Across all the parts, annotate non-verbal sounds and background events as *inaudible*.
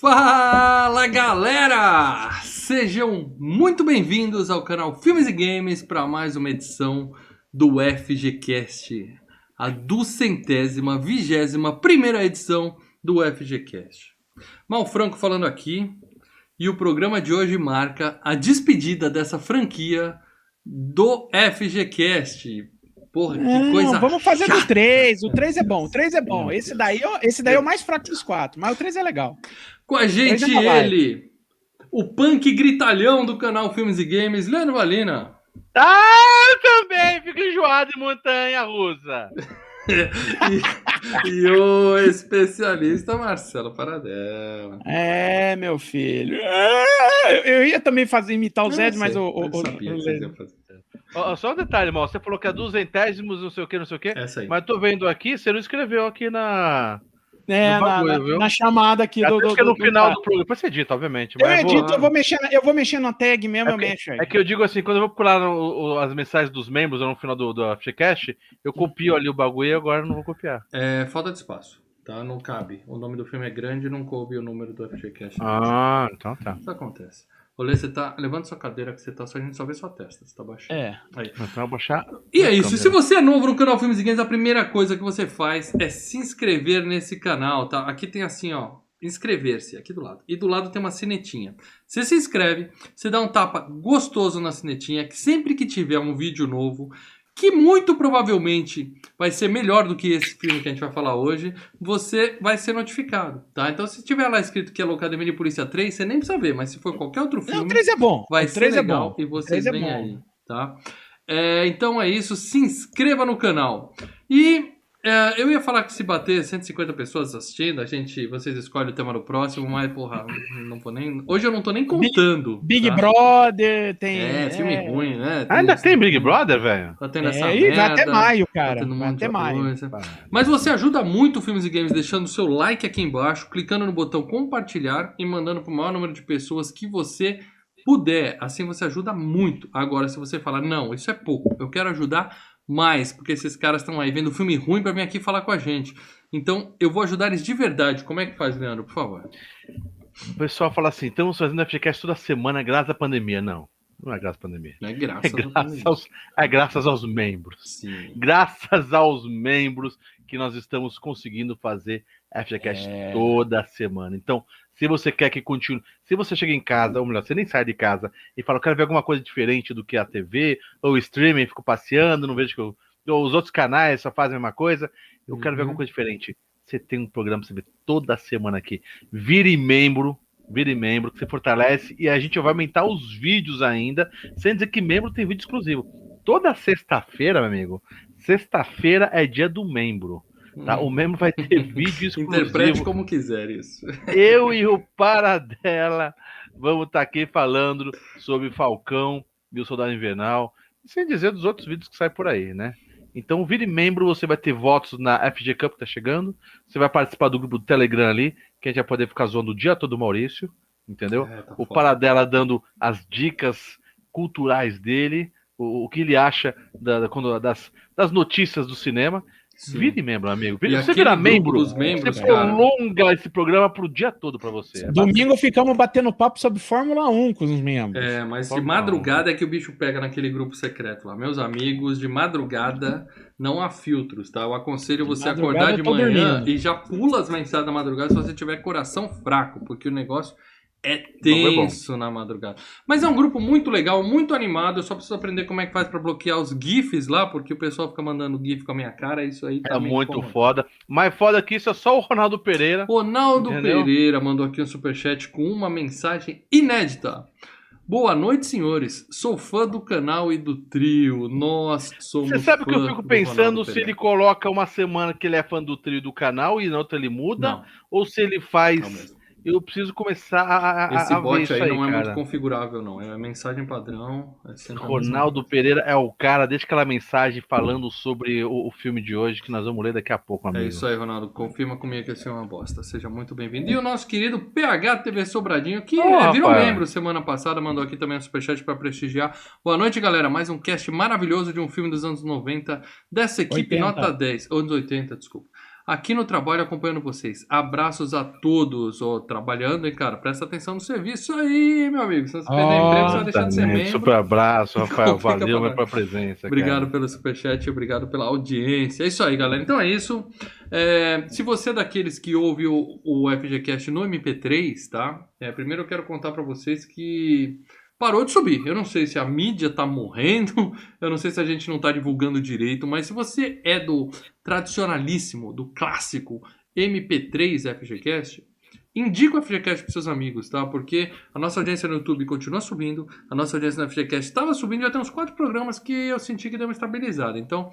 Fala galera! Sejam muito bem-vindos ao canal Filmes e Games para mais uma edição do FGCast, a duzentésima, vigésima primeira edição do FGCast. Mal Franco falando aqui, e o programa de hoje marca a despedida dessa franquia do FGCast. Porra, que Não, coisa. vamos fazer chata. do 3. O 3 é bom. O 3 é bom. Esse daí, esse daí é o mais fraco dos quatro, mas o 3 é legal. Com a gente, Três é ele, o punk gritalhão do canal Filmes e Games, Leandro Valina. Ah, eu também fico enjoado em montanha russa. *laughs* e, e o especialista Marcelo Paradela. É, meu filho. É, eu- Eu ia também fazer imitar o Zed, mas o. o, eu o- sabia o- que fazer. Ó, só um detalhe, mal. Você falou que é duzentésimos, não sei o que, não sei o que. Essa aí. Mas tô vendo aqui, você não escreveu aqui na. é, na, bagulho, na- viu? na chamada aqui do. Até do, que é no do- final cara. do programa. Depois você edita, obviamente. Eu Mas edito, vou- eu vou mexer, na- eu vou mexer na tag mesmo, É eu que- mexo aí. É que eu digo assim, quando eu vou procurar no- o- as mensagens dos membros ou no final do, do FGCast, eu copio ali o bagulho e agora eu não vou copiar. É, falta de espaço, tá? Não cabe. O nome do filme é grande e não coube o número do FGCast. Ah, então tá. Isso acontece. Olê, você tá. Levanta sua cadeira que você tá, só a gente só vê sua testa. Você tá baixando. É. Aí. Eu vou baixar. E é isso. câmera. Se você é novo no canal Filmes e Games, a primeira coisa que você faz é se inscrever nesse canal, tá? Aqui tem assim, ó, inscrever-se, aqui do lado. E do lado tem uma sinetinha. Você se inscreve, você dá um tapa gostoso na sinetinha, que sempre que tiver um vídeo novo, que muito provavelmente vai ser melhor do que esse filme que a gente vai falar hoje, você vai ser notificado, tá? Então se tiver lá escrito que é Locademia de Polícia 3, você nem precisa ver, mas se for qualquer outro Não, filme o 3 é bom. vai o ser 3 é legal bom. e vocês 3 é vêm bom. aí, tá? É, então é isso, se inscreva no canal. E é, eu ia falar que se bater 150 pessoas assistindo, a gente, vocês escolhem o tema do próximo, mas porra, não vou nem, hoje eu não tô nem contando. Big tá? Brother, tem. É, filme ruim, né? Ainda tem Big Brother, velho? Tá tendo essa É, e vai merda, até maio, tá cara. tendo vai até maio. coisa. Mas você ajuda muito o Filmes e Games deixando o seu like aqui embaixo, clicando no botão compartilhar e mandando para o maior número de pessoas que você puder. Assim você ajuda muito. Agora, se você falar, não, isso é pouco, eu quero ajudar mais, porque esses caras estão aí vendo filme ruim para vir aqui falar com a gente. Então, eu vou ajudar eles de verdade. Como é que faz, Leandro, por favor? O pessoal fala assim, estamos fazendo FGCast toda semana graças à pandemia. Não, não é graças à pandemia. É É graças, *laughs* graças aos, é graças aos membros. Sim. Graças aos membros que nós estamos conseguindo fazer FGCast É. toda semana. Então, se você quer que continue, se você chega em casa, ou melhor, você nem sai de casa e fala, eu quero ver alguma coisa diferente do que a TV ou o streaming, fico passeando, não vejo que eu, ou os outros canais só fazem a mesma coisa, eu quero ver Uhum. alguma coisa diferente. Você tem um programa pra você ver toda semana aqui. Vire membro, vire membro, que você fortalece e a gente vai aumentar os vídeos ainda, sem dizer que membro tem vídeo exclusivo. Toda sexta-feira, meu amigo, sexta-feira é dia do membro. Tá? O membro vai ter *laughs* vídeo Hum. Interprete exclusivo. como quiser isso. Eu e o Paradela vamos estar aqui falando sobre Falcão e o Soldado Invernal, sem dizer dos outros vídeos que saem por aí, né? Então, vire membro, você vai ter votos na FG Cup que tá chegando. Você vai participar do grupo do Telegram ali, que a gente vai poder ficar zoando o dia todo o Maurício, entendeu? É, tá o foda. Paradela dando as dicas culturais dele, o, o que ele acha da- da- das, das notícias do cinema. Sim. Vire membro, amigo. Vire, você grupo membro, dos membros, você cara. prolonga esse programa pro dia todo pra você. É Domingo ficamos batendo papo sobre Fórmula 1 com os membros. É, mas de Normal. madrugada é que o bicho pega naquele grupo secreto lá. Meus amigos, de madrugada não há filtros, tá? Eu aconselho De você madrugada acordar de manhã dormindo. e já pula as mensagens da madrugada se você tiver coração fraco, porque o negócio é é tenso na madrugada. Mas é um grupo muito legal, muito animado. Eu só preciso aprender como é que faz pra bloquear os GIFs lá, porque o pessoal fica mandando GIF com a minha cara. Isso aí tá É muito incomodando. foda. Mais foda que isso é só o Ronaldo Pereira. Ronaldo Entendeu? Pereira mandou aqui um superchat com uma mensagem inédita. Boa noite, senhores. Sou fã do canal e do trio. Nós somos. Você sabe o que eu fico do pensando se ele coloca uma semana que ele é fã do trio do canal e na outra ele muda? Não, Ou se ele faz. Eu preciso começar a, a, Esse a ver bot isso aí, aí, não é cara. muito configurável, não. É mensagem padrão. É Ronaldo Pereira é o cara, deixa aquela mensagem falando sobre o, o filme de hoje que nós vamos ler daqui a pouco, amigo. É isso aí, Ronaldo. Confirma comigo que esse é uma bosta. Seja muito bem-vindo. E o nosso querido PH TV Sobradinho, que eh, virou rapaz. membro semana passada, mandou aqui também um superchat para prestigiar. Boa noite, galera. Mais um cast maravilhoso de um filme dos anos 90, dessa equipe 80. nota 10. Anos 80, desculpa. Aqui no trabalho acompanhando vocês. Abraços a todos. Ó, trabalhando, hein, cara? Presta atenção no serviço aí, meu amigo. Se você perder emprego, você vai deixar de ser membro. Super abraço, *laughs* Rafael. Valeu pela presença. Obrigado cara. pelo superchat, obrigado pela audiência. É isso aí, galera. Então é isso. É, se você é daqueles que ouve o, o FGCast no MP3, tá? É, primeiro eu quero contar pra vocês que parou de subir. Eu não sei se a mídia tá morrendo, *laughs* eu não sei se a gente não tá divulgando direito, mas se você é do tradicionalíssimo, do clássico MP3 FGCast, Indica o FGCast para seus amigos, tá? Porque a nossa audiência no YouTube continua subindo, a nossa audiência no FGCast estava subindo, já tem uns quatro programas que eu senti que deu uma estabilizada. Então,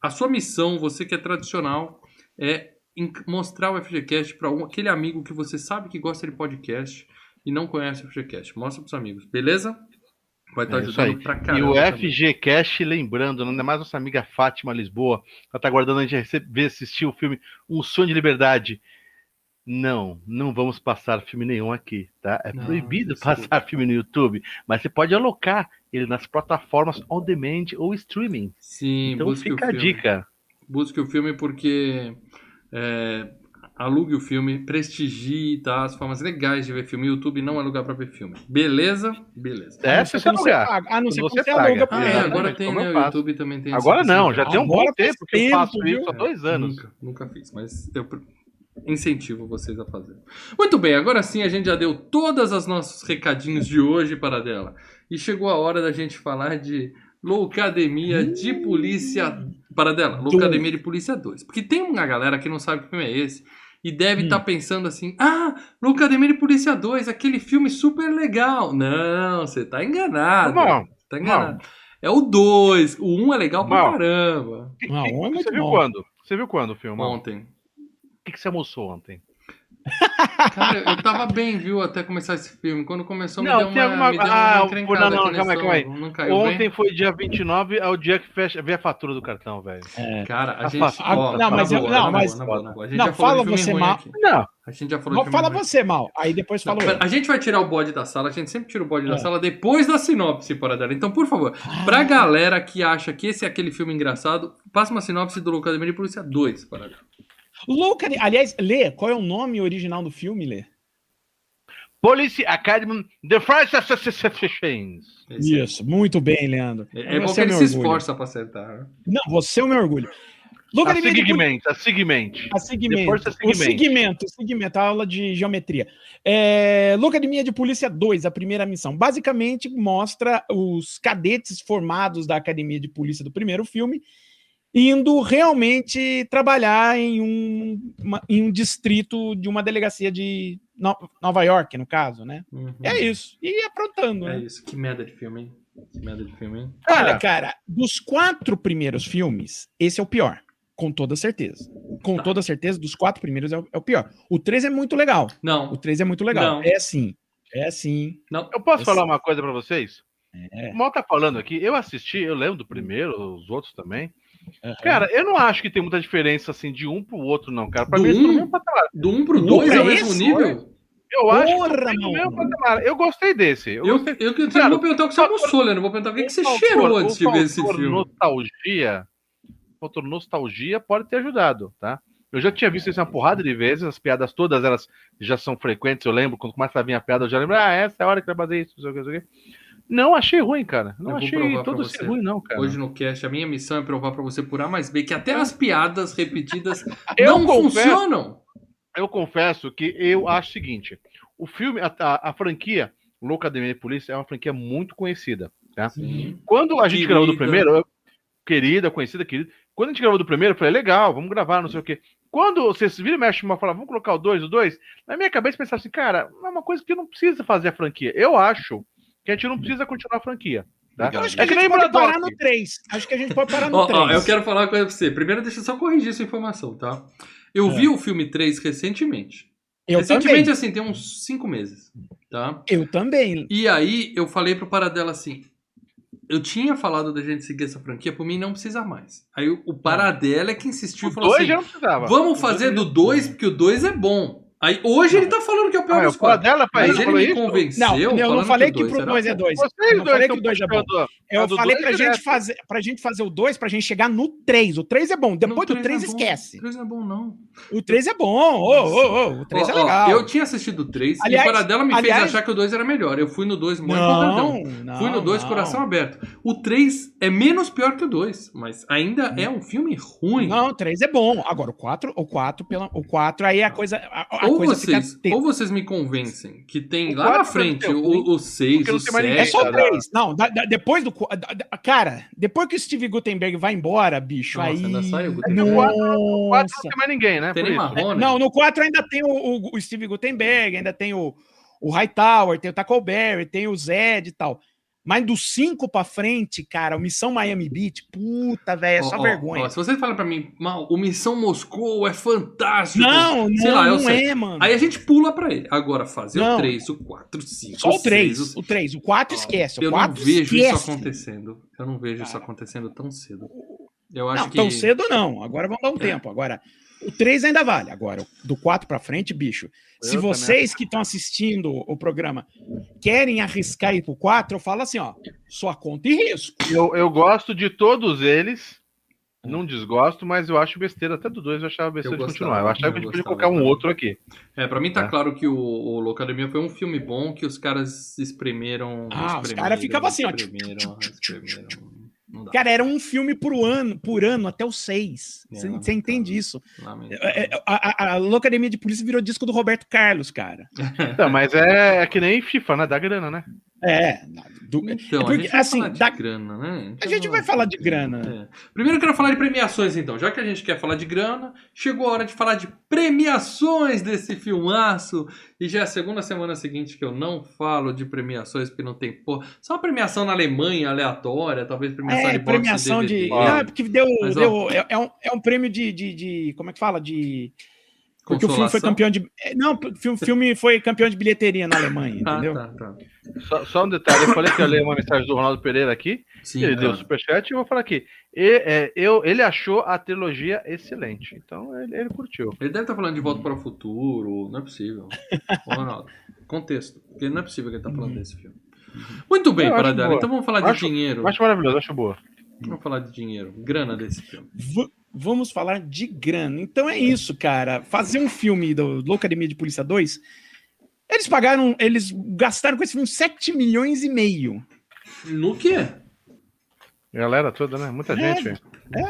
a sua missão, você que é tradicional, é mostrar o FGCast para aquele amigo que você sabe que gosta de podcast e não conhece o FGCast. Mostra para os amigos, beleza? Vai estar É isso ajudando pra E caramba. o também. FGCast, lembrando, ainda mais nossa amiga Fátima Lisboa, ela tá aguardando a gente receber, assistir o filme Um Sonho de Liberdade. Não, não vamos passar filme nenhum aqui, tá? É Não, proibido desculpa. passar filme no YouTube, mas você pode alocar ele nas plataformas on demand ou streaming. Sim, Então busque fica o a filme. dica. Busque o filme porque é, alugue o filme, prestigie, tá? As formas legais de ver filme. YouTube não é lugar pra ver filme. Beleza? Beleza. É, se você alugar. paga. A não quando você você paga. aluga. Ah, é, Exatamente, agora tem, né? O. YouTube também tem Agora não, já tem um bom tempo que eu faço viu? isso há dois anos. Nunca, nunca fiz, mas eu incentivo vocês a fazer. Muito bem, agora sim a gente já deu todas as nossos recadinhos de hoje para dela. E chegou a hora da gente falar de Loucademia de Polícia. Para dela, Loucademia de Polícia 2. Porque tem uma galera que não sabe que filme é esse. E deve Hum. estar pensando assim: ah, Loucademia de Polícia 2, aquele filme super legal. Não, você tá enganado. Não, Você tá enganado. É o 2. O 1 um é legal pra Não. caramba. Que- que- um é muito você viu quando? Você viu quando o filme? O Ontem. que, que você almoçou ontem? Cara, eu tava bem, viu, até começar esse filme. Quando começou, me Não, deu tem uma, alguma- me deu ah, uma não, encrencada não, calma aí, calma aí. Não Ontem bem? foi dia 29, é o dia que fecha, vê a fatura do cartão, velho. É. Cara, a Ah, gente... fácil. ó, Não, mas na eu- boa, não, mas- boa, boa, boa. A gente Não, já falou fala você mal. aqui. Não, A gente já falou filme falar ruim. você mal. Aí depois Não, falou pera, eu. a gente vai tirar o bode da sala, a gente sempre tira o bode da É. sala depois da sinopse, para dela. Então, por favor, pra galera que acha que esse é aquele filme engraçado, passa uma sinopse do Loucademia de Polícia 2, para dela. Louca. Aliás, Lê, qual é o nome original do filme, Lê? Police Academy The First é- Isso, muito bem, Leandro. É, é bom Você que é ele meu se esforça pra acertar. né? Não, você é o meu orgulho. A Loucademia de segmento, a segmento. A segmento. A O segmento. segmento, o segmento, a aula de geometria. É, Loucademia de Polícia 2, a primeira missão. Basicamente mostra os cadetes formados da Academia de Polícia do primeiro filme indo realmente trabalhar em um, uma- em um distrito de uma delegacia de No- Nova York, no caso, né? Uhum. É isso. E aprontando, É né? isso. Que merda de filme, hein? Que merda de filme, hein? Olha, cara, dos quatro primeiros filmes, esse é o pior. Com toda certeza. Com Tá. toda certeza, dos quatro primeiros é o, é o pior. O 3 é muito legal. O Não, 3 é muito legal. Não. É sim. É sim. não. Eu posso Esse- falar uma coisa pra vocês? É. O Mal tá falando aqui, eu assisti, eu lembro do primeiro, os outros também. Aham. Cara, eu não acho que tem muita diferença assim de um pro outro, não, cara. Pra Do mim, um? no mesmo patamar. Do 1 pro Um 2 é o mesmo nível? Eu acho que Porra, estão no mesmo patamar. Eu gostei desse. Eu, Eu, gostei. eu, eu, Cara, não vou perguntar o que você almoçou, Leandro. Vou perguntar o que, que você O cheirou antes o de ver esse filme. Nostalgia, o fator nostalgia pode ter ajudado, tá? Eu já tinha visto isso uma porrada de vezes, as piadas todas elas já são frequentes, eu lembro, quando começa a vir a piada, eu já lembro, ah, essa é a hora que vai fazer isso, não sei o que, não sei o que. Não achei ruim, cara. Não achei todo ser ruim, não, cara. Hoje no cast, a minha missão é provar pra você por A mais B que até as piadas repetidas *laughs* não confesso- funcionam. eu confesso que eu acho o seguinte: o filme, a, a, a franquia Loucademia de Polícia é uma franquia muito conhecida. Tá? Sim. Quando a gente Querida. gravou do primeiro, eu- querida, conhecida, querida. Quando a gente gravou do primeiro, eu falei, legal, vamos gravar, não sei o quê. Quando vocês viram e mexe e falar, vamos colocar o dois, o dois, na minha cabeça pensava assim, cara, é uma coisa que não precisa fazer a franquia. Eu acho que a gente não precisa continuar a franquia. Tá? Eu acho que É a que gente nem pode Braddock. parar no 3. Acho que a gente pode parar no Ó, 3. ó, eu quero falar uma coisa pra você. Primeiro, deixa eu só corrigir essa informação, tá? Eu É. vi o filme 3 recentemente. Eu recentemente, também. assim, tem uns 5 meses, tá? Eu também. E aí, eu falei pro Paradela assim... Eu tinha falado da gente seguir essa franquia, por mim não precisa mais. Aí o o Paradela é que insistiu O e falou dois assim... já não precisava. Vamos fazer do 2, porque o 2 é bom. Aí, hoje ele tá falando que é o pior Ah, é dos quatro. dela, pai. Mas Ele me isso? convenceu. Não, eu não falei que dois pro era 2 é bom. 2. Vocês Eu não falei que o 2 é bom. puxando Eu do falei pra gente, direto. fazer, pra gente fazer o 2, pra gente chegar no 3. O 3 é bom. Depois Não, do o 3, não é esquece. O 3 não é bom, não. O 3 é bom. Ô, ô, ô, o 3 é legal. eu tinha assistido o 3 Aliás- e o Paradela me aliás- fez achar que o 2 era melhor. Eu fui no 2 muito Não. Fui no 2 não. coração aberto. O 3 é menos pior que o 2, mas ainda é um filme ruim. Não, o 3 é bom. Agora, o 4, o 4, pela, o 4 aí a coisa. A, ou, coisa vocês, fica. ou vocês me convencem que tem O lá na quatro frente o, o 6, porque não o tem mais ninguém. É 7. só o cara. 3. Não, da- da- depois do. da- da- Cara, depois que o Steve Gutenberg vai embora, bicho, Nossa, aí. ainda sai o No Gutenberg. 4 não tem mais ninguém, né? Tem. Marrone. Não, no 4 ainda tem o, o- o Steve Gutenberg, ainda tem o, o Hightower, tem o Tackleberry, tem o Zed e tal. Mas do 5 pra frente, cara, o Missão Miami Beach, puta, velho, é só ó, vergonha. ó, se você fala pra mim, mal, o Missão Moscou é fantástico. não, sei não, lá, não sei. é, mano. Aí a gente pula pra ele. Agora, fazer Não. o 3, o 4, o 5, Só o 3, seis, o 3, o 4 esquece, Eu não 4 vejo esquece. isso acontecendo. Eu não vejo isso Cara. acontecendo tão cedo. Eu acho Não, que. tão cedo não, agora vamos dar um tempo. Agora, o 3 ainda vale. Agora, do 4 pra frente, bicho, se Eu vocês que estão assistindo o programa querem arriscar ir pro 4, eu falo assim, ó, sua conta e risco. Eu, eu gosto de todos eles. Não desgosto, mas eu acho besteira. Até do 2 eu achava besteira Eu de gostava, continuar. Eu achava eu que a gente podia colocar um também. outro aqui. É, pra mim tá É. claro que o, o Locademia foi um filme bom que os caras espremeram. Ah, os espremeram, caras ficavam assim, ó, espremeram, espremeram. Cara, era um filme por ano, por ano até o 6. É, Você lamentável. entende isso? É, é, A, a, a Locademia de Polícia virou disco do Roberto Carlos, cara. Não, mas é, é que nem FIFA, né? Dá grana, né? É. do- Então, é porque, a gente vai assim, falar de da- grana, né? a Então, gente vai falar de grana. É. Primeiro eu quero falar de premiações, então. Já que a gente quer falar de grana, chegou a hora de falar de premiações desse filmaço. E já é a segunda semana seguinte que eu não falo de premiações, porque não tem porra. Só uma premiação na Alemanha aleatória, talvez premiação É, de premiação de. Não, é porque deu. Mas, ó. deu é, é um, é um prêmio de, de, de- Como é que fala? De. Porque o filme foi campeão de. é, Não, o filme, filme foi campeão de bilheteria na Alemanha, Ah, entendeu? tá, tá. Só, só um detalhe, eu falei que eu ia ler uma mensagem do Ronaldo Pereira aqui. Sim, ele deu cara. superchat e eu vou falar aqui. E, é, eu, ele achou a trilogia excelente. Então ele, ele curtiu. Ele deve estar falando de Volta para o Futuro, não é possível. Ô, Ronaldo, contexto. Porque não é possível que ele tá falando desse filme. Muito bem, Paradela. Então vamos falar de Acho- dinheiro. Acho maravilhoso, acho boa. Vamos falar de dinheiro. Grana desse filme. V- vamos falar de grana. Então é isso, cara. Fazer um filme do Loucademia de Polícia 2, eles pagaram, eles gastaram com esse filme 7 milhões e meio. No quê? Galera toda, né? Muita É, gente.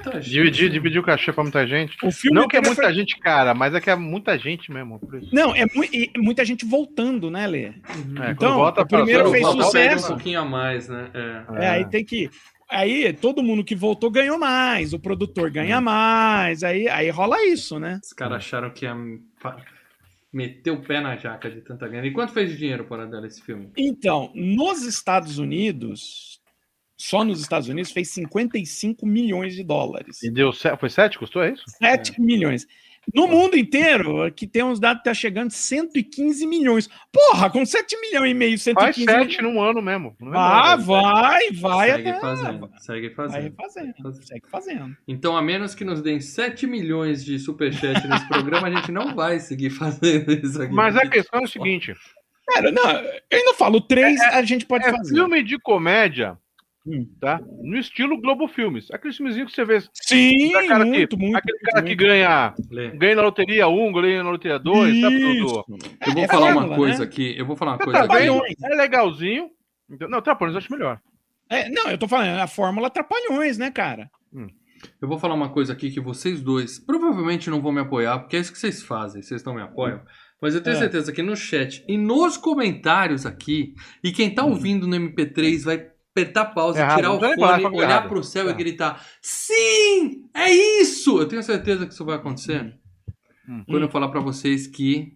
Tá, Dividir, dividir o cachê pra muita gente. O filme Não que é muita foi- gente cara, mas é que é muita gente mesmo. Por isso. Não, é mu- e muita gente voltando, né, Lê? É, Então, volta o primeiro fez sucesso. um pouquinho a mais, né? É. É, aí tem que. Aí todo mundo que voltou ganhou mais, o produtor ganha mais, aí, aí rola isso, né? Os caras acharam que ia meter o pé na jaca de tanta grana. E quanto fez de dinheiro, Paradela, esse filme? Então, nos Estados Unidos, só nos Estados Unidos, fez 55 milhões de dólares. E deu sete, foi 7? Custou é isso? 7 milhões. No mundo inteiro, aqui tem uns dados que tá chegando 115 milhões. Porra, com 7 milhões e meio, Faz 115 7 milhões. num ano mesmo. Não é Ah, nada. vai, vai segue até. fazendo. Segue Vai fazendo. fazendo, segue fazendo. Então, a menos que nos deem 7 milhões de superchat nesse programa, a gente não vai seguir fazendo isso aqui. Mas a questão é o seguinte: Cara, não, eu ainda falo, 3 a gente pode é fazer. filme de comédia, Hum. tá? No estilo Globo Filmes. Aqueles filmezinhos que você vê. Sim, Aquele cara, muito, que, muito. aquele muito, cara que muito. ganha, Lê. ganha na loteria 1, ganha na loteria 2, sabe tudo? Eu vou É falar uma coisa né? aqui. Eu vou falar uma coisa tá aqui. É legalzinho. Então- Não, Trapalhões eu acho melhor. É, não, eu tô falando, a fórmula Trapalhões, né, cara? Eu vou falar uma coisa aqui que vocês dois provavelmente não vão me apoiar, porque é isso que vocês fazem, vocês não me apoiam. Mas eu tenho É. certeza que no chat e nos comentários aqui, e quem tá ouvindo no MP3 vai apertar pausa, Errado, tirar o não fone, falar, olhar errado. pro céu e É. gritar: Sim! É isso! Eu tenho certeza que isso vai acontecer. Hum. Quando eu falar pra vocês que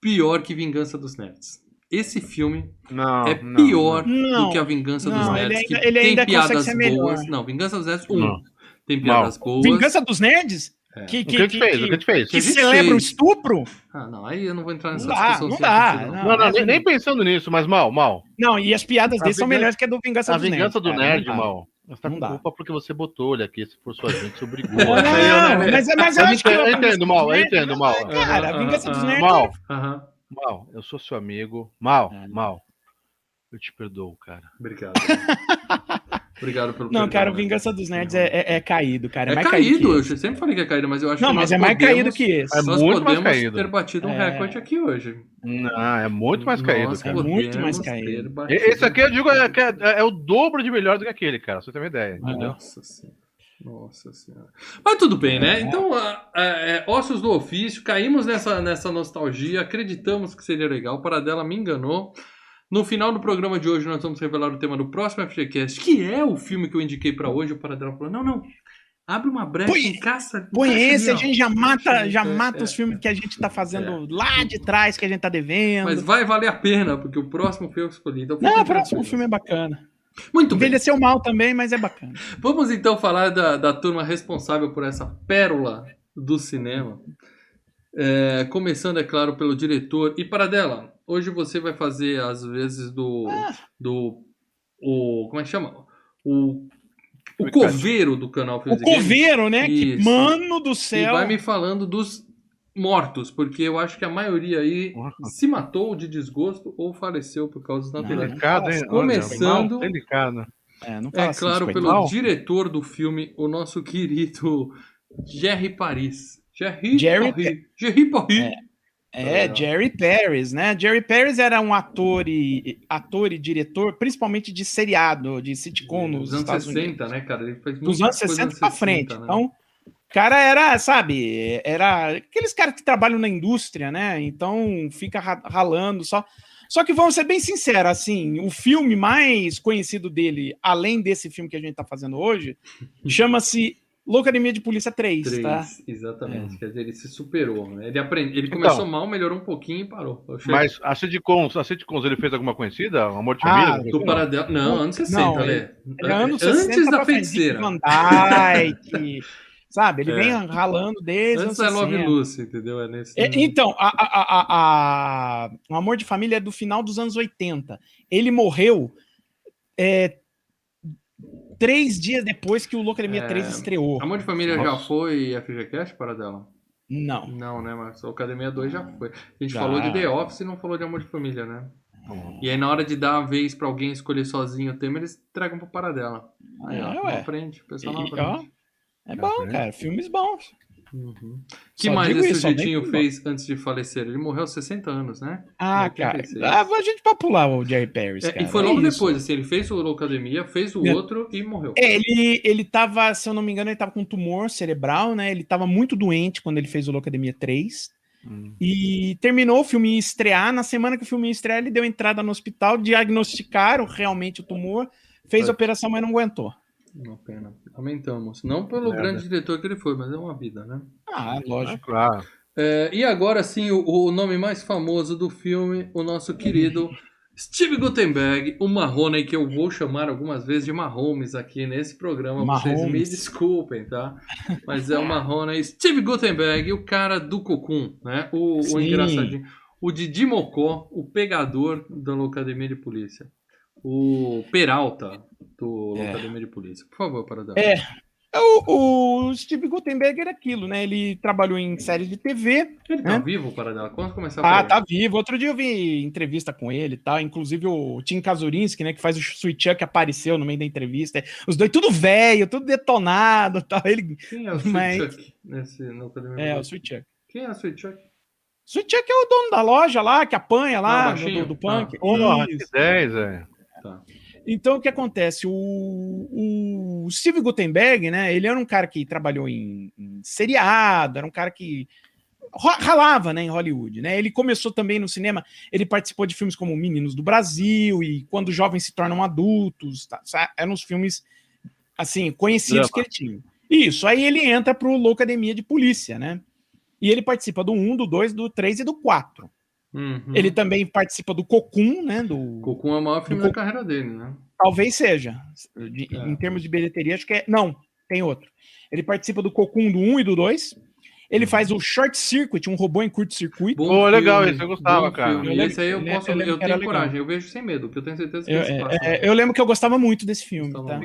pior que Vingança dos Nerds. Esse filme Não. é não, pior não. do que a Vingança dos Não, ele Nerds, ainda- que ele tem ainda consegue piadas ser melhor. boas. Não, Vingança dos Nerds 1. Não. Tem piadas boas. Vingança dos Nerds? É. Que, O que a gente fez? O que a gente fez? que a gente celebra o fez? estupro? Ah, não, aí eu não vou entrar nessa Não dá, discussão. não sem dá, não. Não, não, é nem, nem pensando nisso, mas mal, mal. Não, e as piadas A dele são vingança- melhores que a do Vingança A dos vingança Nerds. do nerd, não dá. mal. Você tá Não com dá. culpa porque você botou ele aqui, se for sua *laughs* gente, você obrigou. Não, né? mas, mas eu Eu acho que. entendo, eu entendo, Mal, eu entendo, Mal. Cara, a Aham, vingança dos aham. nerds. Mal, Aham. Mal, eu sou seu amigo. Mal, É. Mal. Eu te perdoo, cara. Obrigado. *laughs* Obrigado pelo Não, perdão, cara, o né? Vingança dos Nerds é, é- é caído, cara. É, É mais caído, caído. eu sempre falei que é caído, mas eu acho Não, que mas nós é mais podemos- caído que esse. É Nós muito mais podemos caído. ter batido um É. recorde aqui hoje. Não, é muito mais caído, Nós cara. É muito mais caído. Esse aqui eu digo é, que é, é o dobro de melhor do que aquele, cara. Você ter uma ideia. Entendeu? Nossa senhora. Nossa senhora. Mas tudo bem, né? Então, é, ossos do ofício, caímos nessa, nessa nostalgia, acreditamos que seria legal. O Paradela me enganou. No final do programa de hoje, nós vamos revelar o tema do próximo FGCast, que é o filme que eu indiquei pra hoje. O Paradela falou: não, não. Abre uma brecha Põe- em caça. Põe encaixa esse, a ali, ó. gente já mata, Encaixa *laughs* já ali, mata é, os é, filmes que a gente tá fazendo lá de trás, que a gente tá devendo. Mas vai valer a pena, porque o próximo filme eu escolhi. Então Não, o próximo filme é bacana. Muito bem. Envelheceu mal também, mas é bacana. *laughs* Vamos então falar da, da turma responsável por essa pérola do cinema. É, começando, é claro, pelo diretor. E para dela, hoje você vai fazer às vezes do. Ah. do o, como é que chama? O, o coveiro do canal O e Games. coveiro, né? Que, mano do E céu. vai me falando dos mortos, porque eu acho que a maioria aí se matou de desgosto ou faleceu por causas Não, naturais. Delicado, hein? Começando- Olha, Delicado. É, não É assim, claro, pelo coitado. diretor do filme, o nosso querido *laughs* Jerry Paris. Jerry, Jerry Paris. Jerry Paris. É, Jerry Paris, né? Jerry Paris era um ator e, ator e diretor, principalmente de seriado, de sitcom nos Nos anos Estados 60, Unidos. né, cara? Ele fez Dos anos coisa 60 pra frente. né? Então, o cara era, sabe, era aqueles caras que trabalham na indústria, né? Então fica ra- ralando só. Só que vamos ser bem sinceros, assim, o filme mais conhecido dele, além desse filme que a gente tá fazendo hoje, *laughs* chama-se Loucademia de Polícia 3, Três, tá? exatamente. Quer dizer, ele se superou, né? Ele, aprende... ele começou Então. mal, melhorou um pouquinho e parou. Mas a sitcoms, a sitcoms, ele fez alguma conhecida? Um Amor de Ah, Família? Do Paradela... Não, anos 60, Não, Lê. Era anos Antes 60 da pra frente, feiticeira. Van Dyke, *laughs* sabe? Ele É. vem ralando desde Antes da Love 60. Lucy, entendeu? É nesse... É, então, a, a, a, a- o Amor de Família é do final dos anos 80. Ele morreu é, três dias depois que o Loucademia É, 3 estreou. Amor de Família já Nossa. foi FGCast, Paradela? Não. Não, né, Marcos? O Academia 2 já foi. A gente Já. falou de The Office e não falou de Amor de Família, né? Hum. E aí, na hora de dar a vez pra alguém escolher sozinho o tema, eles tragam pro Paradela. Aí, ó, É, ué. aprende. O pessoal não E, ó, aprende. é bom, frente. cara. Filmes bons. Uhum. que Só mais esse sujeitinho fez antes de falecer? Ele morreu aos 60 anos, né? Ah, 86. cara. Ah, a gente vai pular o Jerry Paris, É, cara. e foi é logo isso. depois, assim, ele fez o Loucademia, fez o É. outro e morreu. É, ele, ele tava, se eu não me engano, ele tava com tumor cerebral, né? Ele tava muito doente quando ele fez o Loucademia 3. Hum. E terminou o filme estrear. Na semana que o filme ia estrear, ele deu entrada no hospital, diagnosticaram realmente o tumor, fez É. a operação, mas não aguentou. Uma pena. Lamentamos. Não pelo Merda. grande diretor que ele foi, mas é uma vida, né? Ah, Ah, lógico. claro. É, e agora sim, o, o nome mais famoso do filme, o nosso querido *laughs* Steve Gutenberg, o Marrone, que eu vou chamar algumas vezes de Mahomes aqui nesse programa. Vocês me Mahomes. desculpem, tá? Mas é o Marrone, Steve Gutenberg, o cara do Cocum, né? O, o engraçadinho. O Didi Mocó, o pegador da Locademia de Polícia. O Peralta do É. Locademia de Polícia. Por favor, para dar. É. O, o Steve Gutenberg era aquilo, né? Ele trabalhou em séries de TV. Ele tá É. vivo, para dar. Quando começar Ah, tá vivo. Outro dia eu vi entrevista com ele, tá? Inclusive o Tim Kazurinski, né? Que faz o Sweet Chuck, apareceu no meio da entrevista. Os dois tudo velho, tudo detonado, tal. Ele Quem é o Sweet Mas- Chuck nesse de é o Polícia? Sweet Chuck. Quem é o Sweet Chuck? Sweet Chuck é o dono da loja lá, que apanha Ah, lá, baixinho? do, do punk. Que Isso. 10, velho. Tá. Então, o que acontece? O, o Steve Gutenberg, né? Ele era um cara que trabalhou em, em seriado, era um cara que ralava, né, em Hollywood, né? Ele começou também no cinema, ele participou de filmes como Meninos do Brasil e Quando Jovens se Tornam Adultos, tá? Eram os filmes, assim, conhecidos Drama. que ele tinha. Isso, aí ele entra pro Loucademia de Polícia, né? E ele participa do 1, do 2, do 3 e do 4. Uhum. Ele também participa do Cocum, né? Do, Cocum é o maior filme da carreira dele, né? Talvez seja. De- É. Em termos de bilheteria, acho que é. Não, tem outro. Ele participa do Cocum do 1 e do 2. Ele faz o Short Circuit, um robô em curto-circuito. Bom Pô, legal, filme, esse eu gostava, bom cara. Eu Esse aí eu eu posso, eu que era tenho legal. coragem, eu vejo sem medo, porque eu tenho certeza que Eu, esse é, passa. é, eu lembro que eu gostava muito desse filme. Tá? Um.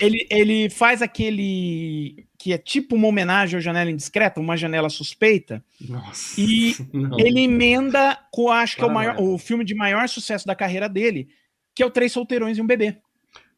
Ele, ele faz aquele que é tipo uma homenagem ao Janela Indiscreta, uma janela suspeita, Nossa. e *laughs* Não. ele emenda com, acho que é o, maior, Paranoia. o filme de maior sucesso da carreira dele, que é o Três Solteirões e um Bebê.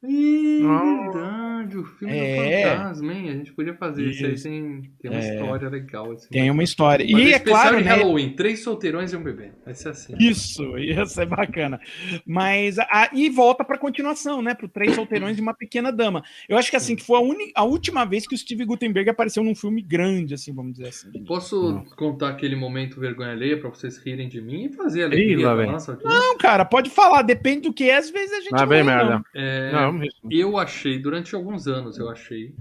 Ih, Ah. Verdade, o filme É. do fantasma, hein? A gente podia fazer isso, aí, Isso. tem, tem uma É. história legal. Assim, Tem uma história. Mas e é especial claro, né? Halloween, três solteirões e um bebê. Vai ser assim. Isso, isso é bacana. Mas aí volta para continuação, né? Para Três Solteirões e uma Pequena Dama. Eu acho que assim que foi a, uni- a última vez que o Steve Gutenberg apareceu num filme grande, assim, vamos dizer assim. Posso Não. contar aquele momento vergonha alheia pra vocês rirem de mim e fazer a alegria da nossa audiência? Não, cara, pode falar, depende do que é, às vezes a gente Ah, bem merda. É, Não, ver. eu achei, durante alguns anos eu achei,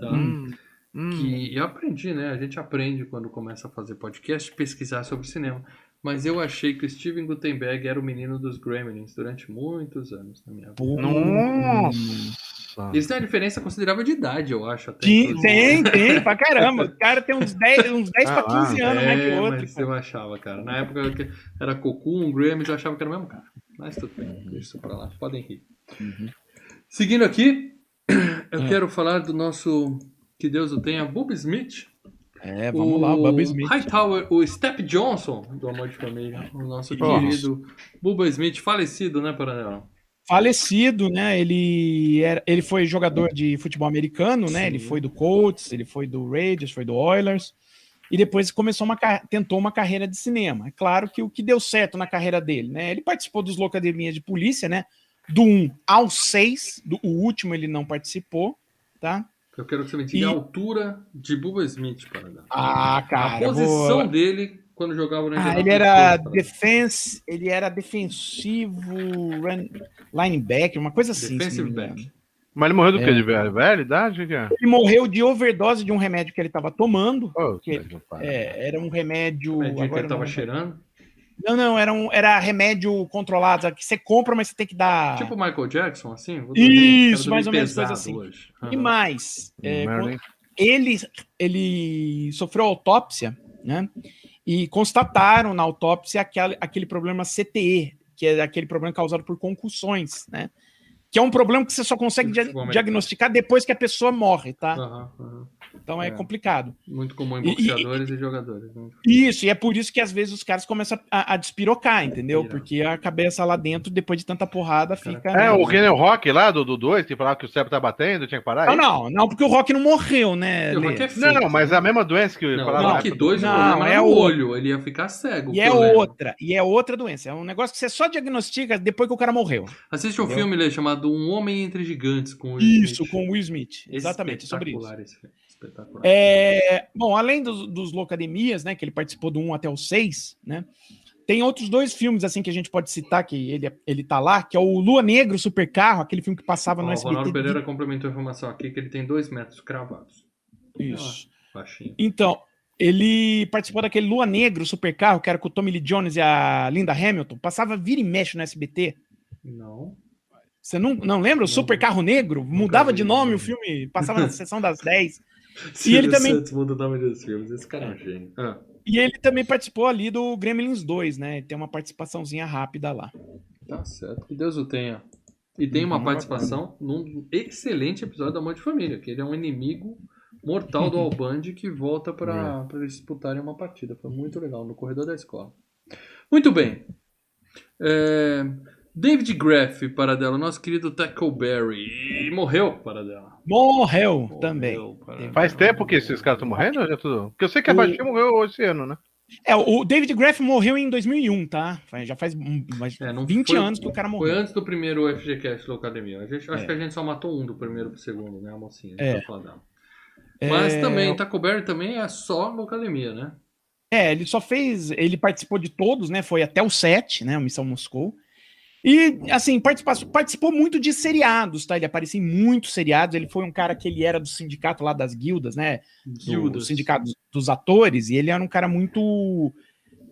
tá? Hum, hum. que eu aprendi, né? A gente aprende quando começa a fazer podcast, pesquisar sobre cinema. Mas eu achei que o Steven Gutenberg era o menino dos Gremlins durante muitos anos na minha vida. Nossa. Eles têm uma diferença considerável de idade, eu acho. Até, Tem, tem, tem, pra caramba. O cara tem uns 10, uns 10 Ah, pra 15 anos, né? Que É, o outro. mas eu achava, cara. Na época que era Cocu, um Gremlins, eu achava que era o mesmo cara. Mas tudo bem, deixa isso pra lá. Podem rir. Seguindo aqui, eu É. quero falar do nosso, que Deus o tenha, Bob Smith. É, vamos lá, o Bubba Smith. Hightower, o Step Johnson, do Amor de Família. O nosso Nossa. querido Bubba Smith, falecido, né, Paranel? Falecido, né? Ele, era, ele foi jogador de futebol americano, né? Sim. Ele foi do Colts, ele foi do Raiders, foi do Oilers. E depois começou uma, tentou uma carreira de cinema. É claro que o que deu certo na carreira dele, né? Ele participou dos Locademias de Polícia, né? Do 1 ao 6. Do, o último ele não participou, tá? Eu quero que você me diga E- a altura de Bubba Smith, Paranel. Ah, a cara. eu posição vou- dele quando jogava no Ah, ele era defense, ele era defensivo, run, linebacker, uma coisa assim. Defensive back. Mas ele morreu do É. quê? De velha, velha idade? O que que é? Ele morreu de overdose de um remédio que ele estava tomando. Oh, Que-. É, era um remédio. Que agora ele eu tava não, cheirando. Não, não, era, um, era remédio controlado, que você compra, mas você tem que dar. Tipo o Michael Jackson, assim? Isso, mais ou menos coisa assim. hoje. E mais, é, quando- hein? ele, ele sofreu autópsia, né? E constataram na autópsia aquele, aquele problema CTE, que é aquele problema causado por concussões, né? Que é um problema que você só consegue dia- Futebol americano. diagnosticar depois que a pessoa morre, tá? Aham, aham. Então é, É. complicado. Muito comum em E- e- boxeadores e, jogadores. né? Isso, e é por isso que às vezes os caras começam a, a despirocar, entendeu? Pirar. Porque a cabeça lá dentro, depois de tanta porrada, fica. É, né? o Kenny Rock lá do 2, que falava que o cérebro tá batendo, tinha que parar. Não, aí? não, não, porque o Rock não morreu, né? E o? Rock é fake, Não, mas é a mesma doença que eu Não, falava. o Rock época 2 o Não, é o olho, ele ia ficar cego. E é outra, e é outra doença. É um negócio que você só diagnostica depois que o cara morreu. Assiste um Entendeu? filme Lê, chamado Um Homem Entre Gigantes com o Will Isso, Smith. com o Will Smith. Exatamente, sobre isso. Espetacular esse filme. Espetacular. É, bom, além dos, dos Locademias, né, que ele participou do 1 até o 6, né, tem outros dois filmes, assim, que a gente pode citar, que ele, ele tá lá, que é o Lua Negro, Super Carro, aquele filme que passava Ó, no o SBT. Ronaldo Pereira complementou a informação aqui que ele tem dois metros cravados. Isso. Baixinho. Então, ele participou daquele Lua Negro, Super Carro, que era com o Tommy Lee Jones e a Linda Hamilton. Passava vira e mexe no SBT. Não. Você não, não lembra? O. Super Carro Negro? Mudava de nome o filme, passava na *laughs* sessão das 10. Silvio ele também- Santos muda o nome dos filmes. Esse cara é um gênio. Ah, E ele também participou ali do Gremlins 2, né? Tem uma participaçãozinha rápida lá. tá certo. Que Deus o tenha. E tem uma Uhum, participação num excelente episódio da Mãe de Família, que ele é um inimigo mortal do *laughs* Albandi que volta para eles disputarem uma partida. Foi muito legal, no corredor da escola. Muito bem. É, David Graff, Paradela, nosso querido Tackleberry. E morreu, Paradela. Morreu Morreu, também. Paradela. Faz tempo que esses caras estão morrendo? Já tudo... Porque eu sei que a O- Baixinha morreu esse ano, né? É, o David Graff morreu em 2001, tá? Já faz mais É, não 20 foi- anos que o cara Foi morreu. antes do primeiro FGCast da Academia. A gente, acho É. que a gente só matou um do primeiro pro segundo, né? A mocinha. É. falar dela. Mas É, também, Tackleberry também é só Academia, né? É, ele só fez. Ele participou de todos, né? Foi até o 7, né? A Missão Moscou. E, assim, participou muito de seriados, tá? Ele aparecia em muitos seriados. Ele foi um cara que ele era do sindicato lá das guildas, né? do Guildas. sindicato dos- atores, e ele era um cara muito.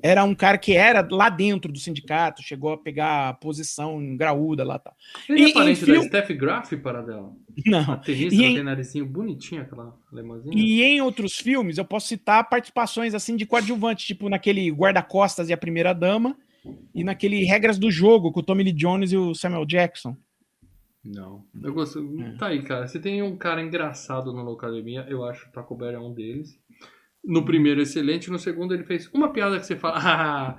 Era um cara que era lá dentro do sindicato, chegou a pegar posição em graúda lá tal. Ele é E- parente em da Steph Graff, Paradela? A Não. tenista E não em- tem narizinho bonitinho, aquela alemãzinha. E em outros filmes, eu posso citar participações assim de coadjuvante, tipo naquele Guarda-Costas e a Primeira Dama, e naquele Regras do Jogo, com o Tommy Lee Jones e o Samuel Jackson. Não. Eu gosto. É. Tá aí, cara. Se tem um cara engraçado no Locademia, eu acho que o Taco Bell é um deles. No primeiro, excelente. No segundo, ele fez uma piada que você fala. *laughs*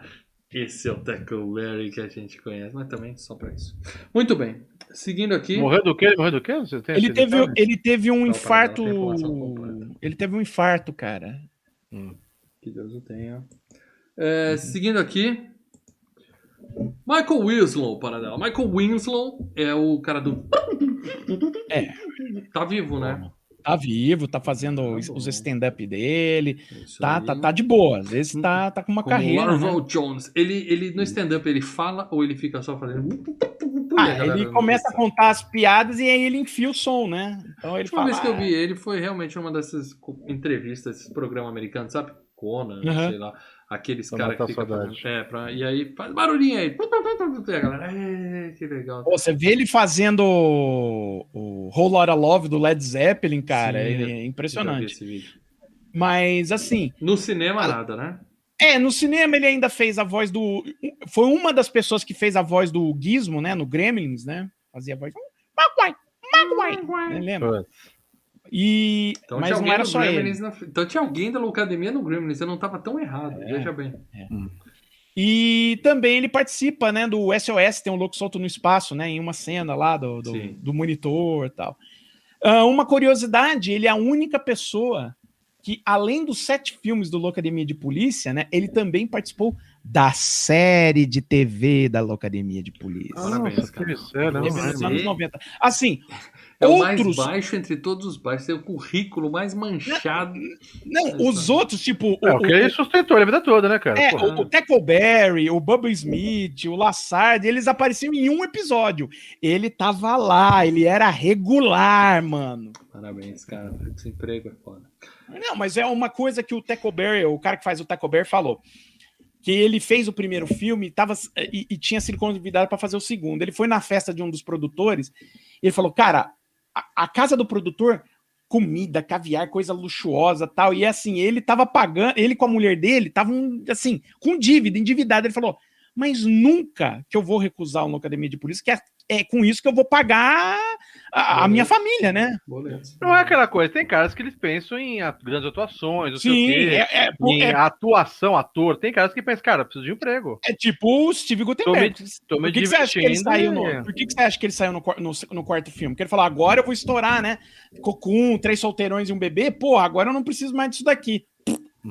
Ah, esse é o Taco Bell que a gente conhece. Mas também só pra isso. Muito bem. Seguindo aqui. Morreu do quê? Morreu do quê? Você tem Ele teve, detalhe? ele teve um Não, infarto. para. Ele teve um infarto, cara. Que Deus o tenha. É, Seguindo aqui. Michael Winslow, para dela. Michael Winslow é o cara do. É. Tá vivo, né? Tá vivo, tá fazendo Tá os stand-up dele. Isso Tá, aí. tá, tá de boa. Às vezes tá, tá com uma Como carreira. Larval né? Jones. Ele, ele no stand-up ele fala ou ele fica só fazendo. Ah, ele começa a contar as piadas e aí ele enfia o som, né? Então ele A fala. vez que eu vi "Ah, ele foi realmente uma dessas entrevistas, esses programas americanos, sabe? Conan, sei lá. Aqueles caras que a ficam fazendo. É, pra, e aí faz barulhinho aí. E a galera, é, que legal. Pô, você vê ele fazendo o, o Whole Lotta Love do Led Zeppelin, cara. Sim, é impressionante. esse vídeo. Mas assim, No cinema, nada, né? é, no cinema ele ainda fez a voz do. Foi uma das pessoas que fez a voz do Gizmo, né? No Gremlins, né? Fazia a voz. Maguai, Maguai. Lembra? E. Então tinha mas não alguém era só ele. Na- Então tinha alguém da Locademia no Gremlins. Eu não tava tão errado. É. Veja bem. E também ele participa, né, do SOS, tem um louco solto no espaço, né, em uma cena lá do, do, do monitor e tal. Ah, uma curiosidade, ele é a única pessoa que, além dos sete filmes do Locademia de Polícia, né, ele também participou da série de TV da Locademia de Polícia. Parabéns, cara. que sério, não, Teve você- nos é, anos 90. É o outros... mais baixo entre todos os baixos. Tem o currículo mais manchado. Não, os outros, tipo... é o que ele sustentou a vida toda, né, cara? É, Porra. o, o Tackleberry, o Bubba Smith, o Lassard, eles apareciam em um episódio. Ele tava lá, ele era regular, mano. Parabéns, cara. Esse emprego é foda. Não, mas é uma coisa que o Tackleberry, o cara que faz o Tackleberry, falou. Que ele fez o primeiro filme tava, e, e tinha sido convidado para fazer o segundo. Ele foi na festa de um dos produtores e ele falou: Cara, a, casa do produtor, comida, caviar, coisa luxuosa tal. E assim, ele tava pagando, ele com a mulher dele, estavam assim, com dívida, endividado. Ele falou: Mas nunca que eu vou recusar uma academia de polícia, que é, é com isso que eu vou pagar a, a minha família, né? Não é aquela coisa, tem caras que eles pensam em grandes atuações, não sei Sim, o quê, é, é, em é, atuação, ator. Tem caras que pensam, cara, eu preciso de emprego. é tipo o Steve Gutenberg. Tô me Por que, que você acha que ele saiu no, Por que, que você acha que ele saiu no, no, no quarto filme? Porque ele falou: agora eu vou estourar, né? Cocum, três solteirões e um bebê. Pô, agora eu não preciso mais disso daqui.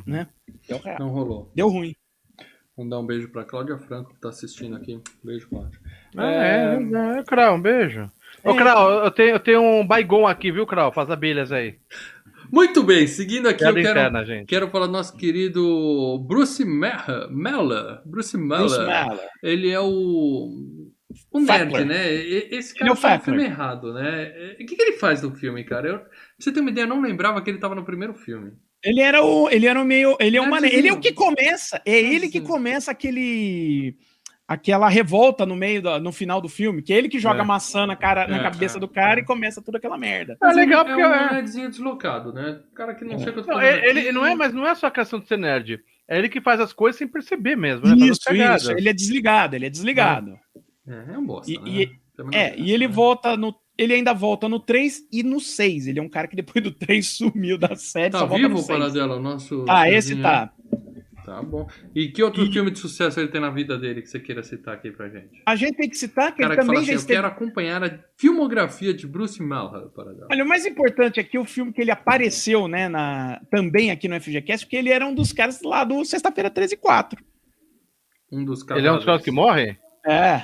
Né? Deu, real. Não rolou. Deu ruim. Vamos dar um beijo pra Cláudia Franco, que tá assistindo aqui. Beijo, Cláudia. Ah, é, é, Krau, um beijo. Ô, É. Krau, eu tenho, eu tenho um baigon aqui, viu, Krau? Faz abelhas aí. Muito bem, seguindo aqui, Piada eu quero, interna, gente. quero falar do nosso querido Bruce Meller. Bruce Meller. Ele é o. O nerd, Fackler. né? Esse Ele é cara o faz o filme errado, né? O que, que ele faz no filme, cara? Eu, pra você ter uma ideia, eu não lembrava que ele tava no primeiro filme. Ele era o. Ele era o meio. Ele é, o mane... Nerdzinho. ele é o que começa. É ele que começa aquele. Aquela revolta no meio da, no final do filme, que é ele que joga É. maçã na, cara, na É, cabeça é, do cara é. e começa toda aquela merda. É legal é porque um é. nerdzinho deslocado, né? O cara que não sei o que eu tô Não, ele, ele não é, mas não é só a questão de ser nerd. É ele que faz as coisas sem perceber mesmo, né? Isso, isso. Ele é desligado, ele é desligado. É, é um bosta, E- né? e- É, e ele né? volta no. Ele ainda volta no 3 e no 6. Ele é um cara que depois do 3 sumiu da série, Tá só volta no vivo, 6. Paradela, o nosso... Ah, esse tá. Tá bom. E que outro E- filme de sucesso ele tem na vida dele que você queira citar aqui pra gente? A gente tem que citar que cara ele que fala também assim, já eu esteve. quero acompanhar a filmografia de Bruce Malha. Olha, o mais importante é que o filme que ele apareceu, né, na... também aqui no FGCast, porque ele era um dos caras lá do Sexta-feira 13 e 4. Um dos caras. Ele é um dos caras que morre? É.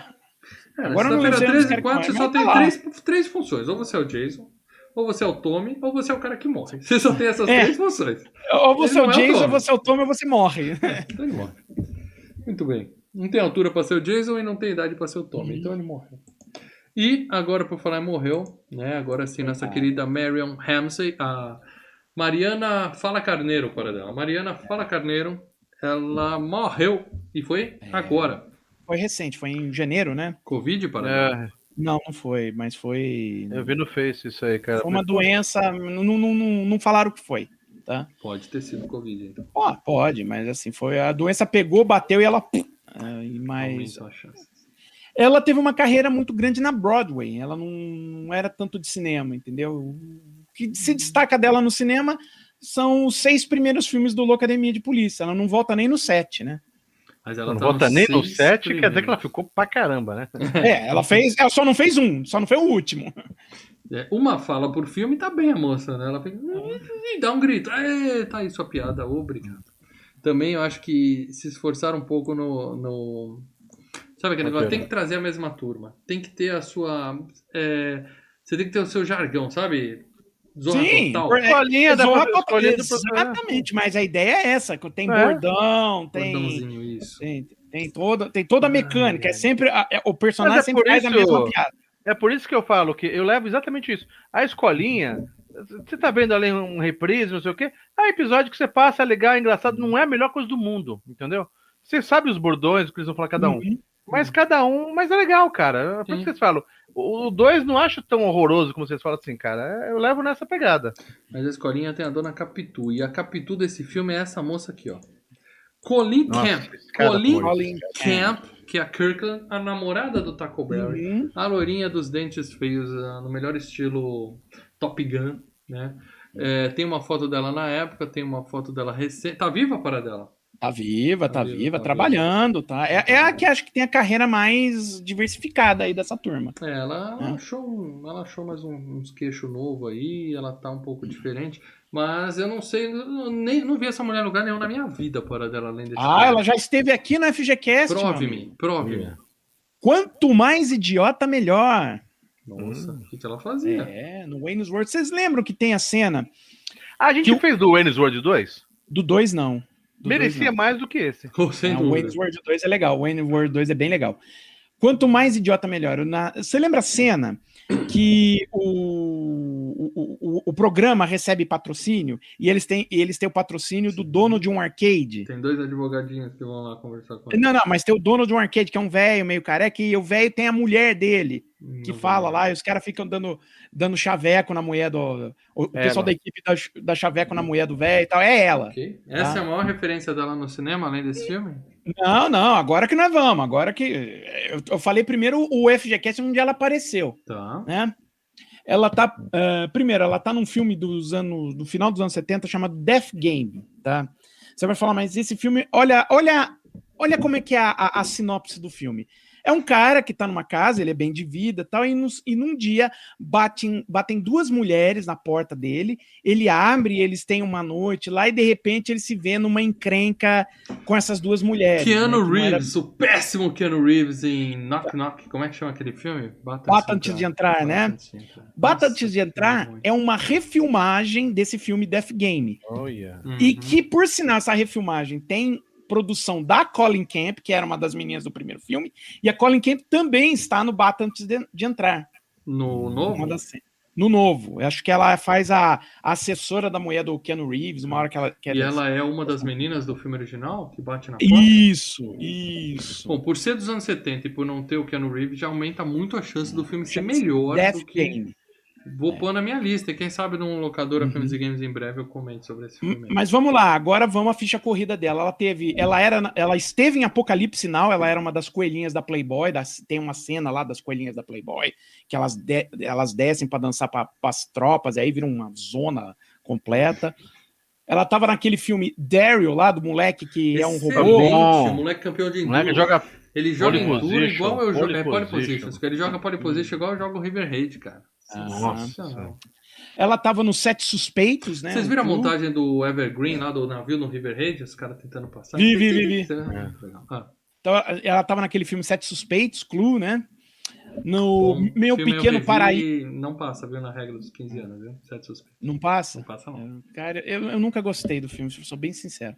É, Agora eu não Agora lembro no se 13 é e 4 dos você só tem morre, três, três funções. Ou você é o Jason, ou você é o Tommy, ou você é o cara que morre. Você só tem essas É. três funções. Ou você é Ele o não é o Jason, ou Tommy. você é o Tom, ou você morre. Então ele morre. Muito bem. Não tem altura pra ser o Jason e não tem idade pra ser o Uhum. Tommy. Então ele morreu. E agora, por falar em morreu, né? Agora sim, nossa querida Marion Ramsey, a Mariana Fala Carneiro, para dela. Mariana Fala Carneiro, ela morreu e foi É. agora. Foi recente, foi em janeiro, né? Covid para dela. Não, não foi, mas foi. Eu vi no Face isso aí, cara. Foi uma doença. Não, não, não, não falaram o que foi. Tá? Pode ter sido Covid, então. Ó, pode, mas assim, foi. A doença pegou, bateu e ela. É, chance. Ela teve uma carreira muito grande na Broadway. Ela não, não era tanto de cinema, entendeu? O que se destaca dela no cinema são os seis primeiros filmes do Locademia de Polícia. Ela não volta nem no set, né? Mas ela Não tá volta nos nem no seis 7, quer dizer que ela ficou pra caramba, né? É, ela fez. Ela só não fez um, só não foi o último. É, uma fala por filme tá bem a moça, né? Ela fez, e dá um grito. Tá aí sua piada, obrigado. Também eu acho que se esforçaram um pouco no. no... Sabe aquele negócio? Tem que trazer a mesma turma. Tem que ter a sua. é, Você tem que ter o seu jargão, sabe? Zona Sim, total. por- Escolinha da Zona Exatamente, mas a ideia é essa: que tem É. bordão, tem, isso. tem, tem toda, tem toda a mecânica. É sempre a- é- o personagem é sempre por faz a isso- mesma piada. É por isso que eu falo que eu levo exatamente isso. A escolinha, você tá vendo ali um reprise, não sei o quê. É episódio que você passa, é legal, é engraçado, não é a melhor coisa do mundo, entendeu? Você sabe os bordões, o que eles vão falar cada um. Uhum. Mas cada um, mas é legal, cara. É por Sim. isso que vocês falam. O 2 não acho tão horroroso como vocês falam assim, cara. É, Eu levo nessa pegada. Mas a escolinha tem a dona Capitu. E a Capitu desse filme é essa moça aqui, ó. Colin Nossa, Camp. Colin Camp, que é a Kirkland, a namorada do Taco Bell. Uhum. A loirinha dos dentes feios, ah, no melhor estilo Top Gun, né? É, tem uma foto dela na época, tem uma foto dela recente. Tá viva a para dela? Tá viva, tá, Tá viva, viva, tá trabalhando, tá? É, é a que acho que tem a carreira mais diversificada aí dessa turma. É, ela, É. achou, um- ela achou mais um- uns queixos novo aí, ela tá um pouco diferente. Mas eu não sei, eu nem, não vi essa mulher em lugar nenhum na minha vida, para dela, além desse Ah, filme. ela já esteve aqui no FGCast. Prove-me, prove-me. Quanto mais idiota, melhor. Nossa, o que, que ela fazia? É, no Wayne's World. Vocês lembram que tem a cena A gente Que fez do Wayne's World 2? do 2, não. Do dois, Merecia não. mais do que esse. *laughs* Oh, sem Não. Wayne's World 2 é legal. O Wayne's World 2 é bem legal. Quanto mais idiota, melhor. Na- Você lembra a cena que o, o, o, o programa recebe patrocínio e eles têm, e eles têm o patrocínio do dono de um arcade? Tem dois advogadinhos que vão lá conversar com ele. Não, não, mas tem o dono de um arcade, que é um velho meio careca, e o velho tem a mulher dele, que Não fala lá, e os caras ficam dando, dando chaveco na mulher do. O É, pessoal da equipe dá, dá chaveco na mulher do velho e tal. É ela. Ok. Essa Tá. é a maior referência dela no cinema, além desse filme? Não, não, agora que nós vamos. Agora que. Eu, falei primeiro o FGCast onde ela apareceu, Tá. né? Ela tá. ah, primeiro, ela tá num filme dos anos. do final dos anos 70 chamado Death Game, tá? Você vai falar, mas esse filme. Olha, olha, olha como é que é a, a- a sinopse do filme. É um cara que tá numa casa, ele é bem de vida e tal, e, nos- e num dia batem, batem duas mulheres na porta dele, ele abre, eles têm uma noite lá, e de repente ele se vê numa encrenca com essas duas mulheres. Keanu né, não era- Reeves, o péssimo Keanu Reeves em Knock Knock. Como é que chama aquele filme? Bata, Bata antes de entrar, né? antes de entrar. Bata Nossa, antes de entrar ruim. é uma refilmagem desse filme Death Game. Olha. E Uhum. que, por sinal, essa refilmagem tem produção da Colin Camp, que era uma das meninas do primeiro filme, e a Colin Camp também está no Bata antes de, de entrar. No novo? No novo. Eu acho que ela faz a, a assessora da mulher do Keanu Reeves, uma hora que ela quer. E ela é uma das meninas do filme original que bate na porta? Isso, isso. Bom, por ser dos anos 70 e por não ter o Keanu Reeves, já aumenta muito a chance do filme ser melhor Death do que... Game. Vou pôr na minha lista. E quem sabe num locadora Uhum. Filmes e Games em breve eu comento sobre esse filme. Mas vamos lá, agora vamos à ficha corrida dela. Ela teve, ela era, ela esteve em Apocalipse Now, ela era uma das coelhinhas da Playboy, das- tem uma cena lá das coelhinhas da Playboy, que elas, de- elas descem para dançar para as tropas, e aí vira uma zona completa. Ela tava naquele filme Daryl lá, do moleque que é um Excelente, robô. O moleque campeão de enduro. moleque joga. Ele joga enduro igual eu jogo. pole É pole position. position. Ele joga pole position igual eu jogo River Raid, cara. Nossa. Ela tava no Sete Suspeitos, né? Vocês viram a montagem do Evergreen lá do navio no River Raid? Os caras tentando passar? Vi, vi, vi, vi. É. Ah, Então, ela tava naquele filme Sete Suspeitos, Clue, né? No bom, Meu Pequeno Paraíso. Não passa, viu? Na regra dos 15 anos, viu? Sete suspeitos. Não passa? Não passa, não. Cara, eu, eu nunca gostei do filme, sou bem sincero.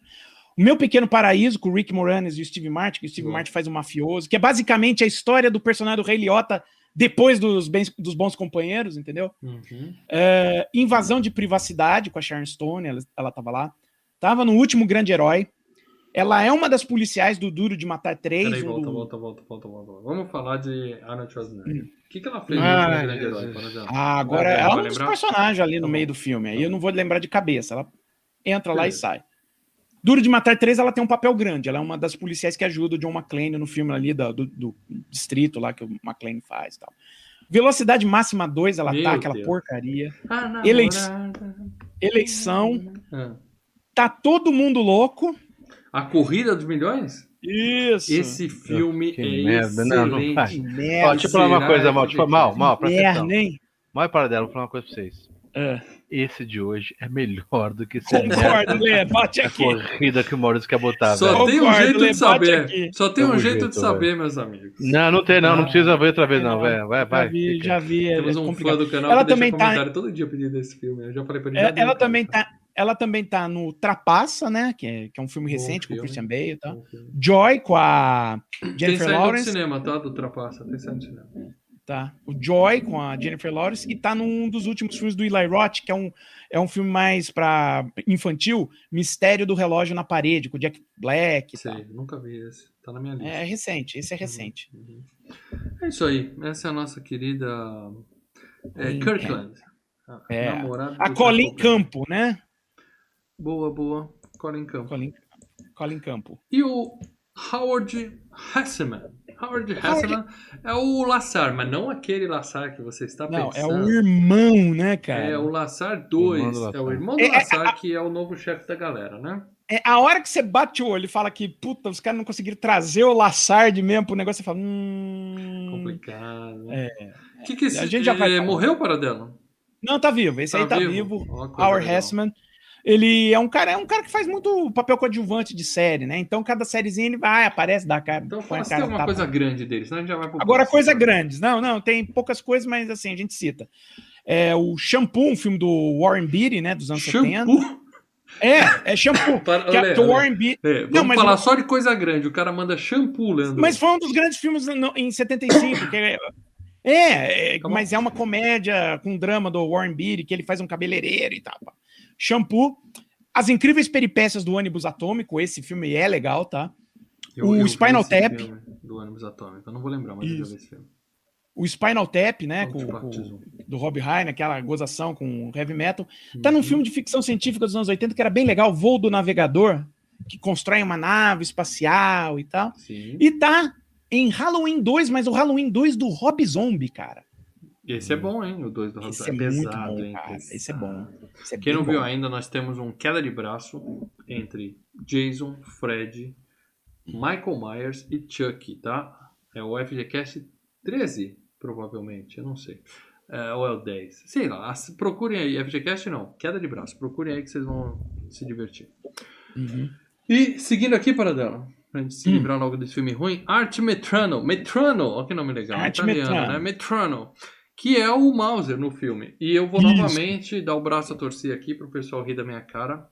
O Meu Pequeno Paraíso, com o Rick Moranis e o Steve Martin, que o Steve Boa. Martin faz um mafioso, que é basicamente a história do personagem do Rei Liotta depois dos, bens- dos Bons Companheiros, entendeu? Uhum. É, Invasão de Privacidade, com a Sharon Stone, ela, ela tava lá. Tava no Último Grande Herói. Ela é uma das policiais do Duro de Matar 3. Peraí, volta, do- volta, volta, volta, volta. Vamos falar de Arnold Schwarzenegger. Hum. O que, que ela fez Ai, nesse grande herói? Ah, agora ela é um dos personagens ali no Tá meio do filme. Aí Tá eu não vou lembrar de cabeça. Ela entra lá e sai. Duro de Matar 3, ela tem um papel grande. Ela é uma das policiais que ajuda o John McClane no filme ali da- do, do distrito lá que o McClane faz e tal. Velocidade máxima 2, ela Meu tá, aquela Deus. porcaria. Eleição. namorada. Eleição. Ah. Tá todo mundo louco. A Corrida dos Milhões? Isso. Esse filme Que é merda. Não, não excelente. faz. Que Ó, merda. deixa eu falar uma coisa, mal. Tipo, mal, mal, presta atenção. merda, hein? Mal para dela, vou falar uma coisa pra vocês. É. Esse de hoje é melhor do que esse Concordo, Lê. Bate aqui. corrida que o Maurício quer botar, Só velho. tem um Concordo, jeito Lê, de saber. aqui. Só tem um Tamo jeito junto, de saber, meus amigos. Não, não tem não, não precisa ver outra vez não, Não, velho. Vai, Já vai. vi, fica. já vi. É, Temos é um complicado. fã do canal Ela que deixa também tá- comentário todo dia pedindo esse filme. Eu já falei pra ele. É, já ela deu, também tá, ela também tá no Trapaça, né? Que é, que é um filme Bom recente com o. Christian Bale e tal. Bom. Joy com a Tem Jennifer do Lawrence. cinema, tá? Do Trapaça. Tem saído do cinema. Tá. O Joy com a Jennifer Lawrence e tá num dos últimos filmes do Eli Roth, que é um, é um filme mais para infantil, Mistério do Relógio na Parede, com o Jack Black. Sei, nunca vi esse. Tá na minha lista. É recente, esse é recente. Uhum. É isso aí. Essa é a nossa querida é, Kirkland. A É. namorada A Colin. Campo, né? Boa, boa. Colin Campo. Colin, Colin Campo. E o Howard Hesseman. Howard Hesseman é o Lassar, mas não aquele Lassar que você está Não, é pensando. o irmão, né, cara? É o Lassar Irmão 2. do É o irmão do É, é, Lassar, que é o novo chefe da galera, né? É, a hora que você bate o olho e fala que, puta, os caras não conseguiram trazer o Lassard mesmo pro negócio, você fala, hum... Complicado. Né? É. Que que esse, A gente já vai eh, morreu para dela? Não, tá vivo. Esse Tá aí tá vivo? vivo. Howard legal. Hessman. Ele é um cara, é um cara que faz muito papel coadjuvante de série, né? Então, cada sériezinha ele vai, aparece, dá cara. Então fala se cara tem alguma tapa. coisa grande dele, senão a gente já vai pro Agora, coisa grandes. Não, não, tem poucas coisas, mas assim, a gente cita. É, o Shampoo, um filme do Warren Beatty, né? Dos anos 70. Shampoo? É, é Shampoo. *laughs* Para- que, é- olha, o. Warren Beatty. É, vamos Não, mas falar o- só de coisa grande. O cara manda shampoo, Leandro. Mas foi um dos grandes filmes no- em 75. que é, é, é, Tá bom. mas é uma comédia com drama do Warren Beatty, que ele faz um cabeleireiro e tal. pá. Shampoo. As Incríveis Peripécias do Ônibus Atômico. Esse filme é legal, tá? Eu- o eu Spinal Tap. Do ônibus atômico. Eu não vou lembrar, mas eu já Isso. vi esse filme. O Spinal Tap, né? Com, com- do Rob Reiner, aquela gozação com heavy metal. Tá num Uhum. filme de ficção científica dos anos 80 que era bem legal, Voo do Navegador, que constrói uma nave espacial e tal. Sim. E tá em Halloween 2, mas o Halloween 2 do Rob Zombie, cara. Esse é bom, hein? O 2 do Esse Rob é é muito pesado, bom, hein? cara. Esse é bom. Esse é Quem não viu bom. ainda, nós temos um queda de braço entre Jason, Fred, Michael Myers e Chucky, tá? É o FGCast 13, provavelmente, eu não sei. É, ou é o 10. Sei lá, procurem aí. FGCast não, queda de braço. Procurem aí que vocês vão se divertir. Uhum. E seguindo aqui, Paradela, pra gente se Hum. livrar logo desse filme ruim, Art Metrano. Metrano, olha que nome legal. Art italiano, Metrano. né? Metrano. Que é o Mauser no filme. E eu vou Isso. novamente dar o braço a torcer aqui pro pessoal rir da minha cara.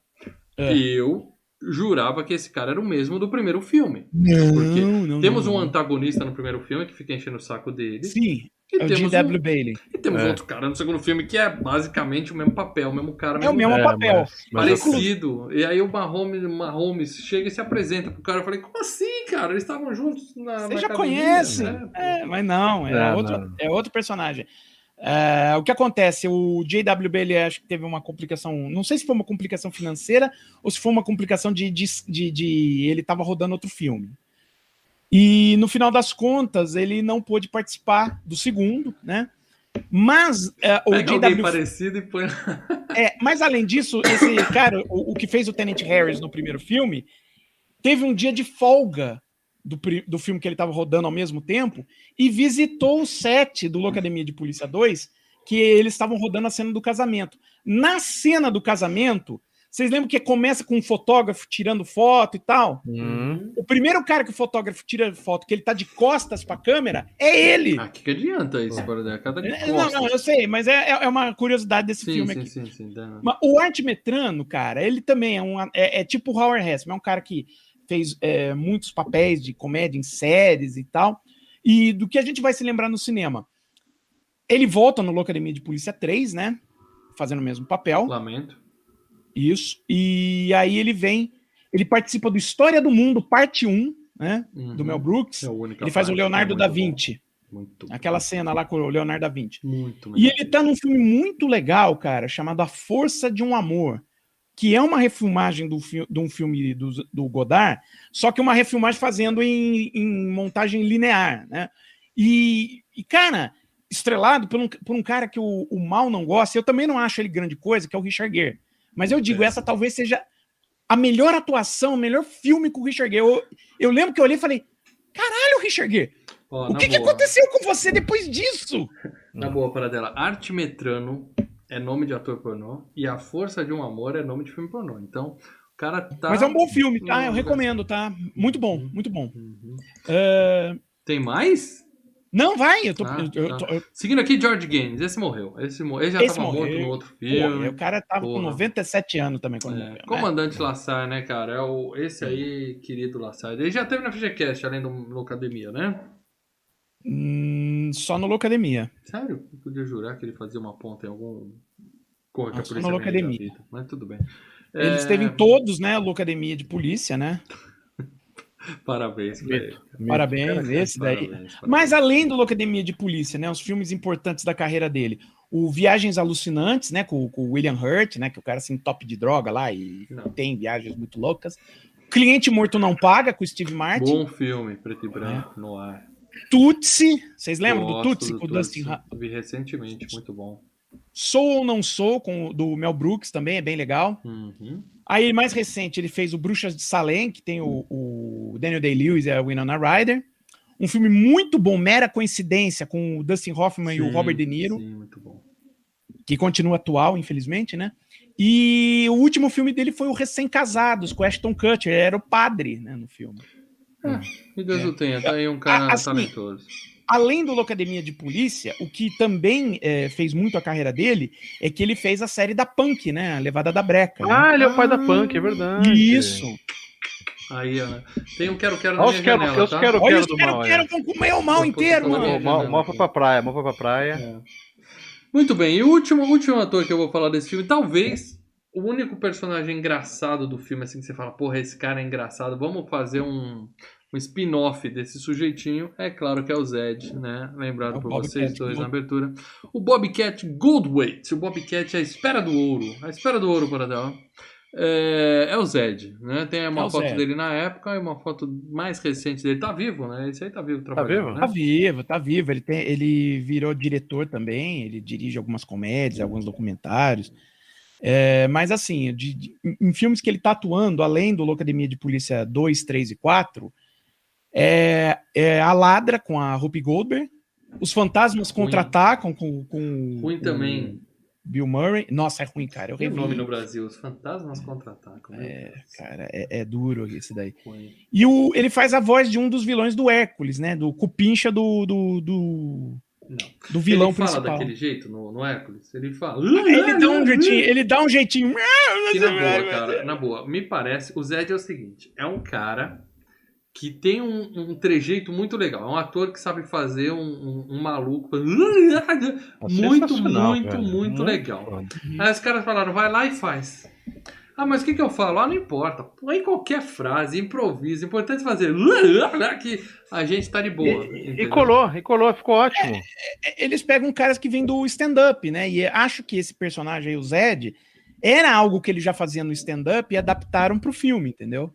É. Eu jurava que esse cara era o mesmo do primeiro filme. Não, Porque não, Temos não, um antagonista no primeiro filme que fica enchendo o saco dele. Sim, E é o temos, G.W. um, Bailey. e temos É. outro cara no segundo filme que é basicamente o mesmo papel, o mesmo cara, É o mesmo É, papel. mas- mas eu- parecido. E aí o Mahomes, Mahomes chega e se apresenta pro cara. Eu falei, como assim, cara? Eles estavam juntos na. Você na já academia, conhece. né? É, mas não, é, Não, outro, não. é outro personagem. É, o que acontece? O J.W. Bailey acho que teve uma complicação. Não sei se foi uma complicação financeira ou se foi uma complicação de. de, de, de- ele estava rodando outro filme. E no final das contas, ele não pôde participar do segundo, né? Mas é, o Pega J.W. parecido e põe. *laughs* É, mas além disso, esse cara, o, o que fez o Tenant Harris no primeiro filme, teve um dia de folga do, do filme que ele estava rodando ao mesmo tempo e visitou o set do Locademia de Polícia 2, que eles estavam rodando a cena do casamento. Na cena do casamento, vocês lembram que começa com um fotógrafo tirando foto e tal? Hum, O primeiro cara que o fotógrafo tira foto, que ele tá de costas para a câmera, é ele. Ah, que, que adianta isso, por exemplo? Cada É, não, costas. não, eu sei, mas é, é uma curiosidade desse Sim, filme sim, aqui. sim, sim, dá- Mas o Art Metrano, cara, ele também é um. É, é tipo o Howard Hessman, é um cara que fez é, muitos papéis de comédia em séries e tal. E do que a gente vai se lembrar no cinema? Ele volta no Locademia de Polícia 3, né? Fazendo o mesmo papel. Lamento. Isso. E aí ele vem. Ele participa do História do Mundo, parte 1, né? Uhum. Do Mel Brooks. É Ele faz o Leonardo é da muito bom. Vinci. Muito Aquela cena lá com o Leonardo da Vinci. Muito E ele tá num filme muito legal, cara, chamado A Força de um Amor, que é uma refilmagem do fi- de um filme do, do Godard, só que uma refilmagem fazendo em, em montagem linear, né? E, e, cara, estrelado por um, por um cara que o, o mal não gosta, eu também não acho ele grande coisa, que é o Richard Gere. Mas eu digo, É. essa talvez seja a melhor atuação, o melhor filme com o Richard Gere. Eu, eu lembro que eu olhei e falei, caralho, Richard Gere, Ó, o que, que aconteceu com você depois disso? *laughs* Na boa, para dela. Arte Metrano é nome de ator pornô e A Força de um Amor é nome de filme pornô. Então, o cara tá. Mas é um bom filme, tá? Eu Não, recomendo, tá? Muito bom, muito bom. Uhum. É, Tem mais? Não, vai, eu tô. Ah, eu- eu tá. eu- Seguindo aqui, George Gaines. Esse morreu. Esse, ele já Esse tava morto morreu. no outro filme. o cara tava com Porra. 97 anos também quando É, morreu. né? Comandante Lassar, né, cara? É o, esse aí, querido Lassar. Ele já teve na FGCast, além do no Academia, né? Hum, só no Locademia. Sério? Eu podia jurar que ele fazia uma ponta em algum. Corre que a Ah, só polícia no Locademia. Mas tudo bem. Ele É, esteve em todos, né? Locademia de polícia, né? *laughs* Parabéns pra ele. Parabéns, esse daí. Parabéns, parabéns. Mas além do Locademia de Polícia, né? Os filmes importantes da carreira dele. O Viagens Alucinantes, né? Com, o William Hurt, né? Que o cara assim, top de droga lá e Não. tem viagens muito loucas. Cliente Morto Não Paga, com o Steve Martin. Bom filme, preto e branco, no ar. Tutsi, vocês lembram do Gosto Tutsi com o. Dustin Ra- Vi recentemente, muito bom. Sou ou Não Sou, com, o- do Mel Brooks também, é bem legal. Uhum. Aí, mais recente, ele fez o Bruxas de Salem, que tem o, o Daniel Day-Lewis e a Winona Ryder. Um filme muito bom, mera coincidência, com o Dustin Hoffman e o Sim, Robert De Niro, Sim, muito bom. que continua atual, infelizmente, né? E o último filme dele foi o Recém-Casados, com Ashton Kutcher, ele era o padre, né, no filme. E Deus É. o tenha, tá aí um cara assim, talentoso. Além do Locademia de Polícia, o que também eh, fez muito a carreira dele é que ele fez a série da Punk, né? A Levada da Breca. né? Ah, ele é o pai da Punk, é verdade. Isso. Aí, ó. Tem um quero-quero na Olha minha os quero, janela, os tá? quero, Olha quero do quero, mal. quero, é. vão comer o mal Vou inteiro, mano. Mal, mal foi pra praia, mal foi pra praia. É. Muito bem, e o último, o último ator que eu vou falar desse filme, talvez o único personagem engraçado do filme, assim, que você fala, porra, esse cara é engraçado, vamos fazer um, um spin-off desse sujeitinho, é claro que é o Zed, né? Lembrado É por Bobcat vocês dois na abertura. O Bobcat Goldthwait, o Bobcat é a espera do ouro, a espera do ouro para dela. É, é o Zed, né? Tem uma É foto Zed. dele na época e uma foto mais recente dele. Tá vivo, né? Esse aí tá vivo trabalhando, vivo? né? Tá vivo, tá vivo. Ele, tem, ele virou diretor também, ele dirige algumas comédias, alguns documentários. É, mas assim, de- de- em- em filmes que ele tá atuando, além do Locademia de Polícia 2, 3 e 4, é, é A Ladra com a Rupi Goldberg, Os Fantasmas. Contra-Atacam com, com Ruim com também. Bill Murray. Nossa, é ruim, cara. Eu revi. nome no Brasil, Os Fantasmas Contra-Atacam. É, cara, é, é duro esse daí. Ruim. E o, ele faz a voz de um dos vilões do Hércules, né? Do Cupincha do, do, do, Não. do vilão ele fala principal. daquele jeito no, no Hércules? Ele fala. Ele dá um jeitinho, ele dá um jeitinho. Que na boa, cara, na boa, me parece, o Zed é o seguinte, é um cara que tem um, um trejeito muito legal, é um ator que sabe fazer um, um- um maluco *laughs* muito, Sensacional, muito, velho. muito legal. Aí os caras falaram, vai lá e faz. Ah, mas o que, que eu falo? Ah, não importa. Põe qualquer frase, improvisa. O importante é fazer *laughs* que a gente tá de boa. E, e colou, e colou, ficou ótimo. Eles pegam caras que vêm do stand-up, né? E acho que esse personagem aí, o Zed, era algo que ele já fazia no stand-up e adaptaram pro filme, entendeu?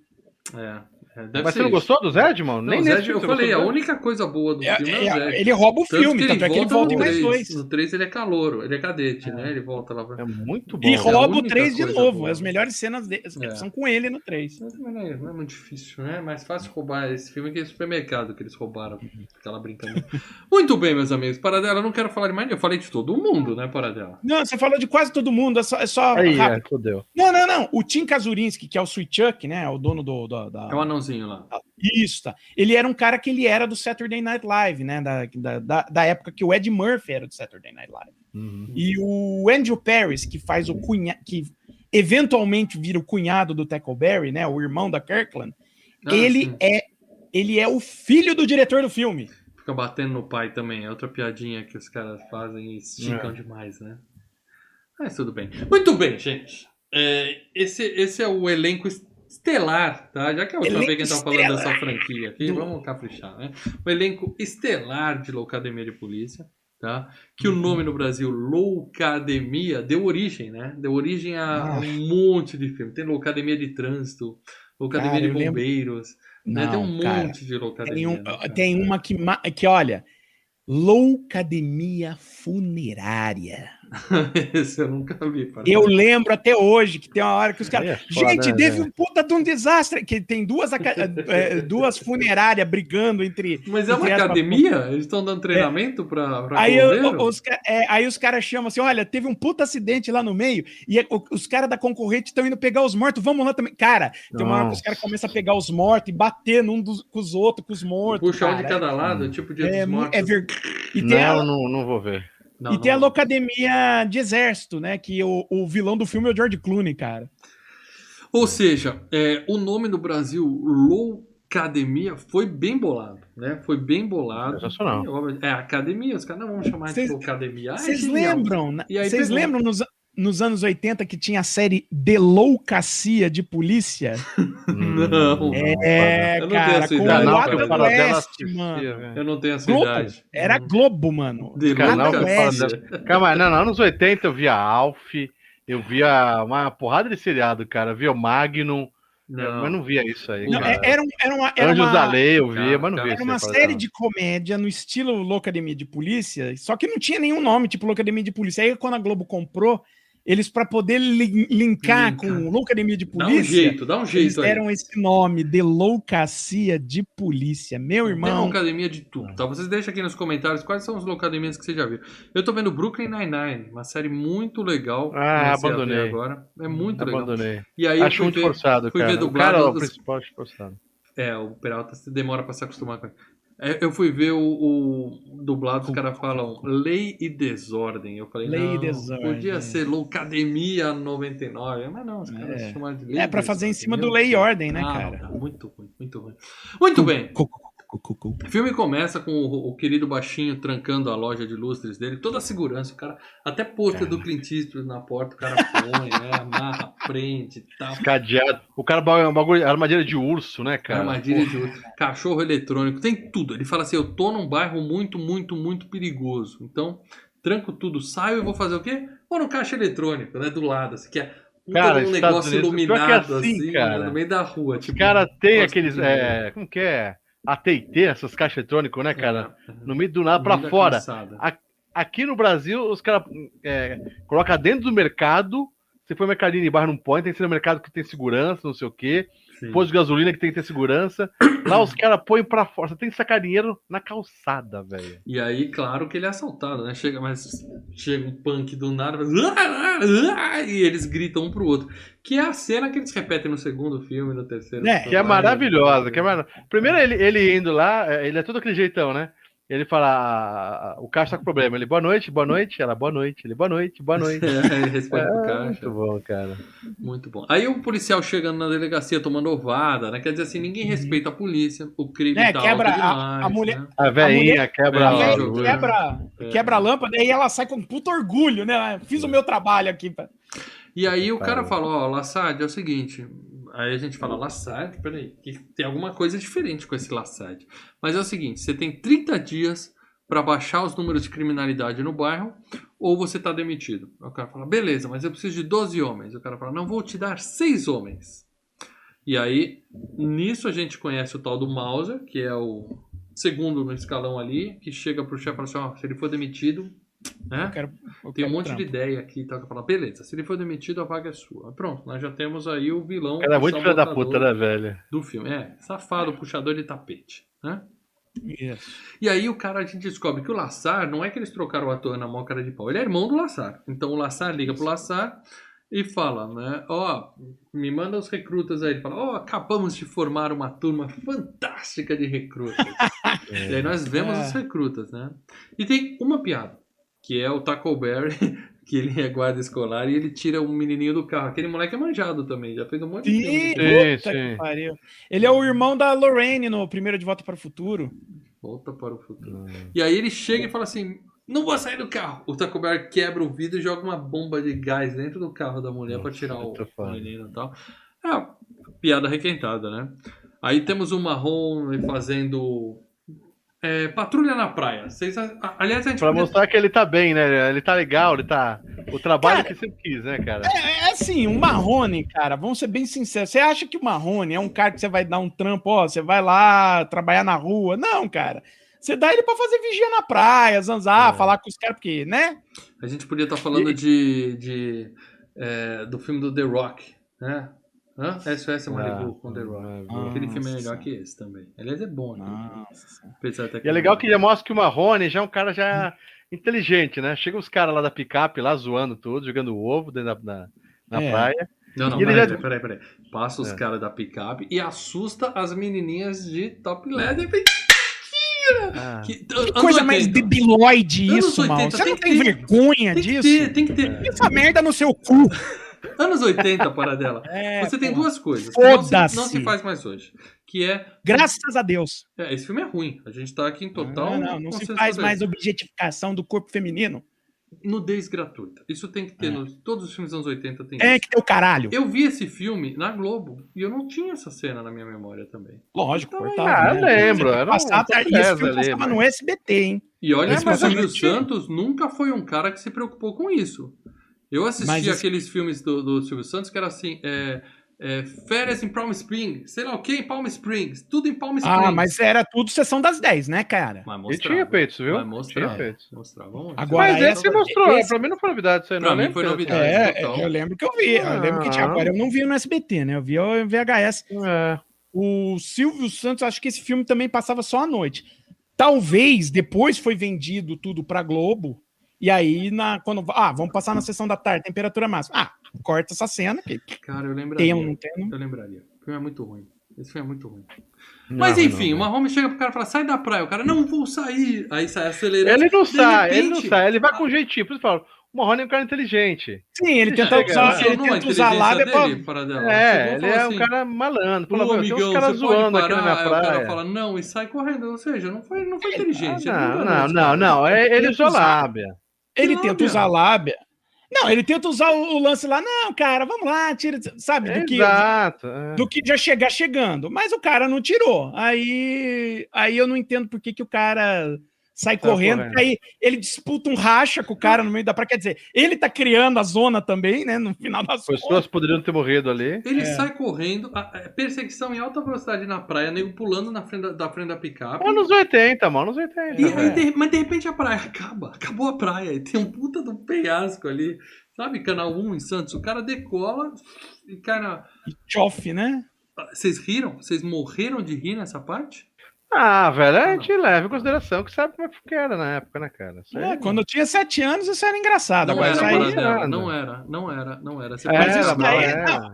É, é, deve Mas você não gostou do Zed, mano? Não, Nem o nesse Zed, eu falei, a única coisa boa do É, filme é, o é, Zed. ele rouba o Tanto filme, tanto é que ele volta em mais 3. dois. No 3 ele é calouro, ele é cadete, né? Ele volta lá pra... É muito bom. E é rouba o única 3 de novo. boa. As melhores cenas dele É. são com ele no 3. Mas também não é, não é muito difícil, né? É mais fácil roubar esse filme que esse supermercado que eles roubaram. Aquela brincadeira. *laughs* Muito bem, meus amigos. Paradela, eu não quero falar de mais. Eu falei de todo mundo, né, Paradela? Não, você falou de quase todo mundo, é só, é só Aí, rápido. é, fodeu. Não, não, não. O Tim Kazurinski, que é o Sweet Chuck, né? O dono do, do- da. É o anãozinho lá. Isso, tá. Ele era um cara que ele era do Saturday Night Live, né? Da, da, da, época que o Ed Murphy era do Saturday Night Live. Uhum. E o Andrew Paris, que faz o cunhado, que eventualmente vira o cunhado do Tackleberry, né? O irmão da Kirkland. Ah, ele sim. é ele é o filho do diretor do filme. Fica batendo no pai também. É outra piadinha que os caras fazem e esticam É. demais, né? Mas tudo bem. Muito bem, gente. É, esse, esse é o elenco estelar, tá? Já que é a última Elenco vez que a gente tá falando dessa franquia aqui, vamos caprichar, né? O elenco estelar de Loucademia de Polícia, tá? Que Uhum. o nome no Brasil, Loucademia, deu origem, né? Deu origem a Ah. um monte de filme. Tem Loucademia de Trânsito, Loucademia Cara, de lembro- Bombeiros, né? Tem um cara. monte de Loucademia. Tem, um- né, cara? tem uma que, que, olha, Loucademia Funerária. *laughs* Esse eu nunca vi. parece. Eu lembro até hoje que tem uma hora que os caras. é Gente, né, teve um puta de um desastre. Que tem duas, aca- eh, duas funerárias brigando entre. Mas é uma academia? Eles estão dando treinamento pra, pra Aí, eu- os, é, aí os caras chamam assim: olha, teve um puta acidente lá no meio, e é- os caras da concorrente estão indo pegar os mortos, vamos lá também. Cara, tem uma hora que os Nossa. caras começam a pegar os mortos e bater num dos, com os outros, com os mortos. Puxa um de cada lado, tipo Dia É, dos mu- Mortos. é ver... E a, Não, não, não vou ver. Não, e tem a não. Locademia de Exército, né? Que o, o vilão do filme é o George Clooney, cara. Ou seja, é, o nome do Brasil, Loucademia, foi bem bolado, né? Foi bem bolado. Sensacional. É, academia, os caras não vão chamar Cês- de Loucademia. Ah, é Vocês lembram? né? Vocês lembram nos, nos anos 80 que tinha a série Deloucacia de Polícia? Não. É, Eu não tenho cara, essa com idade, o Adam cara. West, mano. Eu não tenho essa Globo. idade. Era Hum. Globo, mano. De Canal Adam West. Calma, não, não, anos 80 eu via Alf, eu via uma porrada de seriado, cara. Eu via o Magnum, Não. mas não via isso aí. Não, é- era, um- era uma, era Anjos uma- da Lei eu via, Cara, mas não cara, via Era uma série de comédia no estilo Loucademia de Polícia, só que não tinha nenhum nome, tipo Loucademia de Polícia. Aí quando a Globo comprou, eles para poder lin- linkar Linkar. com Loucademia de Dá um Polícia, jeito, dá um eles jeito aí. deram esse nome, de Loucacia de Polícia. Meu Tem irmão, locademia de tudo, tá? Vocês deixam aqui nos comentários quais são as locademias que vocês já viram. Eu tô vendo Brooklyn Nine-Nine, uma série muito legal. Ah, abandonei. ver Agora. É muito legal. Abandonei. E aí eu Acho fui muito ver, forçado, fui ver cara. O dublado cara, o dos- principal, forçado. É, o Peralta se demora pra se acostumar com ele. É, Eu fui ver o, o dublado, os caras falam lei e desordem. Eu falei, Lei e não, desordem. podia ser Loucademia 99. Mas não, os caras É. chamaram de lei é e para fazer em cima do lei e ordem, né, cara? muito ruim, muito ruim. Muito bem. O filme começa com o, o querido baixinho trancando a loja de lustres dele, toda a segurança, o cara, até pôster do Clint Eastwood na porta, o cara põe, né, amarra, prende e tal. Cadeado. O cara é bagulho, armadilha de urso, né, cara? Armadilha de outro, cachorro eletrônico, tem tudo. Ele fala assim: eu tô num bairro muito, muito, muito perigoso. Então, tranco tudo, saio e vou fazer o quê? Vou no caixa eletrônico, né? Do lado, assim, que é um, Cara, um negócio Unidos, é iluminado, assim, assim, cara. no meio da rua. Os Tipo, caras têm gosto aqueles. É, como que é? AT&T, essas caixas eletrônicas, né, cara? é, No meio do nada da fora. calçada. Aqui no Brasil, os caras é, colocam dentro do mercado. Você põe mercadinho de barra não põe, tem que ser no mercado que tem segurança, não sei o quê. Sim. Posto de gasolina que tem que ter segurança. Lá os caras põem pra fora. Você tem que sacar dinheiro na calçada, velho. E aí, claro que ele é assaltado, né? Chega, mas chega um punk do nada. "Ah, ah, ah", e eles gritam um pro outro. Que é a cena que eles repetem no segundo filme, no terceiro. É, Que é maravilhosa. Que é mara- Primeiro ele, ele indo lá, é, ele é todo aquele jeitão, né? Ele fala, "Ah, o caixa tá com problema. Ele, boa noite, boa noite. Ela, boa noite. Ele, boa noite, boa noite. *laughs* É, ele respeita o É, caixa. muito bom, cara. Muito bom. Aí o policial chegando na delegacia tomando ovada, né? Quer dizer assim, ninguém respeita a polícia, o crime É, tá quebra alto a- demais, a mulher- né? A velhinha quebra A A mulher- a- velha jogou, quebra, É. quebra a lâmpada e ela sai com puto orgulho, né? Fiz o meu trabalho aqui. E aí o cara falou, ó, Lassad, é o seguinte. Aí a gente fala, Lassad, peraí, tem alguma coisa diferente com esse Lassad. Mas é o seguinte, você tem 30 dias para baixar os números de criminalidade no bairro, ou você tá demitido. O cara fala, beleza, mas eu preciso de 12 homens. O cara fala, não, vou te dar 6 homens. E aí, nisso a gente conhece o tal do Mauser, que é o segundo no escalão ali, que chega pro chefe e fala assim, se ele for demitido, né? Eu quero, eu Tem um monte trampo. de ideia aqui, tá? Que fala, beleza, se ele for demitido, a vaga é sua. Pronto, nós já temos aí o vilão. Cara é muito filho da puta, né, velho? Do filme. É, safado, puxador de tapete, né? Isso. E aí o cara, a gente descobre que o Lassar, não é que eles trocaram o ator na mão cara de pau, ele é irmão do Lassar. Então o Lassar liga pro Lassar e fala, né? Ó, me manda os recrutas aí. Ele fala, ó, acabamos de formar uma turma fantástica de recrutas. *laughs* E aí nós vemos É. os recrutas, né? E tem uma piada, que é o Taco Berry, *laughs* que ele é guarda escolar e ele tira um menininho do carro. Aquele moleque é manjado também, já fez um monte de Sim, filme. Sim, puta sim. que pariu. Ele é o irmão da Lorraine no primeiro De Volta para o Futuro. Volta para o futuro. Hum. E aí ele chega e fala assim: Não vou sair do carro. O Taco Berry quebra o vidro e joga uma bomba de gás dentro do carro da mulher pra tirar o, o menino e tal. É, piada requentada, né? Aí temos o Marrom fazendo é, patrulha na praia. Vocês, a- aliás, a gente Pra podia- mostrar que ele tá bem, né? Ele tá legal, ele tá. O trabalho Cara, que sempre quis, né, cara? É, é assim, o Marrone, cara, vamos ser bem sinceros. Você acha que o Marrone é um cara que você vai dar um trampo, ó, você vai lá trabalhar na rua? Não, cara. Você dá ele pra fazer vigia na praia, zanzar, É. falar com os caras, porque, né? A gente podia estar falando de, de, é, do filme do The Rock, né? Hã? SOS Malibu com The Rock. Ah. Aquele filme é Nossa. melhor que esse também. Aliás, é bom, né? Nossa. Até E é legal que já mostra que o Marrone já é um cara já inteligente, né? Chega os caras lá da picape lá zoando tudo, jogando ovo dentro da, na, na É. praia. Não, não, E ele peraí, já- peraí, peraí. Passa os É. caras da picape e assusta as menininhas de top leather. Ah. Que, Que coisa mais debilóide Anos isso, mano. 80, Você tem não que tem ter- vergonha Tem que disso? ter, tem que ter. Essa merda no seu cu. *laughs* Anos 80, para dela. *laughs* É, Você tem porra. duas coisas que não se, Foda-se. não se faz mais hoje. Que é, Graças a Deus. é, Esse filme é ruim. A gente tá aqui em total. não, não, não se faz mais objetificação do corpo feminino. Nudez gratuita. Isso tem que ter. É. nos- todos os filmes dos anos 80 tem É isso. que tem o caralho. Eu vi esse filme na Globo e eu não tinha essa cena na minha memória também. Lógico, Então, cortava. ah, eu né? lembro, era um Passava, e 10 esse filme ali, passava mas- no SBT, hein? E olha É, que o mas a Silvio Santos nunca foi um cara que se preocupou com isso. Eu assisti esse- aqueles filmes do, do Silvio Santos que era assim. É, é, férias em Palm Springs, sei lá o que em Palm Springs, tudo em Palm Springs. Ah, mas era tudo sessão das 10, né, cara? Mas E mostrava. tinha peitos, viu? Mas mostrava. Tinha peitos. Mostrava onde? Agora, Mas esse mostrou, esse- pra mim não foi novidade isso aí, Pra não. mim foi novidade. É, total. eu lembro que eu vi. Eu lembro que tinha. Ah. Agora eu não vi no SBT, né? Eu vi em VHS. É. O Silvio Santos, acho que esse filme também passava só à noite. Talvez depois foi vendido tudo pra Globo. E aí, na, quando. Ah, vamos passar na sessão da tarde, temperatura máxima. Ah, corta essa cena, que Cara, eu lembraria. tem ou não tem. Não... Eu lembraria. O filme é muito ruim. Esse filme é muito ruim. Não, Mas enfim, não, o Mahomes chega pro cara e fala: sai da praia. O cara, não vou sair. Aí sai acelerando. Ele não De sai, ele não repente- sai, ele vai com jeitinho. Por isso eu falo, o Marrone é um cara inteligente. Sim, ele Ele tenta usar, ele Não, tenta usar lábia pra. dele, para dela. É, ele é assim, um cara malandro. Fala, Ô, "Meu, tem amigão, uns caras zoando aqui parar? na minha Aí o cara praia. fala, não, e sai correndo. Ou seja, não foi, não foi Ah, inteligente. ele não, não, não, caras. não. É, ele Tenta usou lábia. Ele Que tenta lábia? usar a lábia. Não, ele tenta usar o, o lance lá. Não, cara, vamos lá, tira. Sabe? Do que, Exato. é. do que já chegar chegando. Mas o cara não tirou. Aí, aí eu não entendo por que, que o cara sai Tá correndo. correndo. Aí ele disputa um racha com o cara no meio da praia. Quer dizer, ele tá criando a zona também, né? No final das contas. Pessoas poderiam ter morrido ali. Ele É. sai correndo, a- a perseguição em alta velocidade na praia, nego pulando na frente da, da frente da picape. Anos 80, mano, anos 80. E aí, velho. de- mas de repente a praia acaba. Acabou a praia. E tem um puta do penhasco ali. Sabe, Canal 1 em Santos? O cara decola e cai na. Chofe, né? Vocês riram? Vocês morreram de rir nessa parte? Ah, velho, a gente leva em consideração que sabe como é que era na época, né, cara? Isso aí- É, quando eu tinha sete anos, isso era engraçado. Não Agora, era, isso aí, Paradela, nada. não era, não era, não era. Você É, Mas isso Era, daí, mas não, é.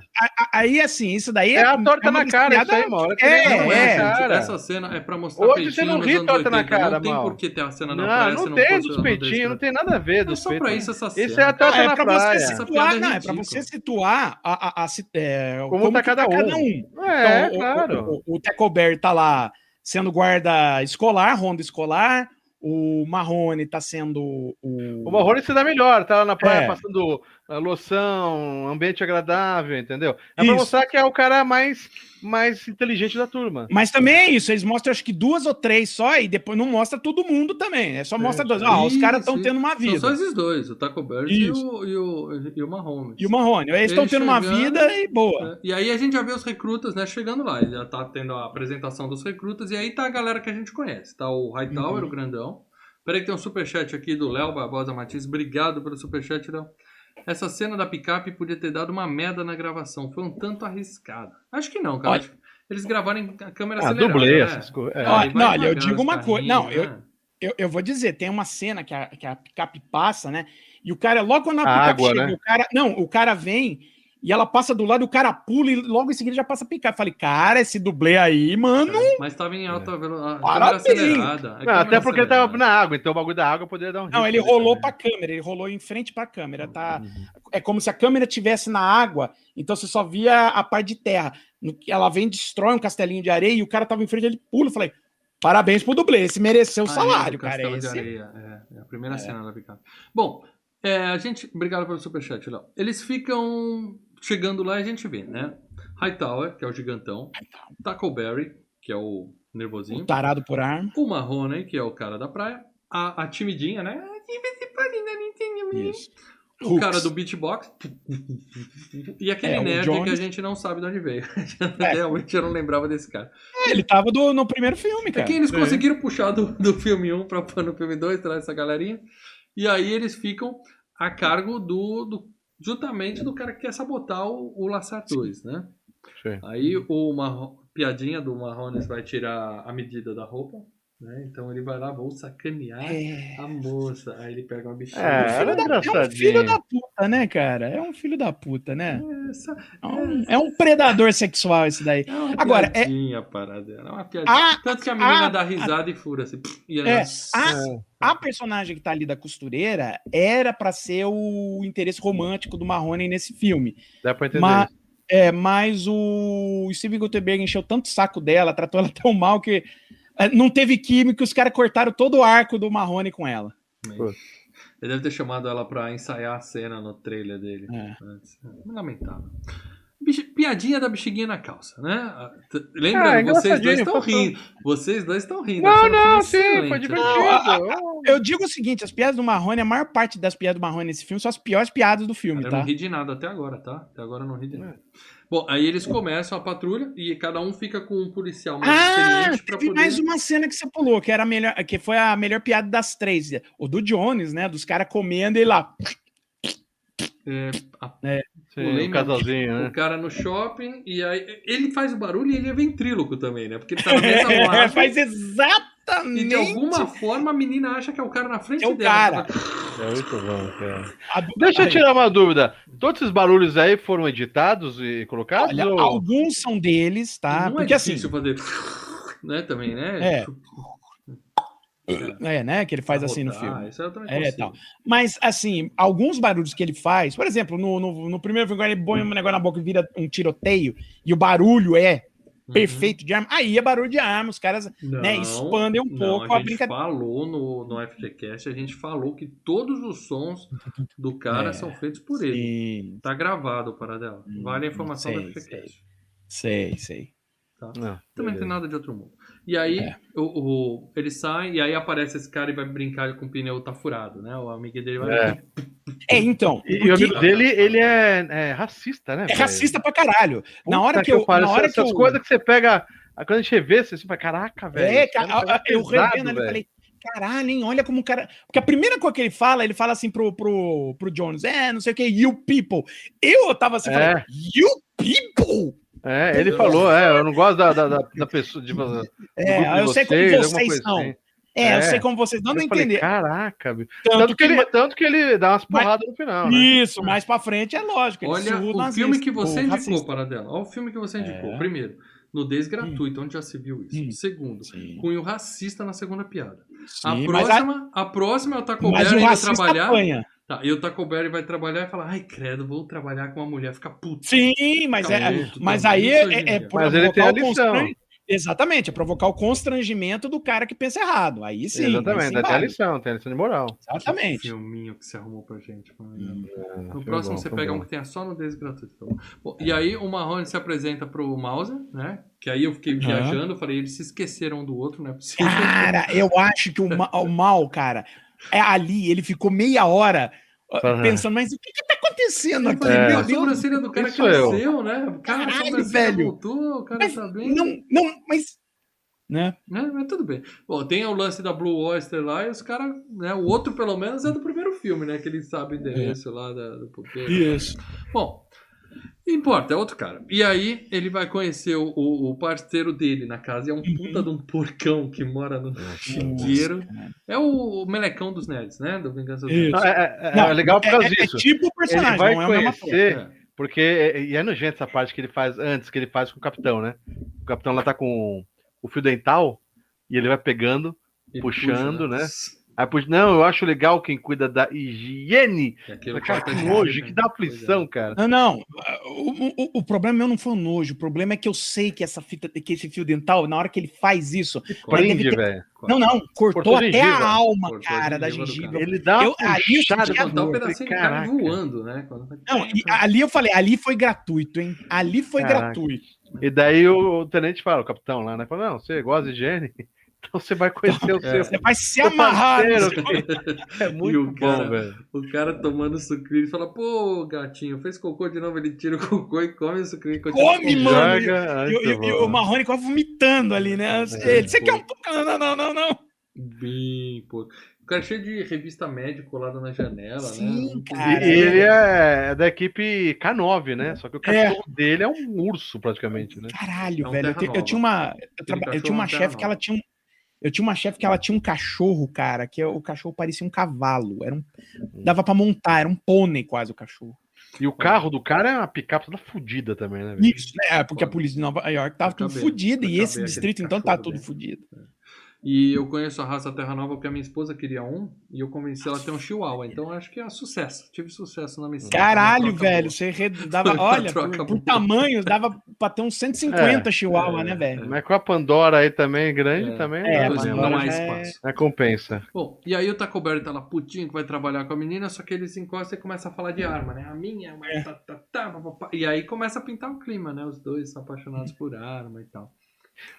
aí assim, isso daí É a torta uma na cara, isso aí, mano. É, é, gente, cara. Essa cena é pra mostrar Hoje peitinho você não ri torta na 80. cara, Não tem mal. por que ter a cena na Não, praia não não tem dos peitinhos, não tem nada a ver É só pra peitos. isso essa Isso cena. é a torta Não, é na pra praia. você situar, é não, é pra você situar a, a, a, é, Como tá cada um. É, Então, o- claro. O, o, o Tecober tá lá sendo guarda escolar, ronda escolar. O Marrone tá sendo o. O Marrone se dá melhor, tá lá na praia É. passando loção, ambiente agradável, entendeu? É pra Isso. mostrar que é o cara mais, mais inteligente da turma. Mas também é isso, eles mostram acho que duas ou três só e depois não mostra todo mundo também. É só mostra dois. Ah, os caras estão tendo uma São vida. só esses dois, o Taco Bird e o, e, o, e o Mahomes. E o Marrone. Eles estão tendo uma chegando- vida e boa. É, E aí a gente já vê os recrutas, né, chegando lá. Ele já tá tendo a apresentação dos recrutas. E aí tá a galera que a gente conhece. Tá o Hightower, Uhum. o grandão. Peraí que tem um superchat aqui do Léo Barbosa Matias. Obrigado pelo superchat, Léo. Essa cena da picape podia ter dado uma merda na gravação. Foi um tanto arriscado. Acho que não, cara. Olha- Eles gravaram em a câmera Ah, acelerada. dublê né? essas coisas. É. Olha, não, olha, eu digo uma coisa- não, eu- né? Eu, eu vou dizer, tem uma cena que a, que a picape passa, né? E o cara, logo quando a A picape água, chega, né? o cara. Não, o cara vem e ela passa do lado, o cara pula e logo em seguida já passa a picape. Falei, cara, esse dublê aí, mano. Mas tava em alta velocidade. Parabéns. acelerada. Não, até porque ele tava na água, então o bagulho da água poderia dar um Não, ele rolou também. pra câmera, ele rolou em frente pra câmera, tá? É como se a câmera tivesse na água, então você só via a parte de terra. No que Ela vem, destrói um castelinho de areia e o cara tava em frente, ele pula. Eu Falei, parabéns pro dublê, esse mereceu o Ah, salário, é, cara. Castelo de Esse... Areia. É, é a primeira É. cena da picape. Bom, é, a gente. Obrigado pelo superchat, Léo. Eles ficam chegando lá a gente vê, né? Hightower, que é o gigantão. Tackleberry, que é o nervosinho. O tarado por arma. O Marrone, que é o cara da praia. A, a timidinha, né? Isso. O Hooks. cara do beatbox. E aquele É, nerd que a Jones. gente não sabe de onde veio. *laughs* É. Realmente eu não lembrava desse cara. É, ele tava do- no primeiro filme, É cara. que eles É. conseguiram puxar do, do filme 1 pra pôr no filme 2, traz essa galerinha. E aí eles ficam a cargo do. do juntamente do cara que quer sabotar o, o Laçar 2, né? Sim. Aí o Marro- piadinha do Marrones vai tirar a medida da roupa, né? Então ele vai lá, vou sacanear É. a moça. Aí ele pega uma bichinha. É, Filho era da- é um filho da puta, né, cara? É um filho da puta, né? Essa É um, é um predador sexual esse daí. é uma Agora, é- piadinha, a parada. É uma piadinha. A, Tanto que a menina a- dá risada e fura assim. E ela, É, É. a personagem que tá ali da costureira era pra ser o interesse romântico do Marrone nesse filme. Dá pra entender. Mas, é, mas o Steven Gutenberg encheu tanto o saco dela, tratou ela tão mal que é, não teve química, os caras cortaram todo o arco do Marrone com ela. Ele deve ter chamado ela pra ensaiar a cena no trailer dele. É. É, Lamentável. Piadinha da bexiguinha na calça, né? Ah, Ah, Lembrando, vocês dois estão rindo. Vocês dois estão rindo. Não, não, sim, excelente, foi divertido. Eu digo o seguinte: as piadas do Marrone, a maior parte das piadas do Marrone nesse filme são as piores piadas do filme, Cara, eu não tá? ri de nada até agora, tá? Até agora eu não ri de nada. Bom, aí eles começam a patrulha e cada um fica com um policial mais Ah, experiente pra poder. mais uma cena que você pulou, que era a melhor, que foi a melhor piada das três. O do Jones, né? Dos caras comendo e lá. É, a- Sim, Lembra? um casalzinho, né? o cara no shopping e aí ele faz o barulho e ele é ventríloco também, né? Porque ele tá na mesa *laughs* É, faz e exatamente. de alguma forma a menina acha que é o cara na frente É o dela. cara. É muito bom, cara. Deixa eu tirar uma dúvida. Todos esses barulhos aí foram editados e colocados? Olha, ou... alguns são deles, tá? Não Porque é assim, difícil fazer, *laughs* né? Também, né? É. é, né? Que ele faz assim no filme. É, consigo. tal. Mas, assim, alguns barulhos que ele faz, por exemplo, no, no, no primeiro filme, quando ele põe um negócio na boca e vira um tiroteio, e o barulho é Uhum. perfeito de arma, aí é barulho de arma, os caras Não, né, expandem um não, pouco a a, gente brincadeira. falou no, no FGCast, a gente falou que todos os sons do cara *laughs* É. são feitos por ele. Sim, Tá gravado para dela. Hum, Vale a informação do sei, FGCast. sei, sei. Não, Também não tem nada de outro mundo. E aí, É. o, o- ele sai e aí aparece esse cara e vai brincar com o pneu tá furado, né? O amigo dele vai. É. É, então, E, e o porque amigo dele, ele é, é racista, né? é racista pra caralho. na Puta hora que, eu, pariu, na hora que essas eu, coisas que você pega. Quando a gente revê, você fala, caraca, velho. É, cara tá eu revendo ali, eu falei, caralho, hein, olha como o cara. Porque a primeira coisa que ele fala, ele fala assim pro, pro, pro Jones, é, não sei o que, you people. Eu tava assim, É. falei, you people? É, ele falou, é, eu não gosto da, da, da, da pessoa. De, É, eu sei como vocês, vocês são. assim. É, eu É. sei como vocês dando a Eu falei, entender. Caraca, bicho. Tanto, Tanto que, ele, tanto que ele dá umas Mas- porradas no final, né? Isso, mais pra frente é lógico. Olha o filme que você indicou, racista. Paradela. Olha o filme que você indicou. É. Primeiro, nudez gratuita, onde já se viu isso. Hum. Segundo, Sim, cunho racista na segunda piada. a, sim, a, próxima, a... próxima é o Taco Bell indo racista trabalhar. apanha. Tá, e o Taco Bell vai trabalhar e fala: ai, credo, vou trabalhar com uma mulher, fica puto. Sim, mas, é, mas também. aí é, é dia. provocar Mas ele tem a lição. Exatamente, é provocar o constrangimento do cara que pensa errado. Aí sim. aí Exatamente, tem a lição, tem a lição de moral. Que Exatamente. filminho que você arrumou pra gente. Hum. No Foi próximo bom, você pega bom. um que tenha só nudez gratuita. tá bom? Bom, e aí o Marrone se apresenta pro Mauser, né? Que aí eu fiquei viajando, eu falei, eles se esqueceram um do outro, não é possível. Cara, *laughs* eu acho que o, ma- o mal, cara, é ali, ele ficou meia hora Aham. pensando, mas o que que tá acontecendo Eu aqui? É. a sobrancelha do cara Isso eu. cresceu, né? Cara, Caralho, velho. voltou, o cara mas tá bem. não, não, mas... Né? Né? Mas tudo bem. Bom, tem o lance da Blue Oyster lá e os caras, né? O outro, pelo menos, é do primeiro filme, né? Que ele sabe o endereço lá da, do puteiro. Isso. Bom, importa, é outro cara. E aí ele vai conhecer o, o, o parceiro dele na casa. E é um Uhum. puta de um porcão que mora no chiqueiro. É o, o melecão dos nerds, né? Do Vingança dos. Não, é, é- é Não, legal por É, causa é- é disso. tipo o personagem, Ele vai não é conhecer, É. porque é- e é nojento essa parte que ele faz antes, que ele faz com o capitão, né? O capitão lá tá com o fio dental e ele vai pegando. Ele Puxando, puxa, né? Aí, pois, não, eu acho legal quem cuida da higiene. Aquilo Cara, que de nojo, que né? dá aflição, cara. Não, não. o, o, o problema meu não foi o nojo. O problema é que eu sei que essa fita, que esse fio dental, na hora que ele faz isso. Prende, ter- velho. Não, não, cortou, Cortou a até gengiva. a alma, Cortou a cara, da gengiva. Ele dá uma Eu- ali eu puxada a um pedacinho do cara voando, né? Tá- Não, e ali eu falei, ali foi gratuito, hein? Ali foi Caraca. gratuito. E daí o, o tenente fala, o capitão lá, né? Fala, não, você gosta de higiene? Então você vai conhecer o seu. Você vai se amarrar. *laughs* É muito o bom, cara- velho. O cara tomando sucrilho e fala, pô, gatinho, fez cocô de novo, ele tira o cocô e come o sucrilho. Come, mano. E, o- e e Marrone quase vomitando ali, né? É, Ele, Você quer um pouco? Não, não, não, não, não. Bem, pô. O cara é cheio de revista médica colada na janela, Sim, né? cara. E ele é da equipe K9, né? Só que o É. cachorro dele é um urso, praticamente, né? Caralho, É um velho. Eu, eu tinha uma. Eu, traba- eu tinha é uma um chefe que ela tinha um. Eu tinha uma chefe que ela tinha um cachorro, cara, que o cachorro parecia um cavalo. Era um, dava pra montar, era um pônei quase o cachorro. E o carro do cara é uma picape toda fodida também, né? velho? Isso, né? Porque a polícia de Nova York tava tudo fodido. E esse distrito, então, tá tudo fodido. E eu conheço a raça Terra Nova porque a minha esposa queria um e eu convenci ela a ter um chihuahua. Então eu acho que é um sucesso. Tive sucesso na missão. Caralho, velho. boa. Você *laughs* dava. Olha, por, por tamanho, dava pra ter uns 150 É, chihuahua, é, né, velho? Mas com a Pandora aí também, grande É. também, É, não, Pois é, mas não, há já é- espaço. é compensa. Bom, e aí o Taco Bell tá lá putinho que vai trabalhar com a menina, só que eles encostam e começam a falar de arma, né? A minha, mas tá, tá, tá, pá. E aí começa a pintar o clima, né? Os dois são apaixonados por arma e tal.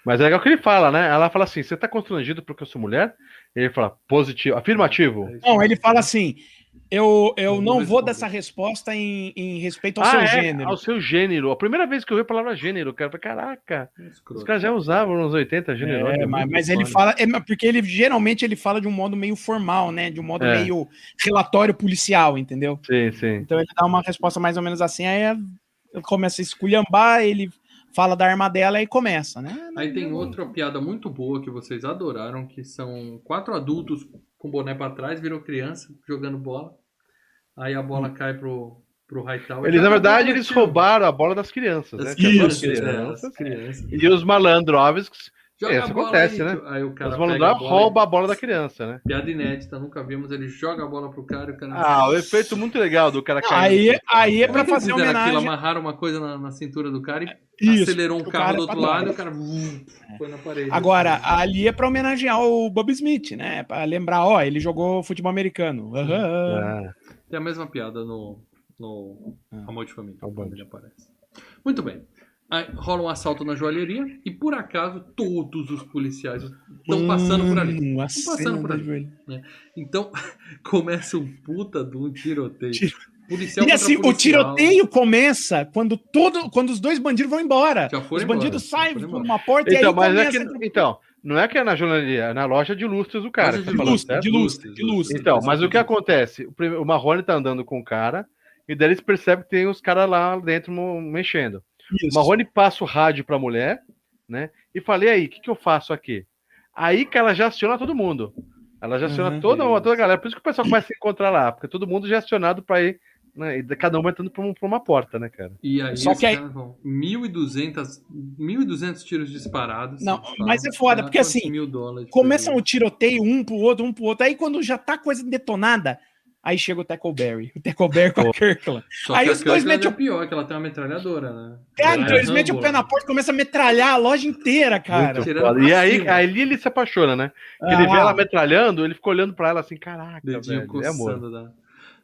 Mas é legal que ele fala, né? Ela fala assim: você tá constrangido porque eu sou mulher? Ele fala, positivo, afirmativo. É. Não, ele fala assim: eu, eu Não vou dessa resposta em, em respeito ao Ah, seu é, gênero. ao seu gênero. A primeira vez que eu vi a palavra gênero, cara, eu falei, caraca, Escroto. os caras já usavam nos 80 gênero. É, olha, mas, mas ele fala, é, porque ele geralmente ele fala de um modo meio formal, né? De um modo É. meio relatório policial, entendeu? Sim, sim. Então ele dá uma resposta mais ou menos assim, aí é- começa a esculhambar, ele fala da arma dela e começa, né? Aí tem outra piada muito boa que vocês adoraram, que são quatro adultos com boné pra trás, virou criança, jogando bola. Aí a bola cai pro, pro Hightower. Eles, na verdade, eles roubaram a bola das crianças, né? Isso, crianças- é, das crianças. E os malandrovskis, Joga É, a isso bola acontece, aí, né? Aí o cara os pega a malandrovs bola roubam a bola da criança, né? Piada inédita, nunca vimos. Ele joga a bola pro cara e o cara. Ah, o efeito muito legal do cara cair. aí, aí é pra é eles fazer fizeram aquilo? homenagem. Amarraram uma coisa na, na cintura do cara e Isso, acelerou um carro cara do outro pra lado e o cara vum, foi na parede. Agora, ali é pra homenagear o Bob Smith, né? Pra lembrar, ó, ele jogou futebol americano. Aham. Ah, Tem a mesma piada no, no Ah. Amor de Família, quando ele aparece. Muito bem. Aí rola um assalto na joalheria e por acaso todos os policiais estão passando por ali. Hum, a passando por ali. joelha. Então *laughs* começa um puta de um tiroteio. Tiro- Policial E assim, o policial. tiroteio começa quando, todo, quando os dois bandidos vão embora. Já foram Os embora, bandidos já saem foram por embora. uma porta Então, e aí mas é começa... que, então, não é que é na jornalheria, é na loja de lustres do cara. De tá falando, lustre, de lustre, de lustre. Então, mas o que acontece? O, o Marrone tá andando com o cara, e daí eles percebem que tem os caras lá dentro mexendo. O Isso. Marrone passa o rádio pra mulher, né? E falei, aí, o que, que eu faço aqui? Aí que ela já aciona todo mundo. Ela já aciona Uhum. toda, toda a galera. Por isso que o pessoal começa a se encontrar lá, porque todo mundo já é acionado pra ir, né? E cada um entrando um- pra uma porta, né, cara? E aí, Só que aí- caras vão 1.200 1.200 tiros disparados. Não, mas é foda, "Ah, porque assim, mil dólares Começa por o tiroteio um pro outro, um pro outro. Aí quando já tá coisa detonada, aí chega o Tackleberry. O Tackleberry com a Kirkland. Só Aí que os a dois Kirkland metem é o- pior, que ela tem uma metralhadora, né? Cara, Ela então é eles metem o pé na porta e começam a metralhar a loja inteira, cara. E aí, ali ele se apaixona, né? Ele vê Ah, ela metralhando, ele ficou olhando pra ela assim, caraca, velho, é amor. da,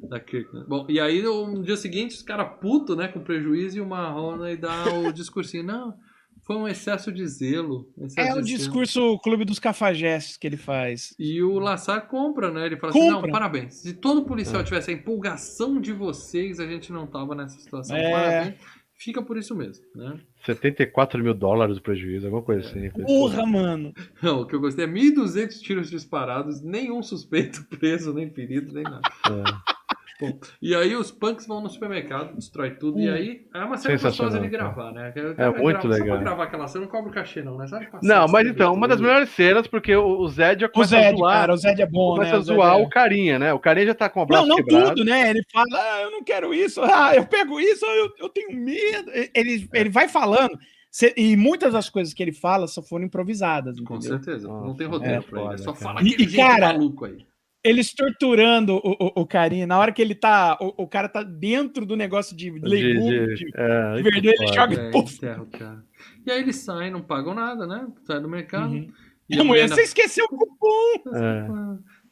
da Kirkland. Bom, e aí no dia seguinte, os caras putos, né, com prejuízo, e o Marrone dá o discursinho. Não, foi um excesso de zelo. excesso É o de zelo." discurso Clube dos Cafajestes que ele faz. E o Lassar compra, né? Ele fala assim: Compra. não, parabéns. Se todo policial tivesse a empolgação de vocês, a gente não tava nessa situação. É. Parabéns. Fica por isso mesmo, né? 74 mil dólares o prejuízo, alguma coisa assim. Porra, mano. *laughs* Não, o que eu gostei é 1.200 tiros disparados, nenhum suspeito *laughs* preso, nem ferido, nem nada. É. E aí os punks vão no supermercado, destrói tudo, e Hum. aí é uma cena gostosa Sensacional, de gravar, né? É muito Só legal. pra gravar aquela cena, não cobra o cachê não, né? Só passar Não, mas vídeo então, uma das melhores cenas, porque o o Zed já O começa a Zed, zoar, cara, o Zed é bom, começa né? a O Zed zoar é- o carinha, né? O carinha já tá com o Não, braço não quebrado. tudo, né? Ele fala, ah, eu não quero isso, *laughs* ah, eu pego isso, eu, eu tenho medo. Ele, ele vai falando, cê- e muitas das coisas que ele fala só foram improvisadas, Com entendeu? certeza, não tem roteiro é pra ele, foda, só fala E- aquele e, cara, maluco aí. Eles torturando o, o, o carinha. Na hora que ele tá. O, o cara tá dentro do negócio de legume, de, é, de verdura, ele joga É, e puf. E aí eles saem, não pagam nada, né? Sai do mercado. Uhum. E a mulher, ainda- você esqueceu o cupom! *laughs* É.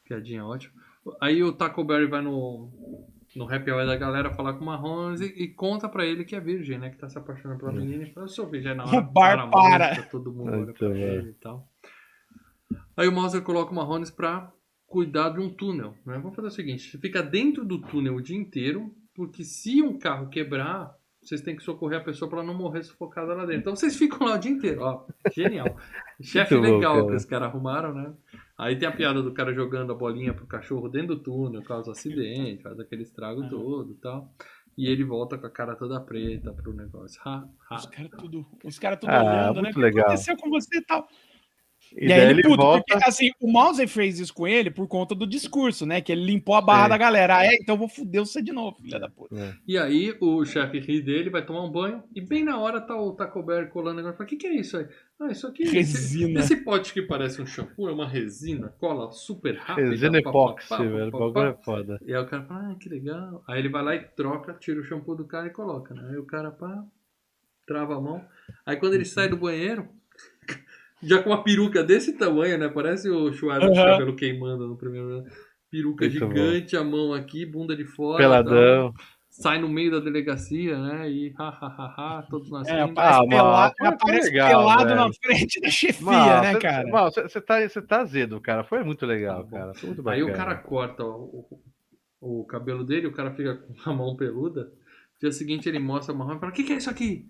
Piadinha ótima. Aí o Taco Berry vai no, no happy hour da galera falar com o Marrones e, e conta pra ele que é virgem, né? Que tá se apaixonando pela menina e fala, eu sou virgem. Na hora, O bar para. música, todo mundo olha Muito pra bom. ele e tal. Aí o Mauser coloca o Marrones pra cuidar de um túnel, né? Vamos fazer o seguinte, você fica dentro do túnel o dia inteiro, porque se um carro quebrar, vocês têm que socorrer a pessoa pra ela não morrer sufocada lá dentro. Então vocês ficam lá o dia inteiro, ó. Genial. *laughs* Chefe legal cara. que os caras arrumaram, né? Aí tem a piada do cara jogando a bolinha pro cachorro dentro do túnel, causa acidente, faz aquele estrago todo e tal. E ele volta com a cara toda preta pro negócio. Ha, ha. Os caras tudo, os cara tudo Ah, olhando, né? muito O que legal. aconteceu com você e tal? E, E, aí ele, ele puto, volta. porque assim, o Mauser fez isso com ele por conta do discurso, né? Que ele limpou a barra Sim. da galera. Ah, é, então eu vou fuder você de novo, filha da puta. É. E aí o chefe ri dele, vai tomar um banho, e bem na hora tá o Taco Bell colando negócio. Fala, o que, que é isso aí? Ah, isso aqui. Resina. Esse, esse pote que parece um shampoo é uma resina, cola super rápida. Resina pá, epóxi, pá, pá, velho. O pá, bagulho pá. é foda. E aí o cara fala, ah, que legal. Aí ele vai lá e troca, tira o shampoo do cara e coloca, né? Aí o cara, pá, trava a mão. Aí quando ele sai do banheiro, já com uma peruca desse tamanho, né? Parece o Schwarzenegger o cabelo queimando no primeiro. Peruca Muito bom. gigante, a mão aqui, bunda de fora. Peladão. tal. Sai no meio da delegacia, né? E ha, ha, ha, ha, todos nós É, rindo. aparece, Ah, pelado, mano, aparece legal, pelado velho. na frente da chefia, Mal, né, cê- cara? Você tá, cê tá azedo, cara. Foi muito legal, Tá bom. cara. Foi muito Aí bacana. o cara corta o, o, o cabelo dele, o cara fica com a mão peluda. Dia seguinte ele mostra o Marrone e fala: O que, que é isso aqui?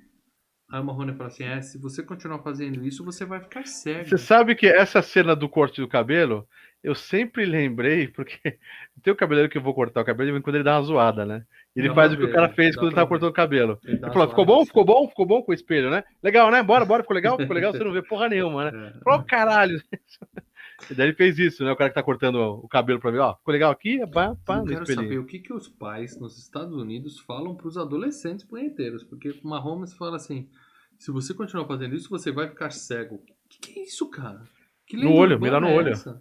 Aí o Marrone fala assim: É, se você continuar fazendo isso, você vai ficar cego. Você sabe que essa cena do corte do cabelo, eu sempre lembrei, porque *laughs* tem o cabeleireiro que eu vou cortar o cabelo quando ele dá uma zoada, né? Ele Dá faz o que ver, o cara fez quando ele tava ver. cortando o cabelo. Ele Ele falou, ficou bom? assim. Ficou bom? Ficou bom com o espelho, né? Legal, né? Bora, bora, ficou legal? Ficou legal? Você não vê porra nenhuma, né? *laughs* É. Falou, caralho. E daí ele fez isso, né? O cara que tá cortando o cabelo pra mim, ó, ficou legal aqui? Pá, pá, Eu quero saber o que, que os pais nos Estados Unidos falam para os adolescentes punheteiros. Porque o Mahomes fala assim: se você continuar fazendo isso, você vai ficar cego. O que, que é isso, cara? Que No olho, mirar no é olho. essa?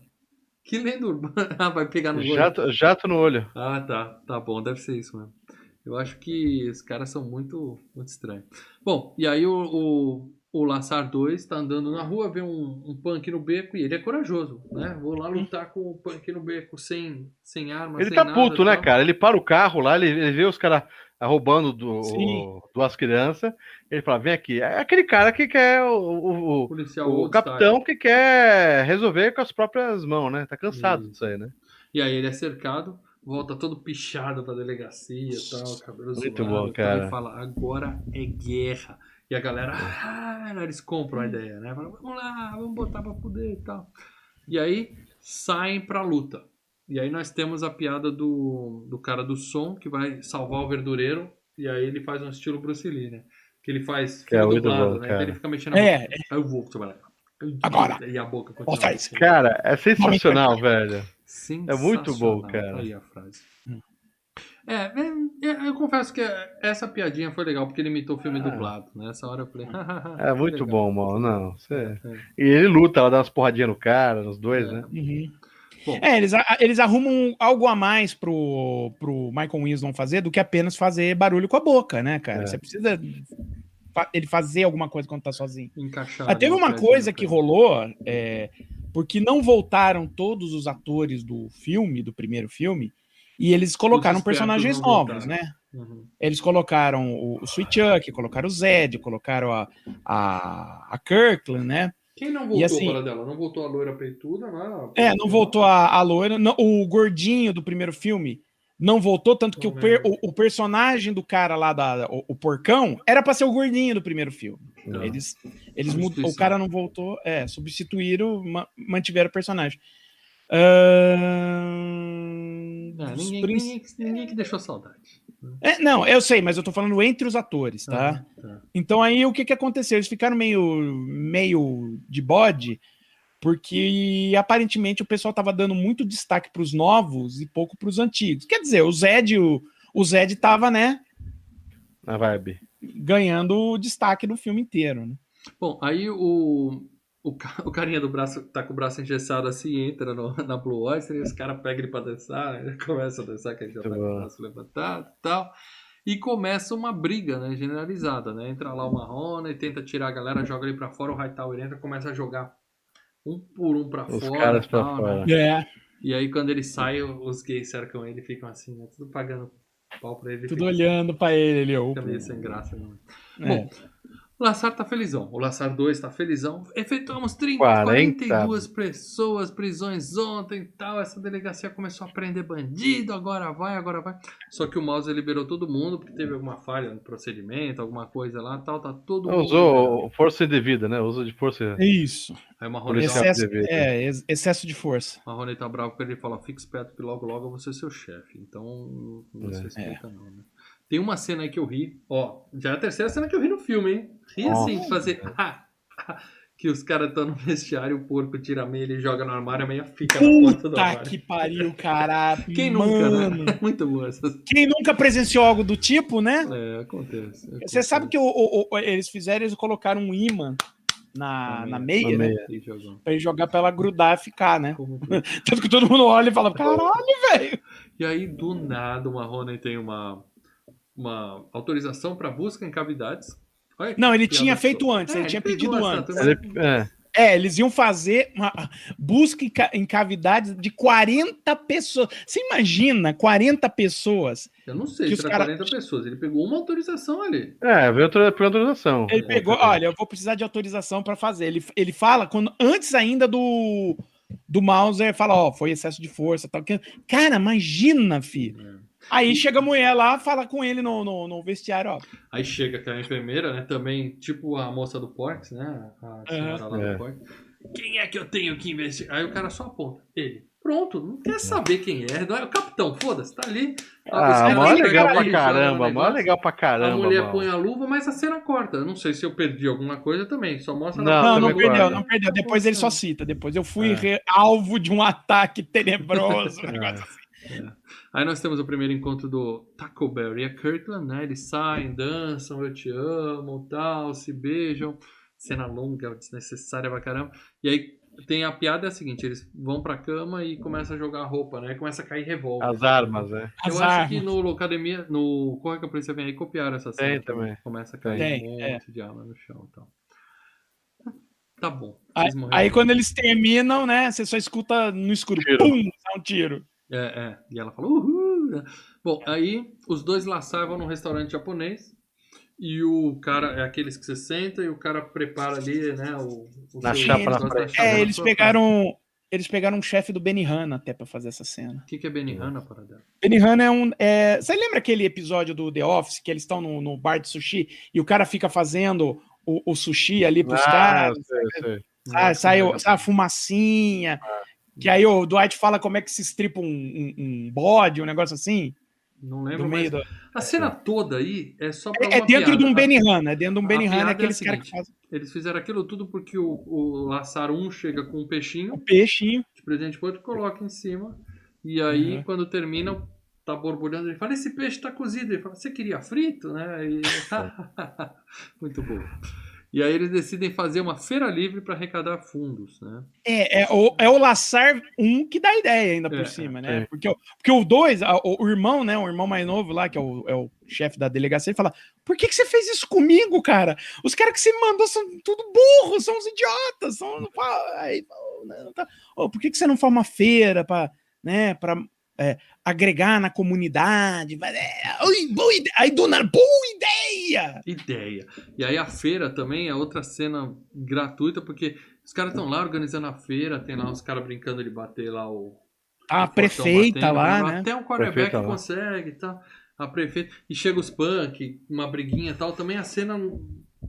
Que lenda urbana? *laughs* Ah, vai pegar no olho. Jato, jato no olho. Ah, tá. Tá bom, deve ser isso mesmo. Eu acho que os caras são muito, muito estranhos. Bom, e aí o, o, o Laçar 2 tá andando na rua, vê um, um punk no beco e ele é corajoso, né? Vou lá lutar com o punk no beco sem, sem arma, Ele sem tá nada, puto, né, tal. cara? Ele para o carro lá, ele, ele vê os caras roubando do, o- duas crianças. Ele fala: vem aqui. É aquele cara que quer o, o, o- Policial o capitão que quer resolver com as próprias mãos, né? Tá cansado Isso. disso aí, né? E aí ele é cercado, volta todo pichado pra delegacia e tal, cabelo Muito zoado, bom, tal, cara. E fala, agora é guerra. E a galera, ah, eles compram a ideia, né? Fala, vamos lá, vamos botar pra fuder e tal. E aí saem pra luta. E aí nós temos a piada do, do cara do som que vai salvar o verdureiro. E aí ele faz um estilo Bruce Lee, né? Que ele faz Que é dublado, bom, né? Então ele fica mexendo a É, boca. Aí eu vou trabalhar. Agora. E a boca continua. Cara, é sensacional, velho. É muito bom, Sensacional. cara. Aí a frase. É, é, é, eu confesso que essa piadinha foi legal, porque ele imitou o filme Ah. dublado. Nessa hora eu falei. *laughs* É muito legal. bom, mano. Não, cê... É. E ele luta, ela dá umas porradinhas no cara, nos dois, É. né? Uhum. Bom. É, eles, eles arrumam algo a mais pro, pro Michael Winslow fazer do que apenas fazer barulho com a boca, né, cara? É. Você precisa fa- ele fazer alguma coisa quando tá sozinho. Encaixado Ah, teve uma coisa que rolou, é, porque não voltaram todos os atores do filme, do primeiro filme, e eles colocaram personagens não novos, né? Uhum. Eles colocaram o, o Sweet Chuck, colocaram o Zed, colocaram a, a, a Kirkland, né? Quem não voltou assim- para dela? Não voltou a loira peituda lá? É, não voltou a, a loira. não- o gordinho do primeiro filme não voltou, tanto que o, per- o, o personagem do cara lá, da, o, o porcão, era pra ser o gordinho do primeiro filme. Tá. Eles, eles mud- o cara não voltou, é, substituíram, ma- mantiveram o personagem. Ahn, É, dos ninguém, princ- ninguém, ninguém que deixou saudade. É, não, eu sei, mas eu tô falando entre os atores, tá? Ah, tá. Então aí o que que aconteceu? Eles ficaram meio, meio de bode, porque aparentemente o pessoal tava dando muito destaque para os novos e pouco para os antigos. Quer dizer, o Zed, o, o Zed tava, né, Na vibe. ganhando o destaque do filme inteiro, né? Bom, aí o, o, ca- o carinha do braço tá com o braço engessado assim, entra no- na Blue Oyster e os caras pegam ele pra dançar, né? ele *laughs* começa a dançar, que ele já tá com o braço levantado e tal. E começa uma briga, né, generalizada, né? Entra lá o Marrone, tenta tirar a galera, joga ele pra fora, o Hightower entra, começa a jogar um por um pra Os fora. caras e pra tal, né? fora. É, E aí quando ele sai, os gays cercam ele e ficam assim, né? Tudo pagando pau pra ele. tudo fica- olhando pra ele ali. ó. Fica meio sem graça, né? É. Bom, o Lassar tá felizão. O Lassar 2 tá felizão. Efetuamos 30, 40. 42 pessoas, prisões ontem e tal. Essa delegacia começou a prender bandido. Agora vai, agora vai. Só que o Mouse liberou todo mundo porque teve alguma falha no procedimento, alguma coisa lá tal. Tá todo mundo. liberado. Usou força indevida, né? Uso de força. É Isso. Aí o Marrone tá, Excesso, dever, é, ex- excesso de força. Marrone tá bravo com ele fala: fica esperto que logo logo eu vou ser seu chefe. Então não se É. respeita, não, né? Tem uma cena aí que eu ri. Ó, já é a terceira cena que eu ri no filme, hein? Assim, fazer. *laughs* que os caras estão no vestiário, o porco tira a meia, ele joga no armário, a meia fica na porta do Puta armário. que pariu, cara. *laughs* Quem Mano. nunca, né? *laughs* Muito boa essa. Quem nunca presenciou algo do tipo, né? É, acontece. Você acontece. sabe que o- o- o- eles fizeram, eles colocaram um imã na, na meia, Na né? meia. Ih, jogou. Pra ele jogar pra ela grudar e ficar, né? Tanto que todo mundo olha e fala, caralho, velho. E aí, do nada, o Marrone tem uma, uma autorização para busca em cavidades. Olha Não, ele tinha feito antes, É, ele tinha pedido antes. turma. Ele- é. É, eles iam fazer uma busca em ca- em cavidades de 40 pessoas. Você imagina 40 pessoas? Eu não sei Que se os era cara- 40 pessoas. Ele pegou uma autorização ali. É, veio outra por autorização. Ele É, pegou, tá olha, eu vou precisar de autorização para fazer. Ele, ele fala quando antes ainda do do Mauser fala, ó, foi excesso de força, tal. que- Cara, imagina, filho. É. Aí chega a mulher lá, fala com ele no, no, no vestiário, ó. Aí chega aquela enfermeira, né? Também, tipo a moça do Porks, né? A senhora lá É. do Porks. Quem é que eu tenho que investigar? Aí o cara só aponta. Ele. Pronto, não quer saber quem é. Não é o capitão, foda-se, tá ali. Ah, mó legal pra caramba, mó legal pra A caramba. mulher mano. põe a luva, mas a cena corta. Não sei se eu perdi alguma coisa também. Só mostra Não, Não, não perdeu, guarda. não perdeu. Depois ele só cita. Depois eu fui É. alvo de um *laughs* ataque tenebroso. um negócio assim. Aí nós temos o primeiro encontro do Taco Bell e a Kirkland, né? Eles saem, dançam, eu te amo, tal, se beijam. Cena longa, desnecessária pra caramba. E aí tem a piada é a seguinte, eles vão pra cama e começam a jogar roupa, né? Começa a cair revólver. As armas, né? Eu As acho que armas. no Academia, no Corre que a Polícia Vem aí, copiaram essa cena. Tem também. Começa a cair Tem, um monte é. de arma no chão e tal. Tá bom. Aí, aí quando eles terminam, né? Você só escuta no escuro. Tiro. Pum! Dá um tiro. É, é. E ela fala, uhul. né? Bom, aí os dois laçar vão num restaurante japonês. E o cara, é aqueles que você senta e o cara prepara ali, né? O, o Na seu- chapa na da frente. chapa É, na eles sua pegaram. Eles pegaram um chefe do Benihana até pra fazer essa cena. O que, que é Benihana, para dela? Benihana é um. É... Você lembra aquele episódio do The Office que eles estão no, no bar de sushi e o cara fica fazendo o, o sushi ali pros Ah, caras? sei, sei. Sai, sai, sai a fumacinha. Que aí o Dwight fala como é que se estripa um, um, um bode, um negócio assim. Não lembro, meio mas do... a cena toda aí é só pra É, é dentro de um piada. Benihana, é dentro de um a Benihana, piada é é aqueles caras que fazem Eles fizeram aquilo tudo porque o, o Laçar 1 chega com um peixinho o peixinho. de presente pro outro, coloca em cima. E aí, Uhum. quando termina, tá borbulhando. Ele fala: Esse peixe tá cozido. Ele fala: Você queria frito, né? E... *laughs* Muito bom. E aí, eles decidem fazer uma feira livre para arrecadar fundos, né? É, é, o, é o Laçar um que dá ideia ainda por É, cima, né? é. Porque, o- porque o dois, o, o irmão, né? O irmão mais novo lá, que é o, é o chefe da delegacia, ele fala: Por que, que você fez isso comigo, cara? Os caras que você mandou são tudo burros, são uns idiotas, são. não Aí, ô, não, tá- ô, por que, que você não faz uma feira para né, pra, é, agregar na comunidade? É, ui, boa ide- Aí, do nada, boa ideia! Ideia. E aí, a feira também é outra cena gratuita, porque os caras estão lá organizando a feira, tem lá os caras brincando de bater lá o. A prefeita batendo, lá, blá, né? Até o quarterback Prefeita lá. consegue e tal. A prefeita. E chega os punk, uma briguinha e tal. Também a cena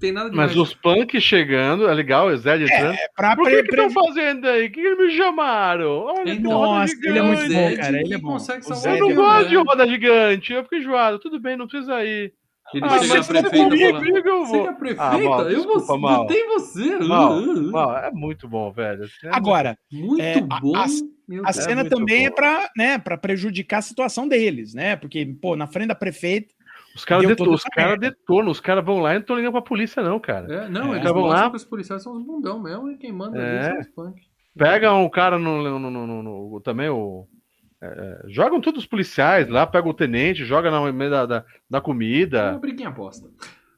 tem nada de Mas os punks chegando, é legal, o Zé entrando. É pra Por que estão fazendo aí? O que, eles me chamaram? Olha, que Então, roda Nossa, ele é muito gigante. bom, Zed cara, ele é bom. consegue Eu não é gosto de roda gigante, eu fico enjoado. Tudo bem, não precisa ir. Ele Ah, chega você prefeita comigo, e eu Você que vou. é prefeita? Ah, Mal, eu vou desculpa, Mal. botei você. Mal, Uh, uh. mal, é muito bom, velho. É Agora, Muito É, a- bom. a- a Deus. cena muito também é bom. pra, né, pra prejudicar a situação deles, né? Porque, pô, na frente da prefeita, Os caras Deu deton- toda os essa cara merda. detonam, os caras vão lá e não estão ligando pra polícia, não, cara. É, não, É. eles Vão lá. que os policiais são os bundão mesmo e quem manda É. ali são os punk. Pegam o cara no, no- no- no- no- também o. é, é, jogam todos os policiais lá, pegam o tenente, joga na meio da, da, da É uma comida. briguinha bosta.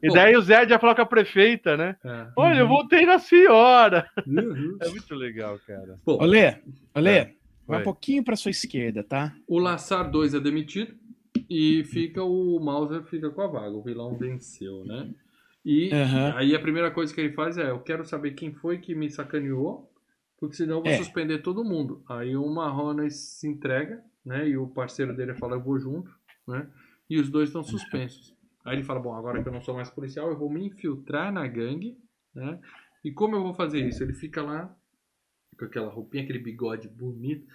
E Pô. daí o Zé já falou com a prefeita, né? É. Olha, eu voltei na senhora. Uhum. É muito legal, cara. Bom, Olê, Olê, É. vai um pouquinho pra sua esquerda, tá? o Laçar 2 é demitido e fica o Mauser fica com a vaga. O vilão venceu, né? E Aham. aí a primeira coisa que ele faz é: eu quero saber quem foi que me sacaneou, porque senão eu vou É. suspender todo mundo. Aí o Marrone se entrega, né? E o parceiro dele fala: eu vou junto, né? E os dois estão suspensos. Aí ele fala: bom, agora que eu não sou mais policial, eu vou me infiltrar na gangue, né? E como eu vou fazer isso? Ele fica lá com aquela roupinha, aquele bigode bonito.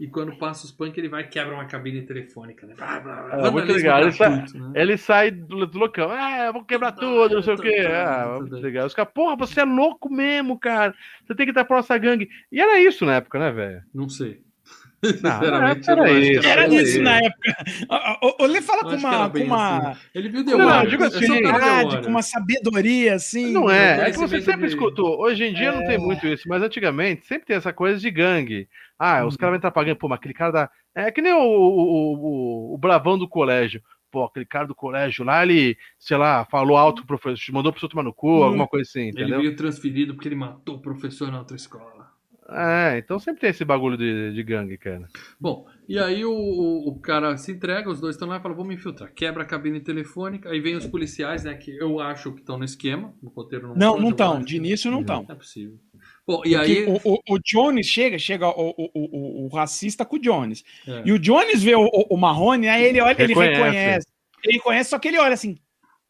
E quando passa os punk, ele vai e quebra uma cabine telefônica, né? Blá, blá, blá. É, muito legal. Ele sai- né? Ele sai do, do loucão. Ah, eu vou quebrar tudo, não sei o quê. Ah, muito legal. Os caras, porra, você é louco mesmo, cara. Você tem que estar pra nossa gangue. E era isso na época, né, velho? Não sei. *laughs* Não, Sinceramente, era que isso. Era isso na época. Olê fala com era uma, com uma assim. Ele viu The Não, digo é assim, verdade, com uma sabedoria, assim. Não é, é que você sempre de- escutou. Hoje em dia não tem muito isso, mas antigamente sempre tem essa coisa de gangue. Ah, os Uhum. caras vão entrar pra gangue, pô, mas aquele cara da. É que nem o, o, o, o bravão do colégio. Pô, aquele cara do colégio lá, ele, sei lá, falou alto pro professor, mandou pro professor tomar no cu, Uhum. alguma coisa assim, Ele entendeu? veio transferido porque ele matou o professor na outra escola. É, então sempre tem esse bagulho de, de gangue, cara. Bom, e aí o, o, o cara se entrega, os dois estão lá e falam, me infiltrar. Quebra a cabine telefônica, aí vem os policiais, né, que eu acho que estão no esquema, o roteiro não Não, não estão. acho. De início não estão. Não é possível. Bom, e aí... o, o, o Jones chega, chega o, o, o, o racista com o Jones. é. E o Jones vê o, o, o Marrone, aí ele olha, ele Reconhece. reconhece. Ele conhece, só que ele olha assim,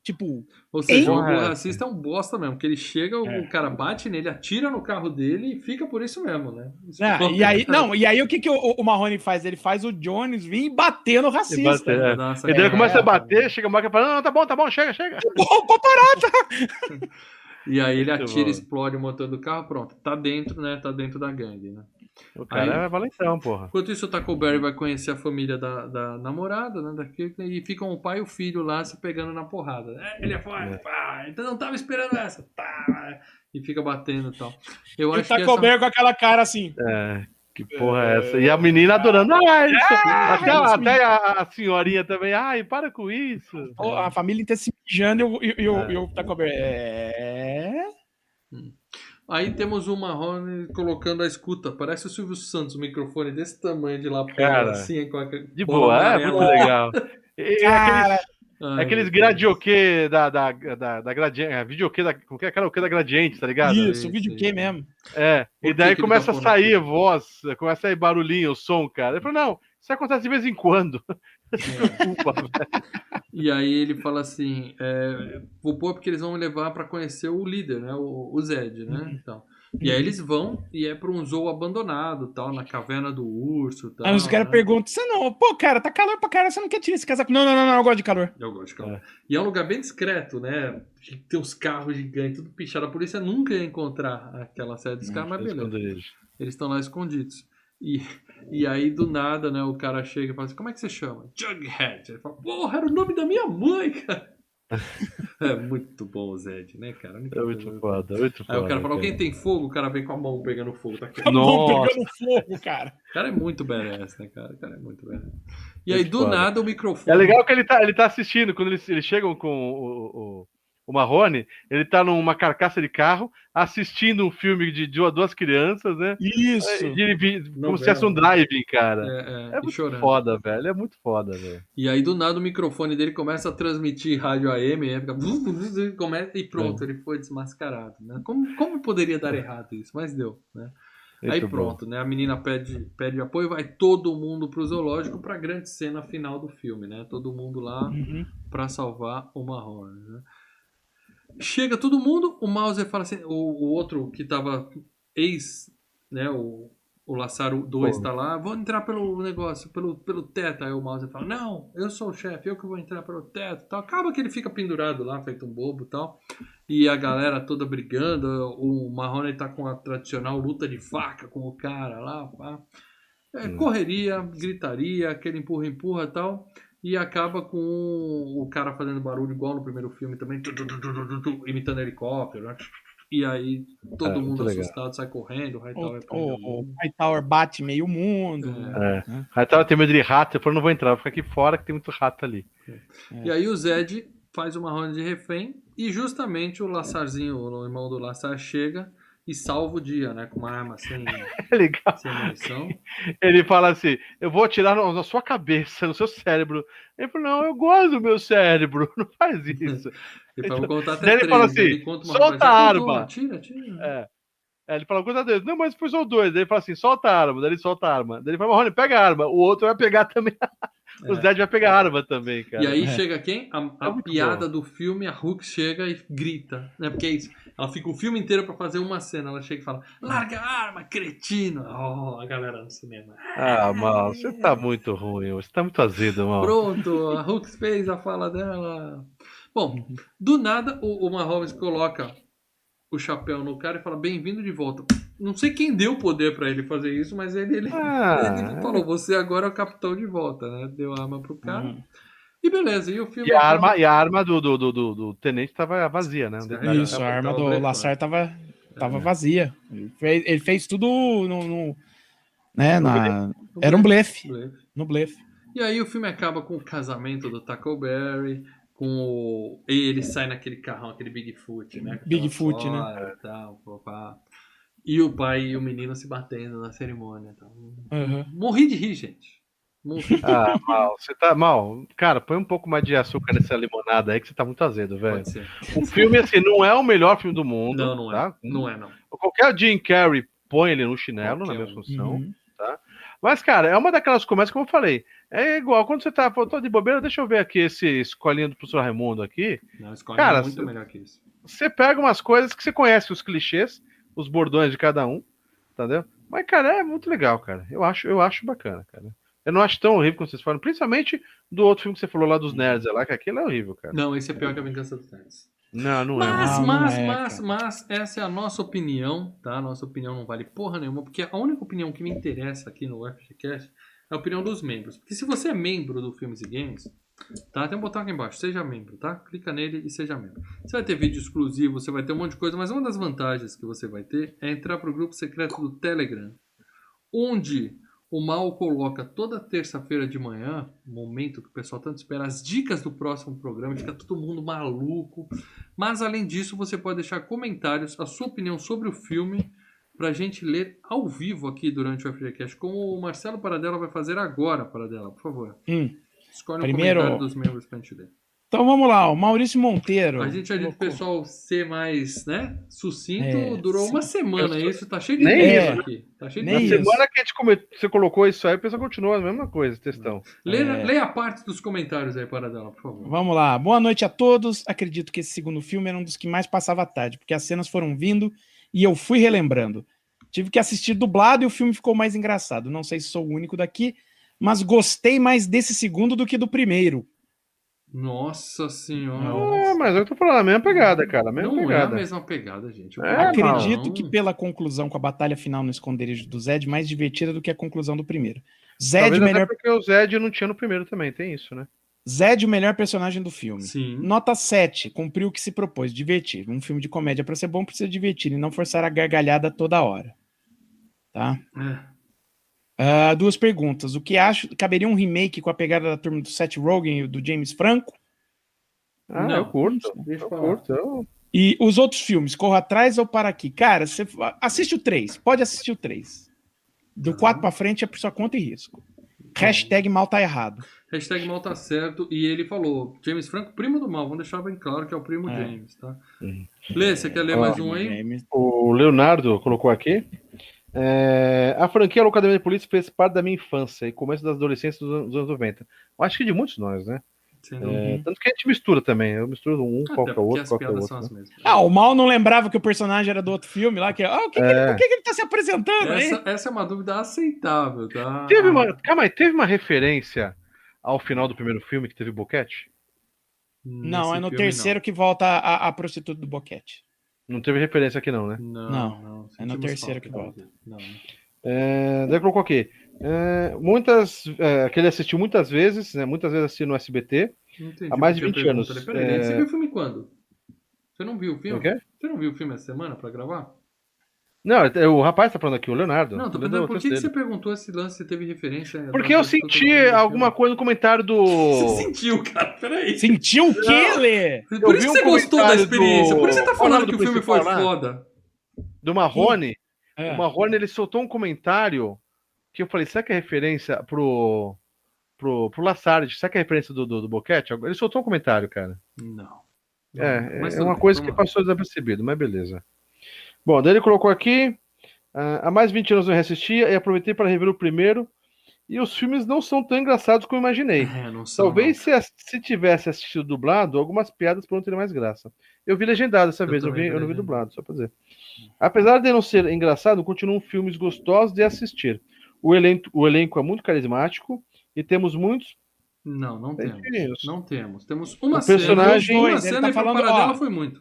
tipo, Ou seja, Hein? o, o É. racista é um bosta mesmo, porque ele chega, o, É. o cara bate nele, atira no carro dele e fica por isso mesmo, né? Isso é e aí, não, e aí o que, que o, o Marrone faz? Ele faz o Jones vir e bater no racista. bater, é. Uma E daí ele começa a bater, chega uma que fala, não, não, tá bom, tá bom, chega, chega. *laughs* Pô, pô. *laughs* E aí ele Muito atira, bom. explode o motor do carro, pronto. Tá dentro, né? Tá dentro da gangue, né? O cara Aí- é valentão, porra. Enquanto isso, o Taco Berry vai conhecer a família da, da namorada, né? Da Kirkland, e ficam o pai e o filho lá se pegando na porrada. É, ele é forte, É. pá, então não tava esperando essa, tá, e fica batendo e tal. Eu E o acho que Taco essa... Bell com aquela cara assim. É, que porra é essa? E a menina adorando. Ah, isso. até isso até a, a senhorinha também. Ai, para com isso. Pô, A família inteira se mijando e o, e, e o- É. e o Taco Bell. É. Aí temos o Marrone colocando a escuta. Parece o Silvio Santos, o microfone desse tamanho de lapela, Cara, assim, com a De boa, é muito legal. E- Cara, aqueles Ai, aqueles meu Deus. gradioquê da, da, da, da Gradiente. É, videokê da. Como que é? Karaokê da Gradiente, tá ligado? isso, que mesmo. É. Por E daí começa a sair aqui? voz, começa a sair barulhinho, o som, cara. Ele falou, não, isso acontece de vez em quando. *laughs* Desculpa, velho. E aí ele fala assim, é, vou pôr porque eles vão me levar pra conhecer o líder, né, o, o Zed, né, Uhum. então. E aí eles vão e é pra um zoo abandonado, tal, na caverna do urso, tal. Aí os caras né? perguntam: você não, pô, cara, tá calor pra caralho, você não quer tirar esse casaco? Não, não, não, não, eu gosto de calor. Eu gosto de calor. É. E é um lugar bem discreto, né? Tem uns carros gigantes, tudo pichado. A polícia nunca ia encontrar aquela sede dos caras, mas beleza. Eles estão lá escondidos. E, e aí, do nada, né, o cara chega e fala assim, como é que você chama? Jughead. Ele fala, porra, era o nome da minha mãe, cara. *laughs* é muito bom o Zed, né, cara? A única É coisa- muito foda, muito foda. Aí o cara fala, alguém tem fogo? O cara vem com a mão pegando fogo. Tá aqui. A mão pegando fogo, cara. O *laughs* cara é muito badass, né, cara? O cara é muito badass. E aí, Muito do foda. nada, o microfone... É legal que ele tá, ele tá assistindo, quando eles, eles chegam com o, o, o Marrone, ele tá numa carcaça de carro, assistindo um filme de duas duas crianças, né? Isso. De- de- como se fosse um driving, cara. É, é, É e muito chorando. foda, velho. É muito foda, velho. E aí, do nada, o microfone dele começa a transmitir rádio AM, né? Fica... começa e É. pronto, ele foi desmascarado. Né? Como, como poderia dar errado isso? Mas deu, né? aí bom. pronto, né? A menina pede, pede apoio, vai todo mundo pro zoológico pra grande cena final do filme, né? Todo mundo lá Uhum. pra salvar o Marrone, né? Chega todo mundo, o Mauser fala assim, o, o outro que tava ex, né, o, o Laçaro 2 Pô. tá lá, vou entrar pelo negócio, pelo, pelo teto, aí o Mauser fala, não, eu sou o chefe, eu que vou entrar pelo teto, tal. acaba que ele fica pendurado lá, feito um bobo e tal, e a galera toda brigando, o Marrone tá com a tradicional luta de faca com o cara lá, pá. É, Hum. correria, gritaria, aquele empurra-empurra e tal. E acaba com o cara fazendo barulho igual no primeiro filme também, tu, tu, tu, imitando helicóptero, né? E aí todo É, mundo muito legal. assustado sai correndo, o Hightower O, o, Hightower bate meio mundo. É. É. Aí tava tem medo de rato, eu falei, não vou entrar, vou ficar aqui fora que tem muito rato ali. E aí o Zed faz uma ronda de refém e justamente o Lassarzinho, o irmão do Lassar, chega e salva o dia, né? Com uma arma sem, *laughs* legal. sem munição. Ele fala assim: eu vou atirar no- na sua cabeça, no seu cérebro. Ele falou: não, eu gosto do meu cérebro, *laughs* não faz isso. *laughs* Ele fala, vou contar até ele três. fala aí assim, ele conta uma "Solta a "Contou, arma." Tira, tira. É. Ele fala coisa dele. Não, mas foi só dois. Daí ele fala assim: solta a arma. Daí ele solta a arma. Daí ele fala: Marrone, pega a arma. O outro vai pegar também. O Zed vai pegar a arma também, cara. E aí É. chega quem? A, a É muito piada do filme, a Hulk chega e grita, né? Porque é isso. Ela fica o filme inteiro pra fazer uma cena. Ela chega e fala: larga a arma, cretino. Oh, a galera no cinema. Ah, mal, você tá muito ruim. Você tá muito azedo, mal. Pronto, a Hulk fez a fala dela. Bom, do nada o, o Mahomes coloca o chapéu no cara e fala: bem-vindo de volta. Não sei quem deu o poder pra ele fazer isso, mas ele, ele, Ah, *laughs* ele falou: você agora é o capitão de volta, né? Deu a arma pro cara. Uhum. E beleza, e o filme. e a arma, e a arma do, do, do, do, do tenente tava vazia, né? Isso, a arma do blefando. Lassar tava, tava É. vazia. Ele fez, ele fez tudo no. no- né, na, era um blefe. Blefe. No blefe. E aí o filme acaba com o casamento do Tackleberry, com o... E ele sai naquele carrão, aquele Bigfoot, né? Bigfoot, né? E, tal, pá, pá. E o pai e o menino se batendo na cerimônia. Tal. Uhum. Morri de rir, gente. Morri. Ah, mal, você tá mal. Cara, põe um pouco mais de açúcar nessa limonada aí que você tá muito azedo, velho. Pode ser. O filme, assim, não é o melhor filme do mundo. Não, não é. tá? Não é, não. Qualquer Jim Carrey põe ele no chinelo, Qualquer na mesma um. função. Uhum. Mas, cara, é uma daquelas comédias que eu falei. É igual, quando você tá, tô de bobeira, deixa eu ver aqui esse escolinho do professor Raimundo aqui. Não, escolhe Cara, é muito se- melhor que isso. Você pega umas coisas que você conhece, os clichês, os bordões de cada um, entendeu? Mas, cara, é muito legal, cara. Eu acho, eu acho bacana, cara. Eu não acho tão horrível como vocês falam, principalmente do outro filme que você falou lá dos nerds, é lá, que aquilo é horrível, cara. Não, esse é pior que a Vingança dos Nerds. Não, não é. Mas, Não, mas, não é, mas, mas, essa é a nossa opinião, tá? A nossa opinião não vale porra nenhuma, porque a única opinião que me interessa aqui no FGCast é a opinião dos membros. Porque se você é membro do Filmes e Games, tá? Tem um botão aqui embaixo, seja membro, tá? Clica nele e seja membro. Você vai ter vídeo exclusivo, você vai ter um monte de coisa, mas uma das vantagens que você vai ter é entrar pro grupo secreto do Telegram, onde o Mal coloca toda terça-feira de manhã, momento que o pessoal tanto espera, as dicas do próximo programa, fica todo mundo maluco. Mas além disso, você pode deixar comentários, a sua opinião sobre o filme, pra gente ler ao vivo aqui durante o FGCast, como o Marcelo Paradela vai fazer agora, Paradela, por favor. Hum. Escolhe Primeiro- um comentário dos membros pra gente ler. Então vamos lá, o Maurício Monteiro. A gente já disse pro colocou- pessoal ser mais, né, sucinto, É, durou sim. uma semana Eu- isso, tá cheio de Nem isso. aqui. Tá cheio de Nem e-mail. isso. semana que a gente come... você colocou isso aí, o pessoal continua a mesma coisa, textão. Lê, É. lê a parte dos comentários aí, Paradela, por favor. Vamos lá. Boa noite a todos. Acredito que esse segundo filme era um dos que mais passava a tarde, porque as cenas foram vindo e eu fui relembrando. Tive que assistir dublado e o filme ficou mais engraçado. Não sei se sou o único daqui, mas gostei mais desse segundo do que do primeiro. Nossa senhora. Ah, mas eu tô falando a mesma pegada, cara. A mesma Não é a pegada. mesma pegada, gente. Eu É. Acredito Não. que pela conclusão com a batalha final no esconderijo do Zed, mais divertida do que a conclusão do primeiro. Zed, Talvez melhor, porque o Zed não tinha no primeiro também, tem isso, né? Zed, o melhor personagem do filme. Sim. Nota 7, cumpriu o que se propôs, divertir. Um filme de comédia para ser bom precisa divertir e não forçar a gargalhada toda hora. Tá? É. Ah, duas perguntas. O que acho? Caberia um remake com a pegada da turma do Seth Rogen e do James Franco? Ah, Não, eu curto. deixa eu curto. Eu... E os outros filmes, Corra Atrás ou Para Aqui? Cara, você assiste o 3, pode assistir o 3. Do Tá. 4 para frente é por sua conta e risco. Hashtag mal tá errado. Hashtag mal tá certo. E ele falou: James Franco, primo do mal. Vamos deixar bem claro que é o primo É. James, tá? Lê, você quer ler Ó, mais um aí? James. O Leonardo colocou aqui. É, a franquia Locademia de Polícia fez parte da minha infância e começo das adolescências dos anos, dos anos 90. Eu acho que de muitos nós, né? É, dúvida. tanto que a gente mistura também. Eu misturo um, qual que é o porque outro, que é o piadas outro. são as né? mesmas. Ah, o mal não lembrava que o personagem era do outro filme lá, que ah, o que, que ele- É. por que, que ele tá se apresentando aí? Essa, essa é uma dúvida aceitável, tá? Teve uma, calma aí, teve uma referência ao final do primeiro filme que teve boquete? Não, Nesse é no terceiro que volta a, a prostituta do boquete. Não teve referência aqui não, né? Não, Não, não. é no terceiro que volta. Não. É, daí colocou aqui. É, muitas, é, que ele assistiu muitas vezes, né? Muitas vezes assistiu no SBT. Entendi Há mais de porque eu 20 anos. pergunto. Peraí, É. Você viu o filme quando? Você não viu o filme? O quê? Você não viu o filme essa semana pra gravar? Não, é- o rapaz tá falando aqui, o Leonardo. Não, tô perguntando o por que, que você perguntou esse lance, você teve referência. Porque eu senti alguma coisa no comentário do. Você sentiu, cara, peraí. Sentiu o quê, Lê? Por isso um você gostou da experiência. do- Por isso que você tá falando que o filme foi lá? foda. do Marrone. É. O Marrone ele soltou um comentário que eu falei, será que é referência pro. pro, pro Lassard? Será que é referência do, do, do Boquete? Ele soltou um comentário, cara. Não. É, Mas é uma coisa que passou desapercebido, mas beleza. Bom, daí ele colocou aqui. ah, há mais de 20 anos eu reassistia e aproveitei para rever o primeiro. E os filmes não são tão engraçados como eu imaginei. É, não são, Talvez se, se tivesse assistido dublado, algumas piadas poderiam ter mais graça. Eu vi legendado dessa Eu vez, eu, vi, eu não vi dublado, só pra dizer. Apesar de não ser engraçado, continuam filmes gostosos de assistir. O elenco, o elenco é muito carismático e temos muitos. Não, não temos. Isso. Não temos. Temos uma O personagem- cena. Uma Ele cena tá e falando, falando, dela ó, foi muito.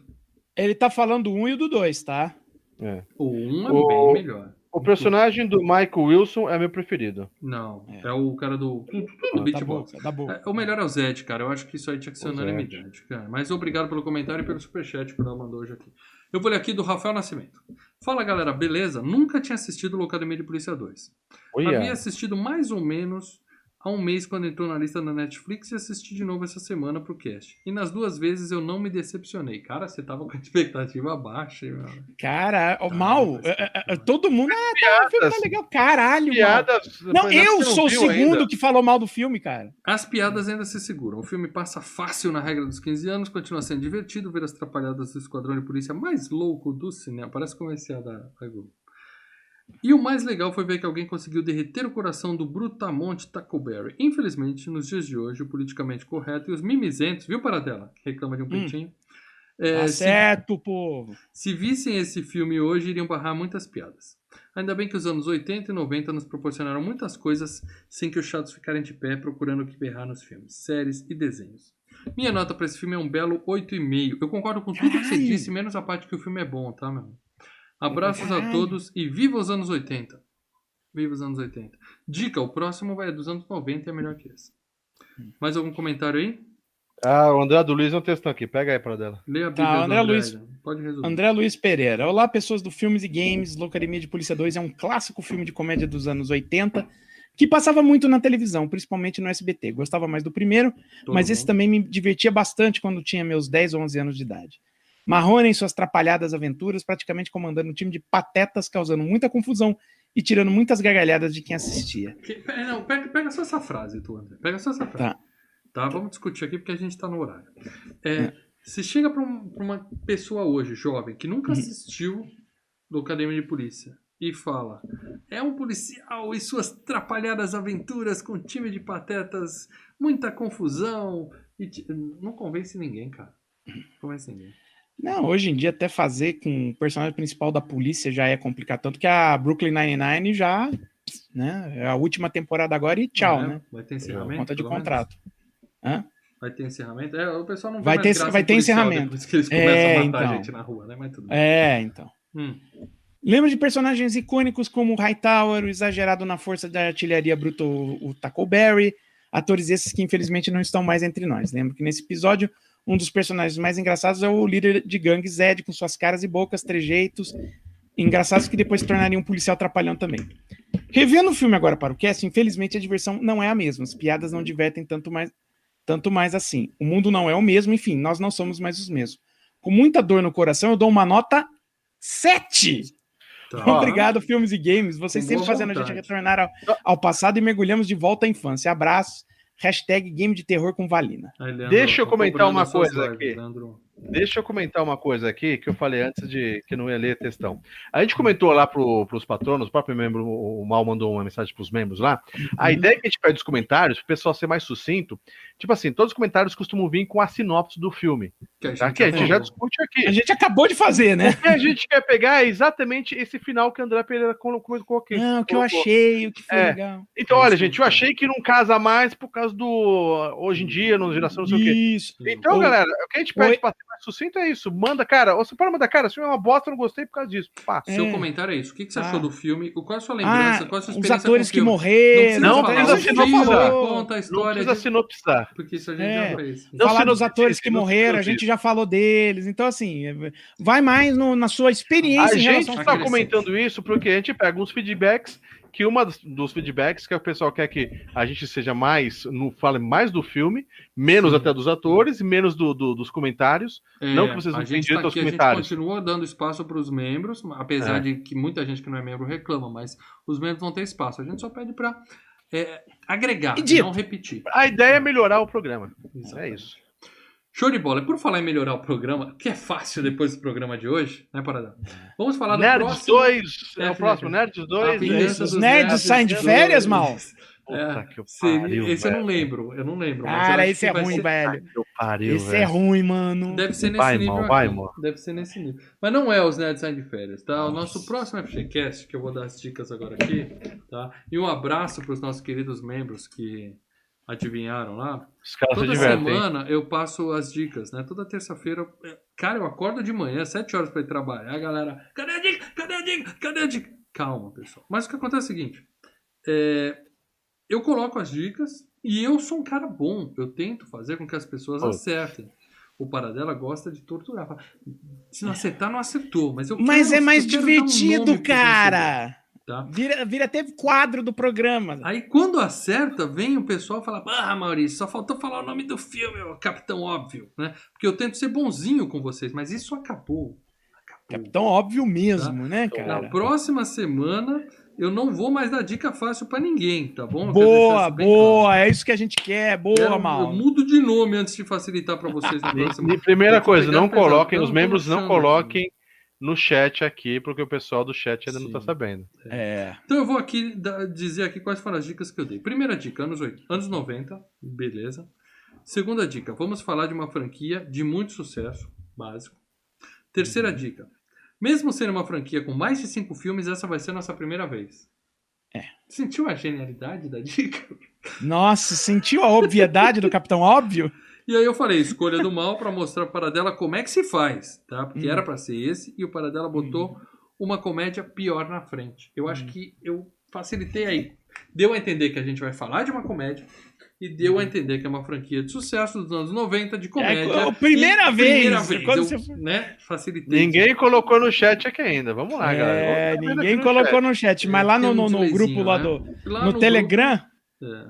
Ele tá falando do um e do dois, tá? É. O um é O- bem melhor. O personagem do Michael Wilson é meu preferido. Não, é, É. o cara do, do Da beatbox. boca, da boca. É, o melhor é o Zed, cara. Eu acho que isso aí tinha que ser unanimidade, cara. Mas obrigado pelo comentário e pelo superchat que o Léo mandou hoje aqui. Eu vou ler aqui do Rafael Nascimento. Fala galera, beleza? Nunca tinha assistido o Academia de Polícia 2. Havia assistido mais ou menos há um mês quando entrou na lista da Netflix e assisti de novo essa semana pro cast. E nas duas vezes eu não me decepcionei. Cara, você tava com a expectativa baixa, hein, meu? Cara, Tá, mal, é, é, é, todo mundo. Ah, tá, o filme tá legal. Caralho, mal. piadas. Não, mas eu você sou o segundo ainda. que falou mal do filme, cara. As piadas ainda se seguram. O filme passa fácil na regra dos 15 anos, continua sendo divertido ver as trapalhadas do esquadrão de polícia mais louco do cinema. Parece comercial da, da Globo. E o mais legal foi ver que alguém conseguiu derreter o coração do Brutamonte Tackleberry. Infelizmente, nos dias de hoje, o politicamente correto e os mimizentos, viu, Paradela? Que reclama de um peitinho. é, Tá se- certo, povo. se vissem esse filme hoje, iriam barrar muitas piadas. Ainda bem que os anos 80 e 90 nos proporcionaram muitas coisas sem que os chatos ficarem de pé procurando o que berrar nos filmes, séries e desenhos. Minha nota pra esse filme é um belo 8,5. Eu concordo com tudo que você disse, menos a parte que o filme é bom, tá, meu? Abraços a todos e viva os anos 80. Viva os anos 80. Dica, o próximo vai dos anos 90 e é melhor que esse. Mais algum comentário aí? Ah, o André do Luiz é um textão aqui. Pega aí para dela. Leia a Tá, Bíblia André André, Luiz. Pode resolver. André Luiz Pereira. Olá, pessoas do Filmes e Games. Locademia de Polícia 2 é um clássico filme de comédia dos anos 80 que passava muito na televisão, principalmente no SBT. Gostava mais do primeiro, Todo mas esse mundo. também me divertia bastante quando tinha meus 10 ou 11 anos de idade. Marrone em suas trapalhadas aventuras, praticamente comandando um time de patetas, causando muita confusão e tirando muitas gargalhadas de quem assistia. Pera- Não, pega, pega só essa frase, tu, André. Pega só essa frase. Tá. Tá, vamos discutir aqui porque a gente tá no horário. É, Se chega pra, um- uma pessoa hoje, jovem, que Uhum. nunca assistiu do Academia de Polícia e fala: é um policial e suas trapalhadas aventuras com time de patetas, muita confusão. E Não convence ninguém, cara. Não convence ninguém. Não, hoje em dia até fazer com o personagem principal da polícia já é complicado, tanto que a Brooklyn Nine-Nine já, né, é a última temporada agora e tchau, É, né? Vai ter Por encerramento? conta de contrato. Hã? Vai ter encerramento? É, o pessoal não Vai ter- vai ter encerramento. Depois que eles começam É, a matar então. gente na rua, né? Mas tudo bem. É, então. Hum. Lembro de personagens icônicos como o Hightower, o exagerado na força da artilharia bruta, o o Tackleberry, atores esses que infelizmente não estão mais entre nós. Lembro que nesse episódio, um dos personagens mais engraçados é o líder de gangue Zed, com suas caras e bocas, trejeitos, engraçados que depois se tornariam um policial trapalhão também. Revendo o filme agora para o cast, infelizmente a diversão não é a mesma, as piadas não divertem tanto mais, tanto mais assim. O mundo não é o mesmo, enfim, nós não somos mais os mesmos. Com muita dor no coração, eu dou uma nota 7! Tá. Obrigado, filmes e games. Vocês sempre fazendo a gente vontade. retornar ao, ao passado e mergulhamos de volta à infância. Abraço. Hashtag game de terror com Valina. Aí, Leandro, Deixa eu comentar uma coisa lives, aqui. Leandro. Deixa eu comentar uma coisa aqui que eu falei antes de que não ia ler textão. A gente comentou lá para os patronos, o próprio membro, o Mal mandou uma mensagem para os membros lá. A ideia que a gente pede dos comentários, para o pessoal ser mais sucinto, tipo assim, todos os comentários costumam vir com a sinopse do filme. Que a Tá? Que a gente já discute aqui. A gente acabou de fazer, né? O que a gente quer pegar é exatamente esse final que o André Pereira colocou. colocou- Não, o que eu achei, o que foi É. legal. Então, É olha, isso gente, eu achei que não casa mais por causa do. Hoje em dia, na geração, não sei o quê. Isso. Então, Ou- galera, o que a gente pede para mais sucinto é isso. Manda, cara, você pode mandar, cara, esse filme é uma bosta, eu não gostei por causa disso. Pá. É. Seu comentário é isso. O que, que você Ah. achou do filme? Qual é a sua lembrança? Ah, Qual é a sua os experiência atores com o que morreram. Não Não precisa precisa falar o sinopsizar. filme, conta a Não história. precisa de- sinopsizar. Porque isso a gente É. já fez. Não, falar se não dos atores que não morreram, a gente já falou deles. Então, assim, vai mais no- na sua experiência A gente está comentando isso porque a gente pega uns feedbacks que uma dos- feedbacks que o pessoal quer que a gente seja mais, no, fale mais do filme, menos Sim. até dos atores e menos do- do- dos comentários. Não que vocês não É, a tenham gente direito tá aos aqui, a gente comentários. continua dando espaço para os membros, apesar É. de que muita gente que não é membro reclama, mas os membros vão ter espaço. A gente só pede para agregar, E não repetir. A ideia é melhorar o programa. É Exatamente. isso. Show de bola. E por falar em melhorar o programa, que é fácil depois do programa de hoje, né, Paradão? Vamos falar do Nerds próximo... 2 é, É, o próximo, Nerds A 2. vingança é Os dos nerds saem de férias, mal? Puta É, que seria- pariu, esse eu não velho. lembro, eu não lembro. Cara, esse é ruim, ser- velho. Pariu, Esse é velho. ruim, mano. Deve ser nesse Vai, nível mal, vai, mal. Deve ser nesse nível. Mas não é os Nerds Saem de Férias, tá? O nosso próximo FGCast, que eu vou dar as dicas agora aqui, tá? E um abraço para os nossos queridos membros que adivinharam lá. Os caras se Toda divertem. semana eu passo as dicas, né? Toda terça-feira, eu- cara, eu acordo de manhã, 7 horas para ir trabalhar. A galera, cadê a dica? Cadê a dica? Cadê a dica? Calma, pessoal. Mas o que acontece é o seguinte: é, eu coloco as dicas e eu sou um cara bom. Eu tento fazer com que as pessoas acertem. O Paradela gosta de torturar. Se não acertar, não acertou. Mas eu Mas quero- é mais um divertido, pro cara. Tá? Vira, vira até quadro do programa. Aí quando acerta, vem o pessoal e fala: Ah, Maurício, só faltou falar o nome do filme, ô Capitão Óbvio, né? Porque eu tento ser bonzinho com vocês, mas isso acabou. Acabou. Capitão óbvio mesmo, né, Na cara? próxima semana eu não vou mais dar dica fácil pra ninguém, tá bom? Boa, boa. É isso que a gente quer. Boa, claro. Quero- mal. Eu mudo de nome antes de facilitar pra vocês na *laughs* próxima. e primeira coisa, não coloquem, os membros não coloquem no chat aqui, porque o pessoal do chat ainda não tá Sim. sabendo. É. Então eu vou aqui dizer aqui quais foram as dicas que eu dei. Primeira dica, anos, 80, anos 90, beleza. Segunda dica, vamos falar de uma franquia de muito sucesso, básico. Terceira dica, mesmo sendo uma franquia com mais de cinco filmes, essa vai ser a nossa primeira vez. É. Sentiu a genialidade da dica? Nossa, sentiu a obviedade do Capitão Óbvio? E aí eu falei, escolha do mal para mostrar para Paradela como é que se faz, tá? Porque Hum. era para ser esse e o Paradela botou uma comédia pior na frente. Eu acho que eu facilitei aí. Deu a entender que a gente vai falar de uma comédia e deu a entender que é uma franquia de sucesso dos anos 90 de comédia. É, a primeira vez, Primeira vez. quando eu, você né, facilitei. Ninguém colocou no chat aqui ainda. Vamos lá, É, galera. Vamos ninguém aqui colocou chat. no chat, mas lá no, no- no grupo lá né? do. Lá No, grupo, Telegram, é.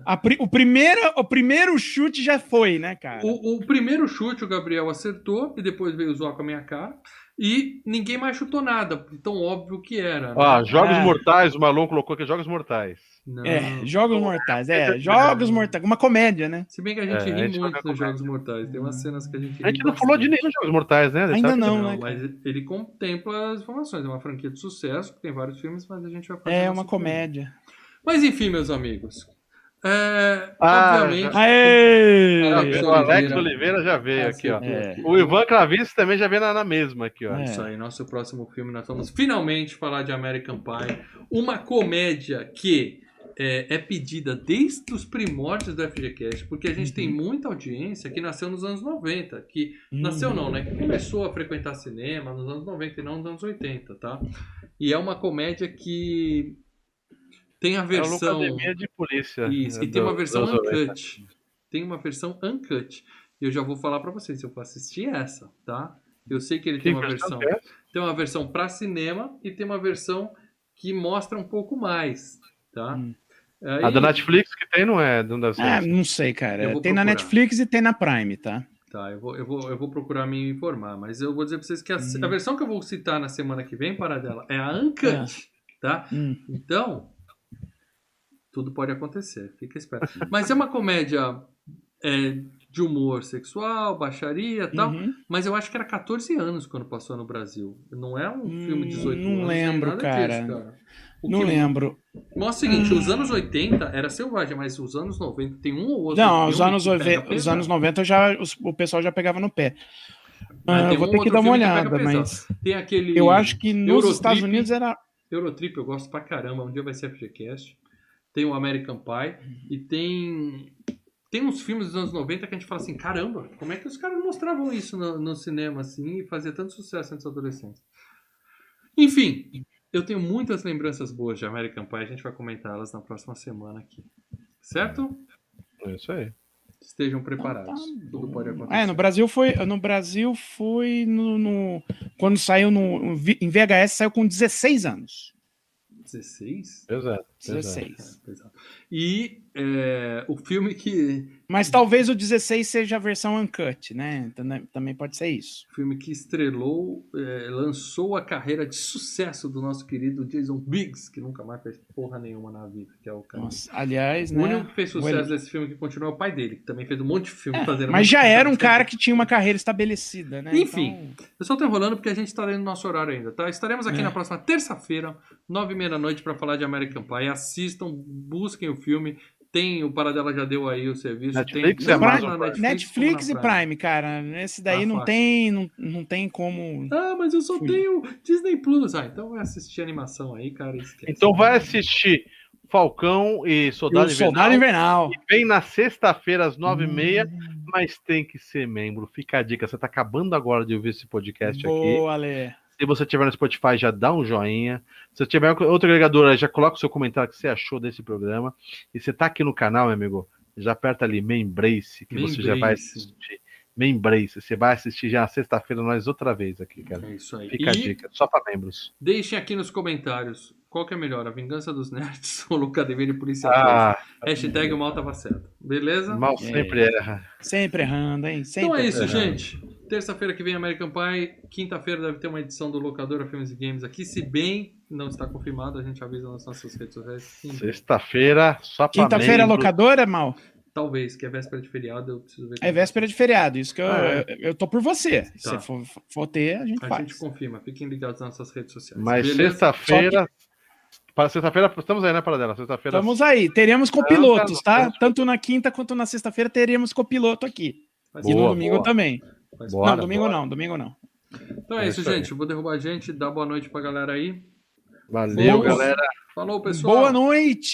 A pri- o, primeiro, o primeiro chute já foi, né, cara? O, o primeiro chute o Gabriel acertou e depois veio zoar com a minha cara. E ninguém mais chutou nada, tão óbvio que era. né? Ó, Jogos É. Mortais, o Malon colocou aqui Jogos Mortais. Não. É, Jogos Mortais, é, Jogos Mortais, uma comédia, né? Se bem que a gente É, a ri gente muito comer. Jogos Mortais. Tem umas cenas que a gente A gente não falou de nenhum Jogos Mortais, né? Ainda não, Não, né, mas ele contempla as informações. É uma franquia de sucesso, que tem vários filmes, mas a gente vai. É uma filme. comédia. Mas enfim, meus amigos. É, Ah, obviamente. Aê! Ah, O. Alex Oliveira já veio aqui, ó. É. O Ivan Clavice também já veio na, na mesma aqui, ó. É. Isso aí, nosso próximo filme, nós vamos finalmente falar de American Pie. Uma comédia que é, é pedida desde os primórdios do FGCast, porque a gente tem muita audiência que nasceu nos anos 90, que nasceu não, né? Que começou a frequentar cinema nos anos 90 e não nos anos 80, tá? E é uma comédia que tem a É uma versão... academia de polícia. Isso, né, e tem uma do- versão dos 90. uncut. Tem uma versão uncut. E eu já vou falar pra vocês, eu vou assistir essa, tá? Eu sei que ele Que tem uma versão é? Tem uma versão pra cinema e tem uma versão que mostra um pouco mais, tá? Hum. Aí- A da Netflix que tem não é, não deve ser. Ah, não sei, cara. Tem na procurar. Netflix e tem na Prime, tá? Tá, eu vou, eu, vou, eu vou procurar me informar, mas eu vou dizer pra vocês que a, Uhum. a versão que eu vou citar na semana que vem, para dela, é a uncut, tá? Hum. Então, tudo pode acontecer, fica esperto. *laughs* Mas é uma comédia é, de humor sexual, baixaria e tal, Uhum. mas eu acho que era 14 anos quando passou no Brasil. Não é um filme de 18 Hum, não anos. lembro, cara. cara. O Não que lembro. Mostra o seguinte, os anos 80 era selvagem, mas os anos 90 tem um ou outro Não, os anos, que pega 90, os anos 90 já, os- o pessoal já pegava no pé. Ah, Ah, eu vou um ter que dar uma olhada, mas Tem aquele eu acho que nos Eurotrip. Estados Unidos era. Eurotrip, eu gosto pra caramba, um dia vai ser FGCast. Tem o American Pie e tem tem uns filmes dos anos 90 que a gente fala assim, caramba, como é que os caras mostravam isso no, no cinema assim e fazia tanto sucesso entre os adolescentes? Enfim, eu tenho muitas lembranças boas de American Pie, a gente vai comentar elas na próxima semana aqui. Certo? É isso aí. Estejam preparados. Tudo pode acontecer. É, no Brasil foi. No Brasil foi no. no- quando saiu no, em VHS, saiu com 16 anos. 16? Exato. exato. 16. É, pesado. E é, o filme que Mas talvez o 16 seja a versão uncut, né? Também- pode ser isso. filme que estrelou, é, lançou a carreira de sucesso do nosso querido Jason Biggs, que nunca mais fez porra nenhuma na vida, que é o cara. Nossa, aliás, O né? único que fez sucesso Ele- desse filme que continua é o pai dele, que também fez um monte de filme É, fazendo. mas já era um cara que tinha uma carreira estabelecida, né? Enfim. Então, Eu só tô enrolando porque a gente tá dentro do nosso horário ainda, tá? Estaremos aqui É. na próxima terça-feira, nove e meia da noite, pra falar de American Pie. Assistam, busquem o filme. Tem, o Paradela já deu aí o serviço. Netflix tem, e Amazon na Prime. Netflix e Prime, cara. Esse daí Tá não fácil. tem, não, não tem como. Ah, mas eu só Fui. tenho Disney Plus. Ah, então vai assistir animação aí, cara. Esquece. Então vai assistir Falcão e E Soldado o Invernal. Soldado Invernal. Vem na sexta-feira às nove e Hum. meia, mas tem que ser membro. Fica a dica. Você tá acabando agora de ouvir esse podcast aqui. Boa, Ale. Se você tiver no Spotify, já dá um joinha. Se tiver outro agregador, já coloca o seu comentário que você achou desse programa. E você tá aqui no canal, meu amigo, já aperta ali Membrace, que você já vai Membrace. assistir. Membrace, você vai assistir já na sexta-feira nós outra vez aqui, cara. É isso aí. Fica a E dica, só para membros. deixem aqui nos comentários qual que é melhor, a Vingança dos Nerds *laughs* ou o Academia de Polícia 2. Ah, Hashtag o mal tava certo. Beleza? mal sempre erra. Sempre errando, hein? Sempre Então é isso, errando. gente. Terça-feira que vem American Pie. Quinta-feira deve ter uma edição do Locadora Filmes e Games aqui. Se bem não está confirmado, a gente avisa nas nossas redes sociais. Sexta-feira, só para Quinta-feira, locadora, mal. Talvez, que é véspera de feriado, eu preciso ver. É véspera de feriado. Isso que eu, Ah, é? eu, tô por você. Se Tá. for, for ter, a gente A faz. gente confirma. Fiquem ligados nas nossas redes sociais. Mas sexta-feira. Para sexta-feira, estamos aí, né, Paradela? Sexta-feira. Estamos aí. Teremos copilotos, tá? Tanto na quinta quanto na sexta-feira teremos copiloto aqui. Faz e no Boa, domingo boa. também. Boa. Bora, não, domingo bora. não, domingo não. Então é, É isso, gente. Eu vou derrubar a gente, dar boa noite pra galera aí. Valeu, Boa. galera. Falou, pessoal. Boa noite!